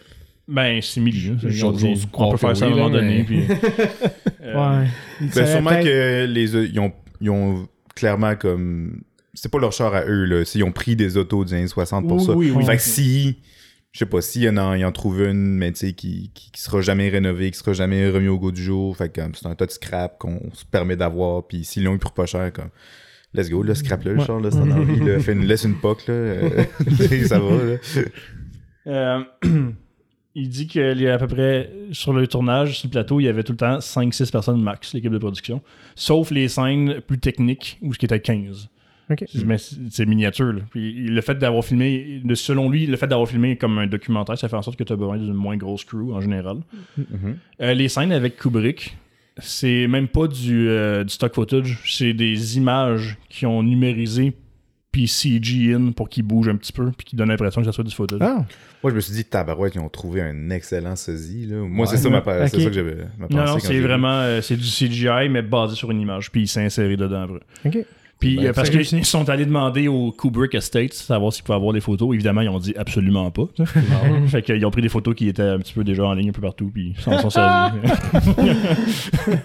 Ben, c'est milieu. J'ose- On, peut faire ça à un moment donné. mais- Puis, euh, Ouais. Il Ben, sûrement que les, ils, ont, ils ont clairement comme. C'est pas leur char à eux, là. Ils ont pris des autos des années 60 pour Oui, ça. oui, oui. Fait que si. Je sais pas, s'il y en a, ils en trouvent une, mais tu sais, qui, qui, qui sera jamais rénovée, qui sera jamais remis au goût du jour. Fait que comme, c'est un tas de scrap qu'on se permet d'avoir. Puis s'ils l'ont eu pour pas cher, comme. Let's go, là, scrap-le, le Ouais. char, là, c'est en envie, là. Fais une, laisse une poque, là. euh, ça va, là. Euh, il dit qu'il y a à peu près, sur le tournage, sur le plateau, il y avait tout le temps 5-6 personnes max, l'équipe de production. Sauf les scènes plus techniques, où ce qui était 15. Ok. Mais c'est miniature. là. Puis le fait d'avoir filmé, de- selon lui, le fait d'avoir filmé comme un documentaire, ça fait en sorte que tu as besoin d'une moins grosse crew en général. Mhm. Euh, les scènes avec Kubrick, c'est même pas du, euh, du stock footage, c'est des images qui ont numérisé puis CG in pour qu'ils bougent un petit peu puis qu'ils donnent l'impression que ça soit du footage. Ah, Moi, je me suis dit, tabarouette, ils ont trouvé un excellent sosie, là. Moi, Ouais. c'est ça, ma, que j'avais ma pensée Non, non, c'est vraiment euh, c'est du CGI, mais basé sur une image, puis il s'est inséré dedans ok. Puis Ben, euh, parce qu'ils sont allés demander au Kubrick Estates savoir s'ils pouvaient avoir des photos. Évidemment, ils ont dit absolument pas. fait qu'ils ont pris des photos qui étaient un petit peu déjà en ligne un peu partout, puis ils s'en sont servis.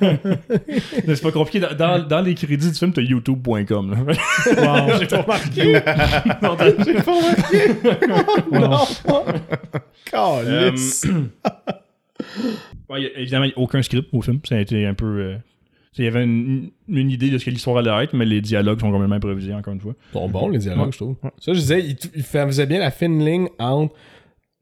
Mais c'est pas compliqué. Dans, dans- dans les crédits du film, t'as youtube.com. Wow. J'ai pas remarqué. Non, J'ai pas remarqué. non. Euh, Calice. ouais, a- évidemment, il n'y a aucun script au film. Ça a été un peu. euh, Il y avait une, une idée de ce que l'histoire allait être, mais les dialogues sont complètement improvisés, encore une fois. Ils sont bons, les dialogues, Ouais. je trouve. Ça, je disais, il, il faisait bien la fine ligne entre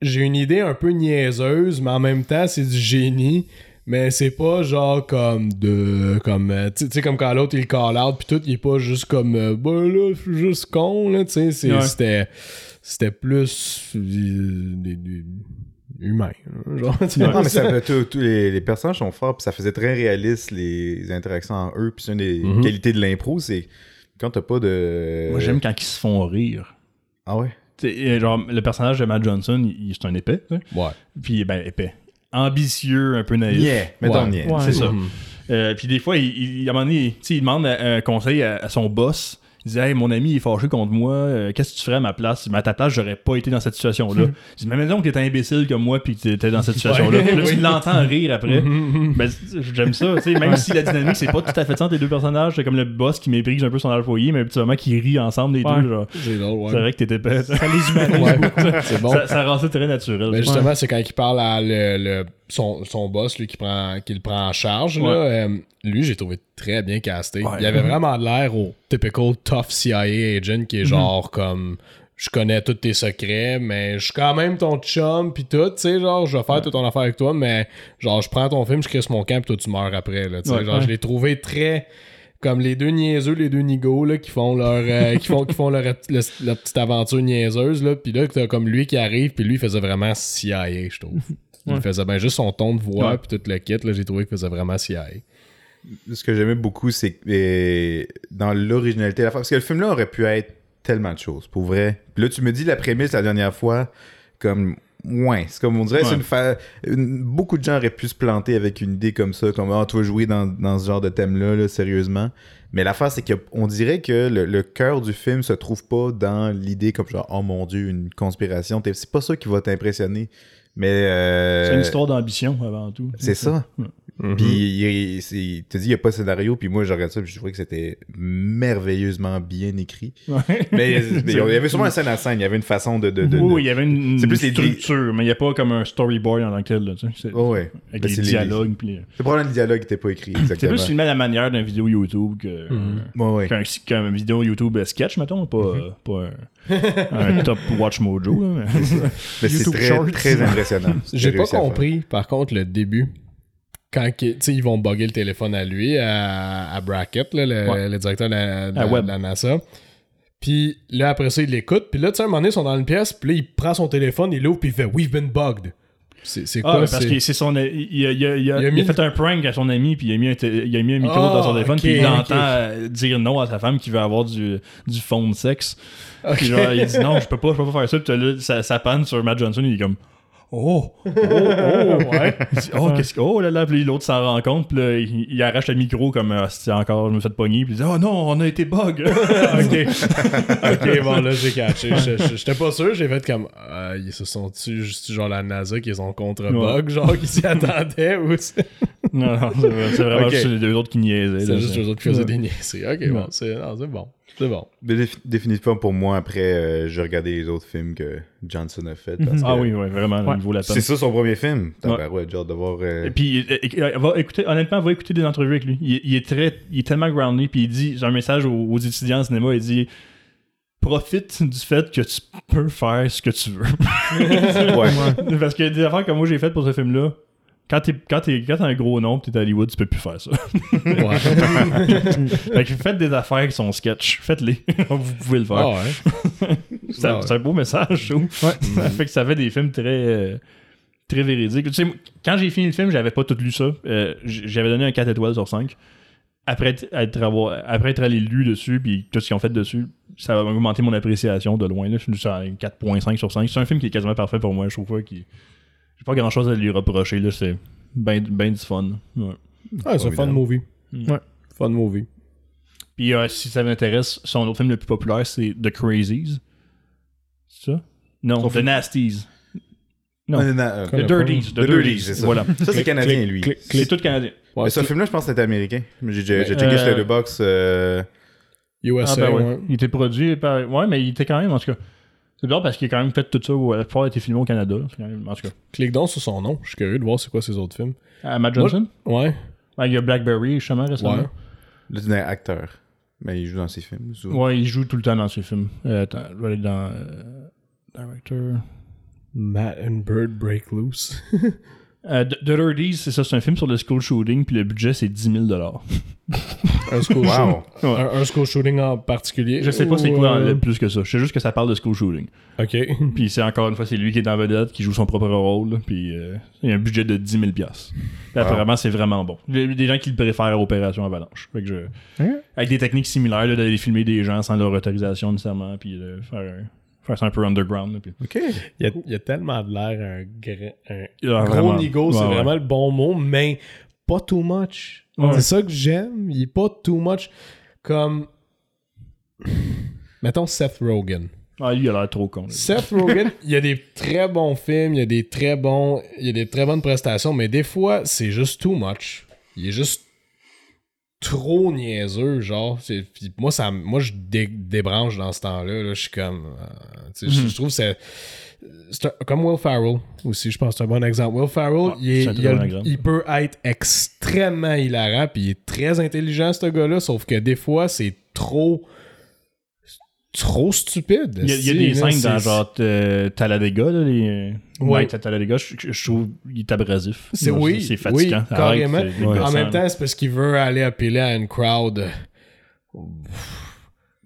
j'ai une idée un peu niaiseuse, mais en même temps, c'est du génie. Mais c'est pas genre comme de. comme euh, Tu sais, comme quand l'autre il call out, puis tout, il est pas juste comme. euh, ben là, je suis juste con, là, tu sais. Ouais. C'était. C'était plus. euh, des- des- humain. Genre, Non, mais ça- tous les, les personnages sont forts, puis ça faisait très réaliste les interactions en eux. Puis c'est une des Mhm. qualités de l'impro, c'est quand t'as pas de. Moi, j'aime quand ils se font rire. Ah ouais? Euh, genre, le personnage de Matt Johnson, il, il- c'est un épais. tu sais. Ouais. Puis, ben, épais. Ambitieux, un peu naïf. Yeah! Mettons Ouais. yeah. Ouais. C'est ça. Euh, puis des fois, il, il- à un moment donné, tu sais, il demande un conseil à, à son boss. Il dit Hey, mon ami il est fâché contre moi, euh, qu'est-ce que tu ferais à ma place? Mais à ta place, j'aurais pas été dans cette situation-là. Je dis Mais maintenant que t'es imbécile comme moi, puis que t'étais dans cette situation-là. Ouais, Là, tu l'entends rire après. Mhm. Ben, j'aime ça, tu sais, même si la dynamique, c'est pas tout à fait ça entre les deux personnages, c'est comme le boss qui méprise un peu son employé, mais un petit moment qui rit ensemble les Ouais. deux. Genre. C'est drôle, ouais. C'est vrai que t'étais bête. Ça les humanise. Ouais, c'est bon. Ça, ça rend ça très naturel. Mais justement, c'est quand il parle à le, le- son, son boss, lui, qui, prend, qui le prend en charge. Là, euh, lui, j'ai trouvé très bien casté. Ouais. Il avait vraiment l'air au typical tough CIA agent qui est genre comme je connais tous tes secrets, mais je suis quand même ton chum, pis tout, tu sais, genre, je vais faire toute ton affaire avec toi, mais genre, je prends ton film, je crée mon camp, pis toi, tu meurs après, là, tu sais. Genre, je l'ai trouvé très comme les deux niaiseux, les deux nigauds là, qui font leur euh, qui font qui font leur, le- leur petite aventure niaiseuse là, puis là t'as comme lui qui arrive, puis lui il faisait vraiment CIA, je trouve. Il Ouais. faisait bien juste son ton de voix Ouais. puis tout le kit là, j'ai trouvé qu'il faisait vraiment CIA. Ce que j'aimais beaucoup, c'est que dans l'originalité de la parce que le film là aurait pu être tellement de choses, pour vrai. Puis là, tu me dis la prémisse la dernière fois, comme Ouais, c'est comme on dirait, c'est une, fa- une- Beaucoup de gens auraient pu se planter avec une idée comme ça, comme ah, tu vas jouer dans, dans ce genre de thème-là, là, sérieusement. Mais l'affaire, c'est qu'on dirait que le, le cœur du film se trouve pas dans l'idée comme genre, oh mon dieu, une conspiration. C'est pas ça qui va t'impressionner. Mais. euh, C'est une histoire d'ambition avant tout. C'est ça. Mhm. Puis il, te dit, il n'y a pas de scénario. Puis moi, je regarde ça, puis je trouvais que c'était merveilleusement bien écrit. Ouais. Mais mais il y avait sûrement un scène à scène. Il y avait une façon de. de, de- oui, de- il y avait une, C'est plus les- structure, mais il n'y a pas comme un storyboard en tant que tel. Là, tu sais. c'est, Oh, ouais. avec Ben, les dialogues. puis- C'est probablement le dialogue qui n'était pas écrit. C'est plus filmé à la manière d'une vidéo YouTube que, Ouais, ouais. qu'un, vidéo YouTube sketch, mettons, pas, euh, pas un, un top Watch Mojo. Là, mais- c'est très, très impressionnant. J'ai pas compris, par contre, le début. Quand ils vont bugger le téléphone à lui, à, à Brackett, là, le, Ouais. le directeur de la, de de la NASA. Puis là, après ça, il l'écoute. Puis là, tu sais, à un moment donné, ils sont dans une pièce. Puis là, il prend son téléphone, il l'ouvre, puis il fait We've been bugged. C'est Ah, quoi mais parce que c'est son. Il, a, il a- il a- Il a mis fait un prank à son ami, puis il a mis un, il a mis un micro Ah, dans son téléphone, puis il entend euh, dire non à sa femme qui veut avoir du, du fond de sexe. Puis genre, il dit non, je peux pas, je peux pas faire ça. Puis là, ça, ça panne sur Matt Johnson, il est comme. Oh, oh, oh, ouais. Oh, qu'est-ce que. Oh là là, puis l'autre s'en rend compte, puis là, il, il arrache le micro comme ah, c'est encore, je me fais pogner, puis il dit, oh non, on a été bug. ok. ok, bon, là, j'ai catché. J'étais pas sûr. J'ai fait comme. euh, ils se sont-tu juste genre la NASA qui ont contre-bug, genre, qui s'y attendaient ou non, non, c'est vrai- c'est vraiment Ok. juste les deux autres qui niaisaient. c'est juste c'est- eux autres qui faisaient des niaiseries? Ok, Ouais. bon, c'est bon. C'est bon. Définitivement pour moi, après, euh, j'ai regardé les autres films que Johnson a fait. parce Ah que oui, ouais, vraiment, Ouais. il vaut la peine. C'est ça son premier film. Ouais. Ouais, ouais hâte de voir. euh, Et puis, euh, euh, va écouter, honnêtement, va écouter des entrevues avec lui. Il, il est très, il est tellement grounded, puis il dit, j'ai un message aux, aux étudiants en cinéma, il dit, profite du fait que tu peux faire ce que tu veux. ouais. Parce que des affaires que moi j'ai faites pour ce film-là, quand t'es, quand t'es, quand t'as un gros nom, t'es à Hollywood, tu peux plus faire ça. Ouais. fait que faites des affaires qui sont sketch, faites-les. Vous pouvez le faire. Ah ouais. c'est, ah ouais. un beau message, je trouve. Ça fait que ça fait des films très, euh, très véridiques. Tu sais, quand j'ai fini le film, j'avais pas tout lu ça. Euh, j'avais donné un 4 étoiles sur 5. Après être, avoir- après être allé lu dessus, puis tout ce qu'ils ont fait dessus, ça a augmenté mon appréciation de loin. Là. Je suis sur un 4.5 sur 5. C'est un film qui est quasiment parfait pour moi, je trouve pas. Qui... J'ai pas grand chose à lui reprocher. Là. C'est ben, ben du fun. Ouais. Ah, c'est un fun movie. Ouais. Fun movie. Puis euh, si ça m'intéresse, son autre film le plus populaire, c'est The Crazies. C'est ça? Non, Son The film- Nasties. Non. Non, non, non, The euh, Dirties. The Dirties, c'est ça. Voilà. Ça, c'est canadien, lui. C'est tout canadien. Ouais, Mais ce film-là, je pense que c'était américain. J'ai checké Euh, sur le box. euh, USA, Ah, ben ouais. ouais. Il était produit par. Ouais, mais il était quand même, en tout cas. C'est bizarre parce qu'il a quand même fait tout ça. où La plupart a été filmé au Canada. C'est quand même- En tout cas. Clique donc sur son nom. Je suis curieux de voir c'est quoi ses autres films. À Matt Johnson? Ouais. Ouais, Il y a Blackberry, justement, récemment. Ouais. Là, c'est un acteur. Mais il joue dans ses films. souvent. Ouais, il joue tout le temps dans ses films. Euh, attends, je vais aller dans. euh, director. Matt and Bird Break Loose. Euh, The Dirties, c'est ça, c'est un film sur le school shooting, puis le budget c'est 10 000 un school Wow. shooting. Un, un school shooting en particulier. Je sais pas c'est quoi euh, plus que ça. Je sais juste que ça parle de school shooting. Ok. Puis c'est encore une fois, c'est lui qui est en vedette, qui joue son propre rôle, puis euh, il y a un budget de 10 000 piastres. Puis apparemment, c'est vraiment bon. Il y a des gens qui le préfèrent à Opération Avalanche. Fait que je... Hein? Avec des techniques similaires, d'aller filmer des gens sans leur autorisation nécessairement, puis de faire, faire ça un peu underground. puis... OK. Il y a, il y a tellement de l'air un, gra- un gros vraiment. nigo, c'est Ouais, ouais. vraiment le bon mot, mais pas too much. Ouais. C'est ça que j'aime. Il est pas too much. Comme. Mettons Seth Rogen. Ah, lui, il a l'air trop con. là. Seth Rogen, il y a des très bons films, il y a des très bons, il y a des très bonnes prestations, mais des fois, c'est juste too much. Il est juste trop niaiseux, genre. Puis moi, ça, moi, je dé- débranche dans ce temps-là. là. Je suis comme, euh, je- Mhm. je trouve que c'est comme Will Farrell aussi, je pense que c'est un bon exemple. Will Farrell, Ouais, il, est- a- bon il peut être extrêmement hilarant, puis il est très intelligent, ce gars-là, sauf que des fois, c'est trop trop stupide. Il y a, il y a Si, des scènes dans genre euh, Talladega, là, les Ouais. Night à Talladega, je, je- je trouve qu'il est abrasif. C'est oui, c'est fatigant. oui, Arrête, carrément. En même temps, c'est parce qu'il veut aller appeler à une crowd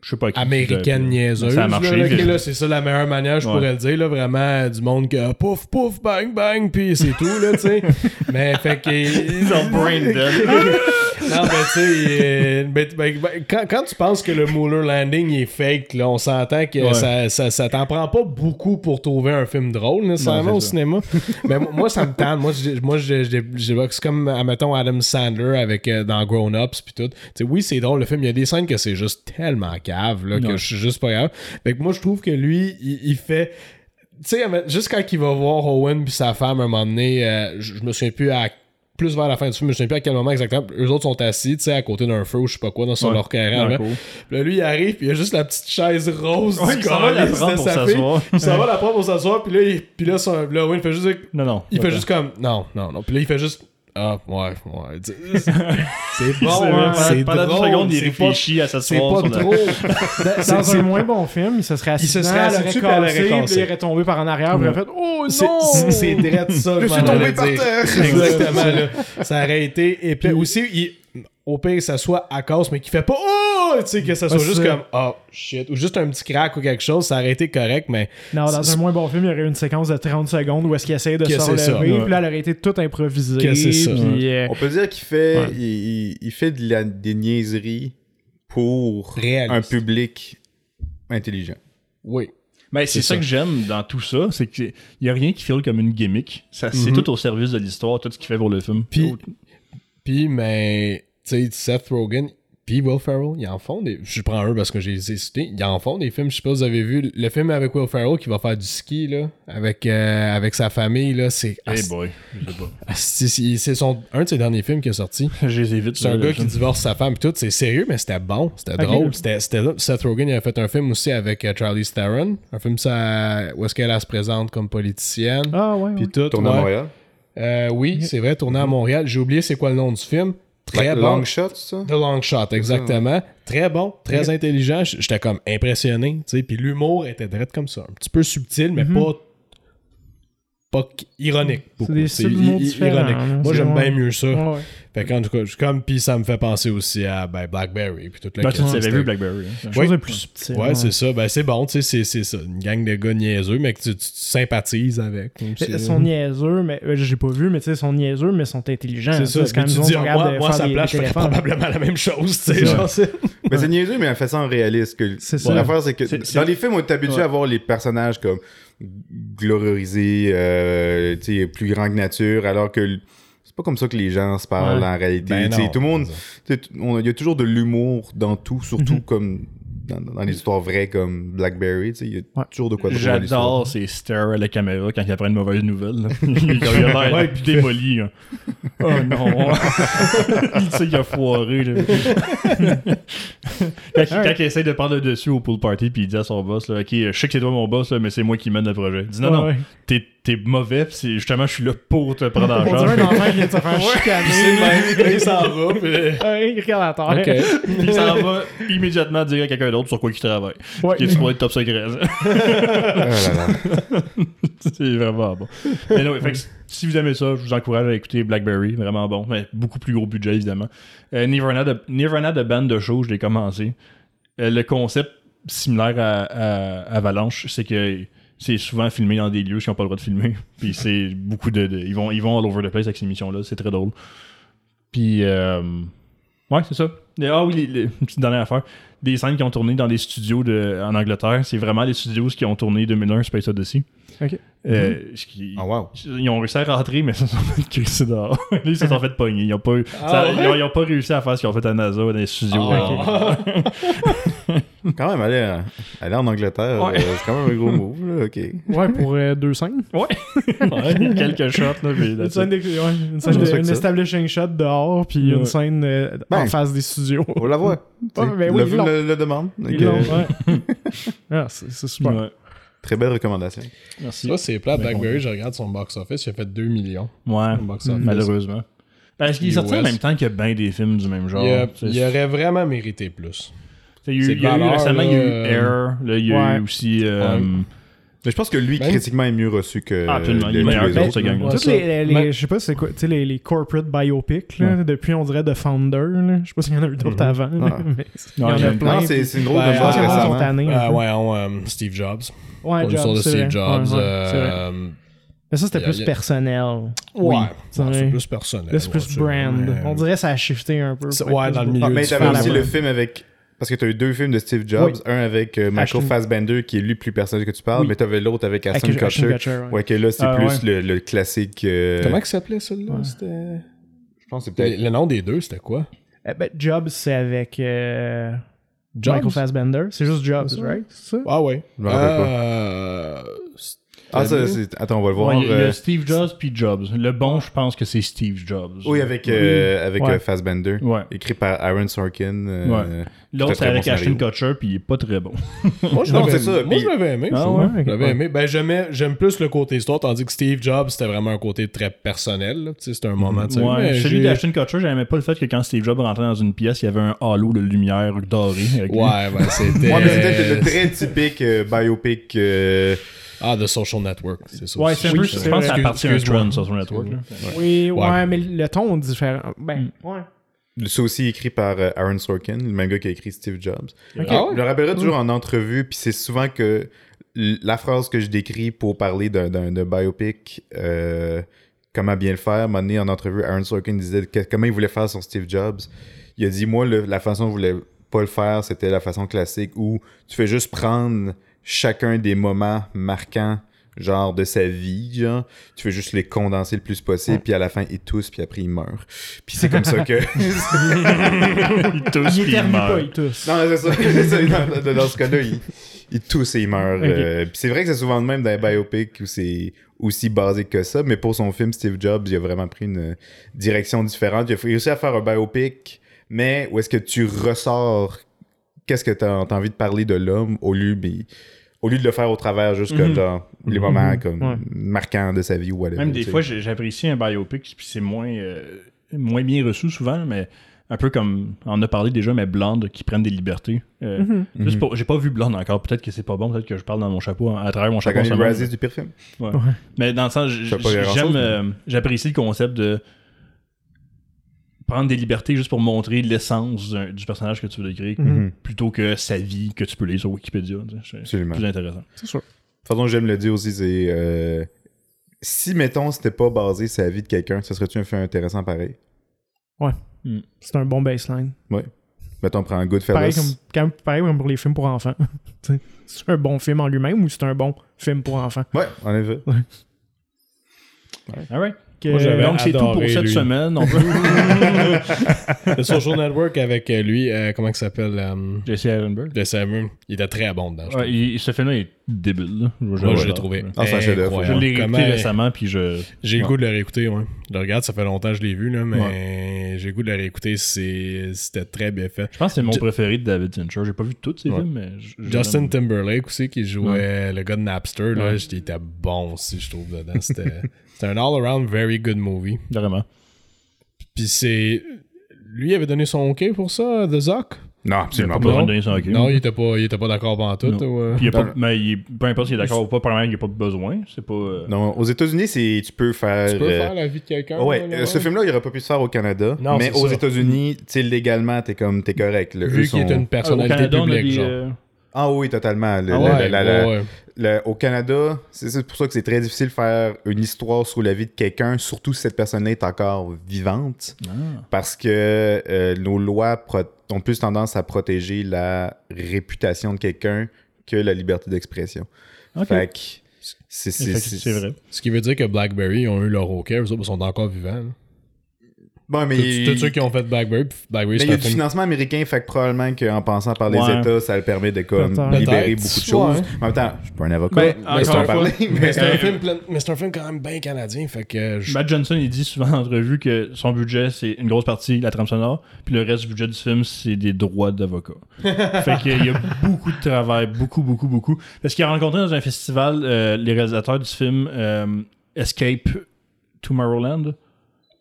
je sais pas qui- américaine euh, niaiseuse. Ça a marché. là, là, c'est ça la meilleure manière, je Ouais. pourrais le dire. Là, vraiment, du monde que pouf, pouf, bang, bang, puis c'est tout, là, tu sais. Mais fait que. Ils ont brain dead. non, mais tu sais, ben, ben, quand, quand tu penses que le Muller Landing est fake, là, on s'entend que Ouais. ça, ça, ça t'en prend pas beaucoup pour trouver un film drôle, nécessairement, au ça. cinéma. mais moi, ça me tente. Moi, je- moi je, je, je- c'est comme, admettons, Adam Sandler avec, euh, dans Grown Ups puis tout. Tu sais, oui, c'est drôle, le film. Il y a des scènes que c'est juste tellement cave, là, que je suis juste pas grave. Fait que moi, je trouve que lui, il, il fait... Tu sais, juste quand il va voir Owen puis sa femme, un moment donné, euh, je je me souviens plus à plus vers la fin du film, je me souviens plus à quel moment exactement. Eux autres sont assis, tu sais, à côté d'un feu ou je sais pas quoi, dans Ouais. leur carré. Là. là, lui, il arrive, puis il y a juste la petite chaise rose Ouais, du il s'en va la prendre pour s'asseoir. Il s'en va la prendre pour s'asseoir, puis là, il, puis là, son, là, il fait juste... Non, non. Il fait juste comme... Non, non, non. Puis là, il fait juste... Ah, ouais, ouais. C'est bon, C'est hein, c'est pendant drôle. deux secondes, il c'est pas- réfléchit à C'est s'asseoir. pas sur la- trop. Dans, c'est- un moins bon film, il se serait assis Il se serait assis puis elle aurait puis il aurait tombé par en arrière, puis il aurait fait « Oh C'est- non! C'est c'est direct ça. Je suis tombé par dire. terre. Exactement, là. Ça aurait été épais. Aussi, il- au pire, que ça soit à cause, mais qu'il fait pas Oh! Tu sais, que ça soit juste comme Oh shit. Ou juste un petit crack ou quelque chose, ça aurait été correct, mais. Non, dans un moins bon film, il y aurait eu une séquence de 30 secondes où est-ce qu'il essaie de se relever, puis là, elle aurait été toute improvisée. Que c'est ça, puis, euh, On peut dire qu'il fait, Ouais. il, fait de la, des niaiseries pour Réaliste. un public intelligent. Oui. Mais c'est C'est ça ça. que j'aime dans tout ça, c'est qu'il y a rien qui file comme une gimmick. Ça, c'est Mhm. tout au service de l'histoire, tout ce qu'il fait pour le film. Puis, puis mais, tu sais, Seth Rogen, puis Will Ferrell, ils en font des. Je prends un parce que j'ai les ai cités. Ils en font des films. Je sais pas si vous avez vu le film avec Will Ferrell qui va faire du ski, là, avec, euh, avec sa famille, là. C'est. Hey boy, je sais pas. C'est- c'est c'est son, un de ses derniers films qui est sorti. Je les évite. C'est un gars qui divorce sa femme et tout. C'est sérieux, mais c'était bon. C'était drôle. C'était. Seth Rogen il a fait un film aussi avec euh, Charlie Theron. Un film ça, où est-ce qu'elle elle se présente comme politicienne. Ah ouais, Puis ouais. tout. Tourné à. Montréal? Euh, oui, c'est vrai, tourné à Montréal. J'ai oublié c'est quoi le nom du film. Très Like bon. Long shot, ça? The Long Shot, exactement. Très bon, très intelligent. J'étais comme impressionné. tu sais. Puis l'humour était direct comme ça. Un petit peu subtil, mais Mhm. pas. Pas qu- ironique. beaucoup. des C'est là. Moi, j'aime bien mieux ça. Ouais, ouais. Fait qu'en tout cas, je- comme puis ça me fait penser aussi à ben, Blackberry puis toute la Ben, tu question. avais C'était- vu Blackberry. hein. Oui. chose de plus subtil. Ouais, c'est ça. Ben c'est bon, tu sais, c'est- c'est ça. Une gang de gars niaiseux, mais que tu, tu- tu sympathises avec. Ils sont niaiseux, mais euh, j'ai pas vu, mais tu sais, ils sont niaiseux, mais sont intelligents. C'est ça. C'est quand tu dis, ah, moi, moi, des- place, je ferais probablement la même chose, tu sais. Ça. Mais c'est niaiseux, mais en façon réaliste. Que... C'est ça. L'affaire, c'est que dans les films, on est habitué Ouais. à voir les personnages comme gloriorisés, euh, tu sais, plus grands que nature, alors que c'est pas comme ça que les gens se parlent Ouais. en réalité. Ben Tu sais, non. tout le monde, il y a toujours de l'humour dans tout, surtout Mhm. comme dans, dans les histoires vraies comme Blackberry. tu sais, Il y a Ouais. toujours de quoi. J'adore ces stares à la caméra quand il apprend une mauvaise nouvelle. il a l'air Ouais, démoli. là. Oh non. il sait qu'il a foiré. là. quand, il- quand il essaie de prendre le dessus au pool party puis il dit à son boss là, Ok, je sais que c'est toi mon boss, là, mais c'est moi qui mène le projet. Il dit non, Ouais, non, t'es, t'es mauvais, pis c'est justement je suis là pour te prendre en On charge. dirait un enfant qui vient de se faire chicaner. il s'en va. puis- Ouais, il regarde la terre. Il s'en va immédiatement dire à quelqu'un d'autre sur quoi il travaille. Ouais. Qui est supposé être top secret. C'est vraiment bon. Mais non, fait que si vous aimez ça, je vous encourage à écouter Blackberry, vraiment bon. Mais beaucoup plus gros budget, évidemment. Euh, Nirvana, de, Nirvana de show, je l'ai commencé. Euh, le concept similaire à, à Avalanche, c'est que c'est souvent filmé dans des lieux qui n'ont pas le droit de filmer. Puis c'est beaucoup de, Ils, vont, ils vont all over the place avec ces missions-là, c'est très drôle. Puis, euh, ouais, c'est ça. Ah oui, une petite dernière affaire. Des scènes qui ont tourné dans des studios de, en Angleterre, c'est vraiment les studios qui ont tourné 2001 Space Odyssey. Ok. Euh, qui- Ah, wow. Ils ont réussi à rentrer, mais ils se sont fait crisser dehors. ils se sont fait pogner. Ils ont pas, eu- Ah ça- ouais? ils, ont, ils ont pas réussi à faire ce qu'ils ont fait à NASA dans les studios. Ah. Quand même, aller, aller en Angleterre, Ouais. euh, c'est quand même un gros move. Là. Ok. Ouais, pour euh, deux scènes. Ouais. Ouais, Quelques shots, là, mais Une scène, de- ouais, une scène je de- une establishing shot dehors, puis Ouais. une scène euh, en Ben. face des studios. On la voit. Ouais, ben oui, le demande. Ah, c'est super. Très belle recommandation. Merci. Ça, c'est plat. Ben, Blackberry, je regarde son box-office, il a fait 2 millions. Ouais, au box-office. malheureusement. Parce qu'il est sorti en même temps qu'il y a bien des films du même genre? Il, a- C'est- il aurait vraiment mérité plus. Il y a eu, récemment, il y a eu là, Air, là, il y a eu Ouais. aussi. euh, Ouais. Mais je pense que lui, Ben- critiquement, est mieux reçu que Ah, absolument, il est les- autres. ce je sais pas c'est quoi, tu sais, les, les corporate biopics, là, Ouais. depuis on dirait The Founder, là. je sais pas s'il y en a eu d'autres Mhm. avant, mais il y en Non, il y a en a- plein. C'est une grosse Ben, récemment. Ah peu. ouais, on, euh, Steve Jobs. Ouais, Jobs, de Steve. Jobs. Euh, Mais ça, c'était plus personnel. Ouais, c'est plus personnel. C'est plus ouais, brand. mais- On dirait que ça a shifté un peu. Ouais, dans le milieu Ah, mais t'avais aussi le film avec. Parce que t'as eu deux films de Steve Jobs. Oui. Un avec euh, Michael Ashton- Fassbender, qui est lui plus personnel que tu parles, Oui. mais t'avais l'autre avec Ashton Kutcher. Kutcher, ouais. Ouais, que là, c'est Ah, plus ouais. le, le classique. euh, Comment s'appelait celui-là? Ouais. C'était. Je pense que c'est Le, peut-être. le nom des deux, c'était quoi? Euh, ben, Jobs, c'est avec euh, Jobs? Michael Fassbender. C'est juste Jobs, C'est ça? right? Ça? Ah ouais. Je me rappelle Euh, Ah, ça, c'est. Attends, on va le voir. Ouais, il y a- il y a euh, Steve Jobs puis Jobs. Le bon, je pense que c'est Steve Jobs. Oui, avec, euh, avec Ouais. euh, Fassbender. Ouais. Écrit par Aaron Sorkin. euh, Ouais. L'autre, c'est avec bon Ashton. Kutcher, puis il est pas très bon. Moi, je Non, l'avais- c'est ça, Moi, je l'avais aimé. Ah? Je l'avais aimé. Ben, j'aimais- j'aime plus le côté histoire, tandis que Steve Jobs, c'était vraiment un côté très personnel. C'était un moment. Ouais, mais celui j'ai- d'Ashton Kutcher, j'aimais pas le fait que quand Steve Jobs rentrait dans une pièce, il y avait un halo de lumière dorée. avec. Ouais, ben, c'était. Ouais, mais c'était le très typique euh, biopic. Ah, The Social Network, c'est ça. Ouais, c'est un peu, je pense que ça appartient à trend son network. Oui, ouais, mais le ton est différent. Ben, ouais. C'est aussi écrit par euh, Aaron Sorkin, le même gars qui a écrit Steve Jobs. Ok. Ah ouais? Je me rappellerai toujours en entrevue, puis c'est souvent que la phrase que je décris pour parler d'un biopic, euh, comment bien le faire, moment donné, en entrevue, Aaron Sorkin disait que- comment il voulait faire son Steve Jobs. Il a dit, moi, le- la façon dont je voulais pas le faire, c'était la façon classique où tu fais juste prendre chacun des moments marquants genre de sa vie, genre, tu fais juste les condenser le plus possible, puis à la fin, il tousse, puis après, il meurt. Puis c'est comme ça que... Il tousse, Il puis il éternue meurt. pas, il tousse. Non, c'est ça. c'est ça. Dans, dans ce cas-là, il, il tousse et il meurt. Ok. Euh, puis c'est vrai que c'est souvent le même dans les biopics où c'est aussi basique que ça, mais pour son film Steve Jobs, il a vraiment pris une direction différente. Il a réussi à faire un biopic, mais où est-ce que tu ressors qu'est-ce que tu as, envie de parler de l'homme au lieu, mais- au lieu de le faire au travers, juste comme genre, les moments Mhm. comme Ouais. marquants de sa vie ou whatever. Même des fois, j'apprécie un biopic, puis c'est moins, euh, moins bien reçu souvent, mais un peu comme on en a parlé déjà, mais Blonde qui prennent des libertés. Euh, Mhm. Mhm. pour- J'ai pas vu Blonde encore, peut-être que c'est pas bon, peut-être que je parle dans mon chapeau, à travers mon chapeau. en gagné ce le moment. Razzies du pire film? Ouais. Mais dans le sens, j'aime, euh, j'apprécie le concept de prendre des libertés juste pour montrer l'essence du personnage que tu veux décrire, Mhm. plutôt que sa vie que tu peux lire sur Wikipédia. C'est plus intéressant. C'est sûr. De toute façon, j'aime le dire aussi, c'est. euh, si, mettons, c'était pas basé sur la vie de quelqu'un, ça serait-tu un film intéressant pareil? C'est un bon baseline. Mettons, on prend un Goodfellas. Pareil comme, pareil comme pour les films pour enfants. C'est un bon film en lui-même ou c'est un bon film pour enfants? Ouais, en effet. Alright. Que- Moi, Donc, c'est tout pour cette lui. semaine. On peut... The Social Network avec euh, lui, euh, comment il s'appelle euh, Jesse Eisenberg. Jesse Eisenberg. Il était très bon dedans. Ouais, il- ce film-là est débile. là. Moi, je l'ai trouvé. Ah, c'est. Je l'ai réécouté Comment- récemment, puis je. J'ai le goût de le réécouter, ouais. Je le regarde, ça fait longtemps que je l'ai vu, là, mais j'ai le goût de le réécouter. c'est- C'était très bien fait. Je pense que c'est mon préféré de David Fincher. J'ai pas vu tous ses Ouais. films, mais. Justin. Timberlake aussi, qui jouait le gars de Napster, là, Ouais. il était bon aussi, je trouve, dedans. C'était c'était un all-around very good movie. Vraiment. Puis c'est... Lui il avait donné son OK pour ça, The Zoc? Non, Il absolument pas pas. de donner son hockey. Non, il était pas, il était pas d'accord pendant tout. Ou, euh? Puis il y a pas, mais il peu importe s'il est d'accord ou pas, premièrement, il n'y a pas besoin. C'est pas. euh, Non, aux États-Unis, c'est tu peux faire. Tu peux euh, faire la vie de quelqu'un. Ouais, là, ce film-là, il aurait pas pu se faire au Canada. Non, mais c'est aux. États-Unis, tu légalement, t'es comme, t'es correct. là. Vu sont- qu'il est une au personnalité Canada, on a publique, des, genre. euh, Ah oui, totalement. Le- Ah le- ouais, la- la- ouais, ouais. le- au Canada, c'est c'est pour ça que c'est très difficile de faire une histoire sur la vie de quelqu'un, surtout si cette personne-là est encore vivante. ah. Parce que euh, nos lois ont plus tendance à protéger la réputation de quelqu'un que la liberté d'expression. C'est vrai. Ce qui veut dire que BlackBerry ont eu leur OK, eux autres, ils sont encore vivants. là. Bon, mais Tous tous ceux qui ont fait BlackBerry, puis BlackBerry, Mais il y a du financement américain, fait que probablement qu'en passant par les Ouais. États, ça le permet de comme libérer beaucoup de choses. ouais. En même temps, je suis pas un avocat, Ben, mais c'est parler. Mais Mais un, film plein- mais c'est un film quand même bien canadien, fait que je- Matt Johnson, il dit souvent en entrevue que son budget, c'est une grosse partie la trame sonore, puis le reste du budget du film, c'est des droits d'avocat. fait qu'il y a beaucoup de travail, beaucoup, beaucoup, beaucoup. Parce qu'il a rencontré dans un festival euh, les réalisateurs du film euh, Escape Tomorrowland.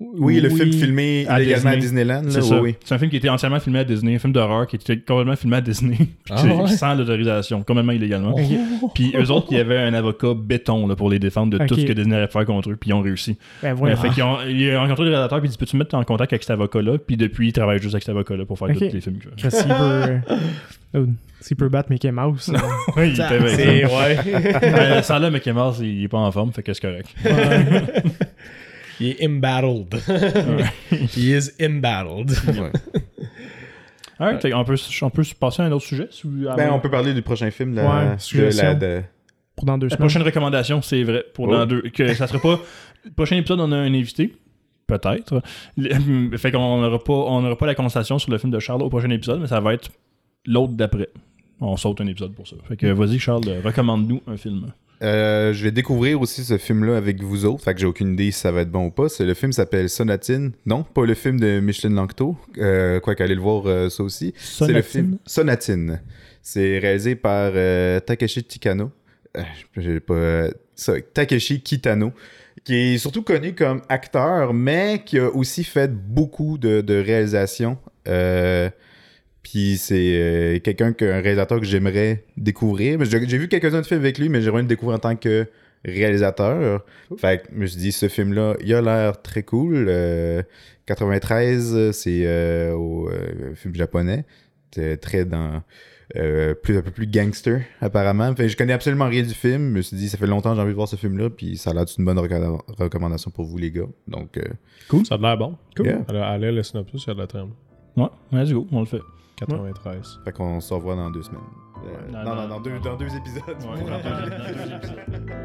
Oui, le film filmé à illégalement à Disney. Disneyland. C'est oui, ça. oui. C'est un film qui était entièrement filmé à Disney, un film d'horreur qui était complètement filmé à Disney, puis Ah ouais? sans l'autorisation, complètement illégalement. Puis eux autres, il y avait un avocat béton là, pour les défendre de tout ce que Disney allait faire contre eux, puis ils ont réussi. Ben Euh, voilà. fait qu'ils ont, ils ont rencontré le réalisateur, puis il dit Peux-tu me mettre en contact avec cet avocat-là? Puis depuis, il travaille juste avec cet avocat-là pour faire tous les films veut. Peut, oh, s'il peut battre Mickey Mouse. euh, Oui, il était ouais. Ben, Sans là, Mickey Mouse, il est pas en forme, fait que c'est correct. Il est embattled. He is embattled. Ouais. Alright, qu'on peut, on peut se passer à un autre sujet si vous- à Ben, on peut parler du prochain film. Là, Ouais, de la, de- pour dans deux La semaines. prochaine recommandation, c'est vrai, pour Oh. dans deux. Que ça serait pas. Le prochain épisode, on a un invité. Peut-être. Fait qu'on n'aura pas, on n'aura pas la conversation sur le film de Charles au prochain épisode, mais ça va être l'autre d'après. On saute un épisode pour ça. Fait que vas-y, Charles, recommande-nous un film. Euh, je vais découvrir aussi ce film-là avec vous autres. Fait que j'ai aucune idée si ça va être bon ou pas. C'est le film s'appelle Sonatine. Non, pas le film de Micheline Langto. Euh, quoi qu'aller le voir euh, ça aussi. C'est le film Sonatine. C'est réalisé par euh, Takeshi Tikano. J'ai pas ça, Takeshi Kitano qui est surtout connu comme acteur mais qui a aussi fait beaucoup de, de réalisations euh, puis c'est euh, quelqu'un que un réalisateur que j'aimerais découvrir Mais j'ai j'ai vu quelques-uns de films avec lui mais j'aimerais le découvrir en tant que réalisateur fait que je me suis dit ce film là il a l'air très cool Euh, 93 c'est euh, au euh, film japonais c'est très dans euh, plus, un peu plus gangster, apparemment. Fait, que je connais absolument rien du film. Je me suis dit, ça fait longtemps que j'ai envie de voir ce film-là, puis ça a l'air d'une bonne reco- recommandation pour vous, les gars. Donc, euh, Ça a l'air bon. Cool. Yeah. Alors, allez, le synopsis, il y a de la trame. Ouais, let's go, on le fait. 93. Fait qu'on se revoit dans deux semaines. Euh, non, non, dans, deux, épisodes. Dans, dans deux épisodes.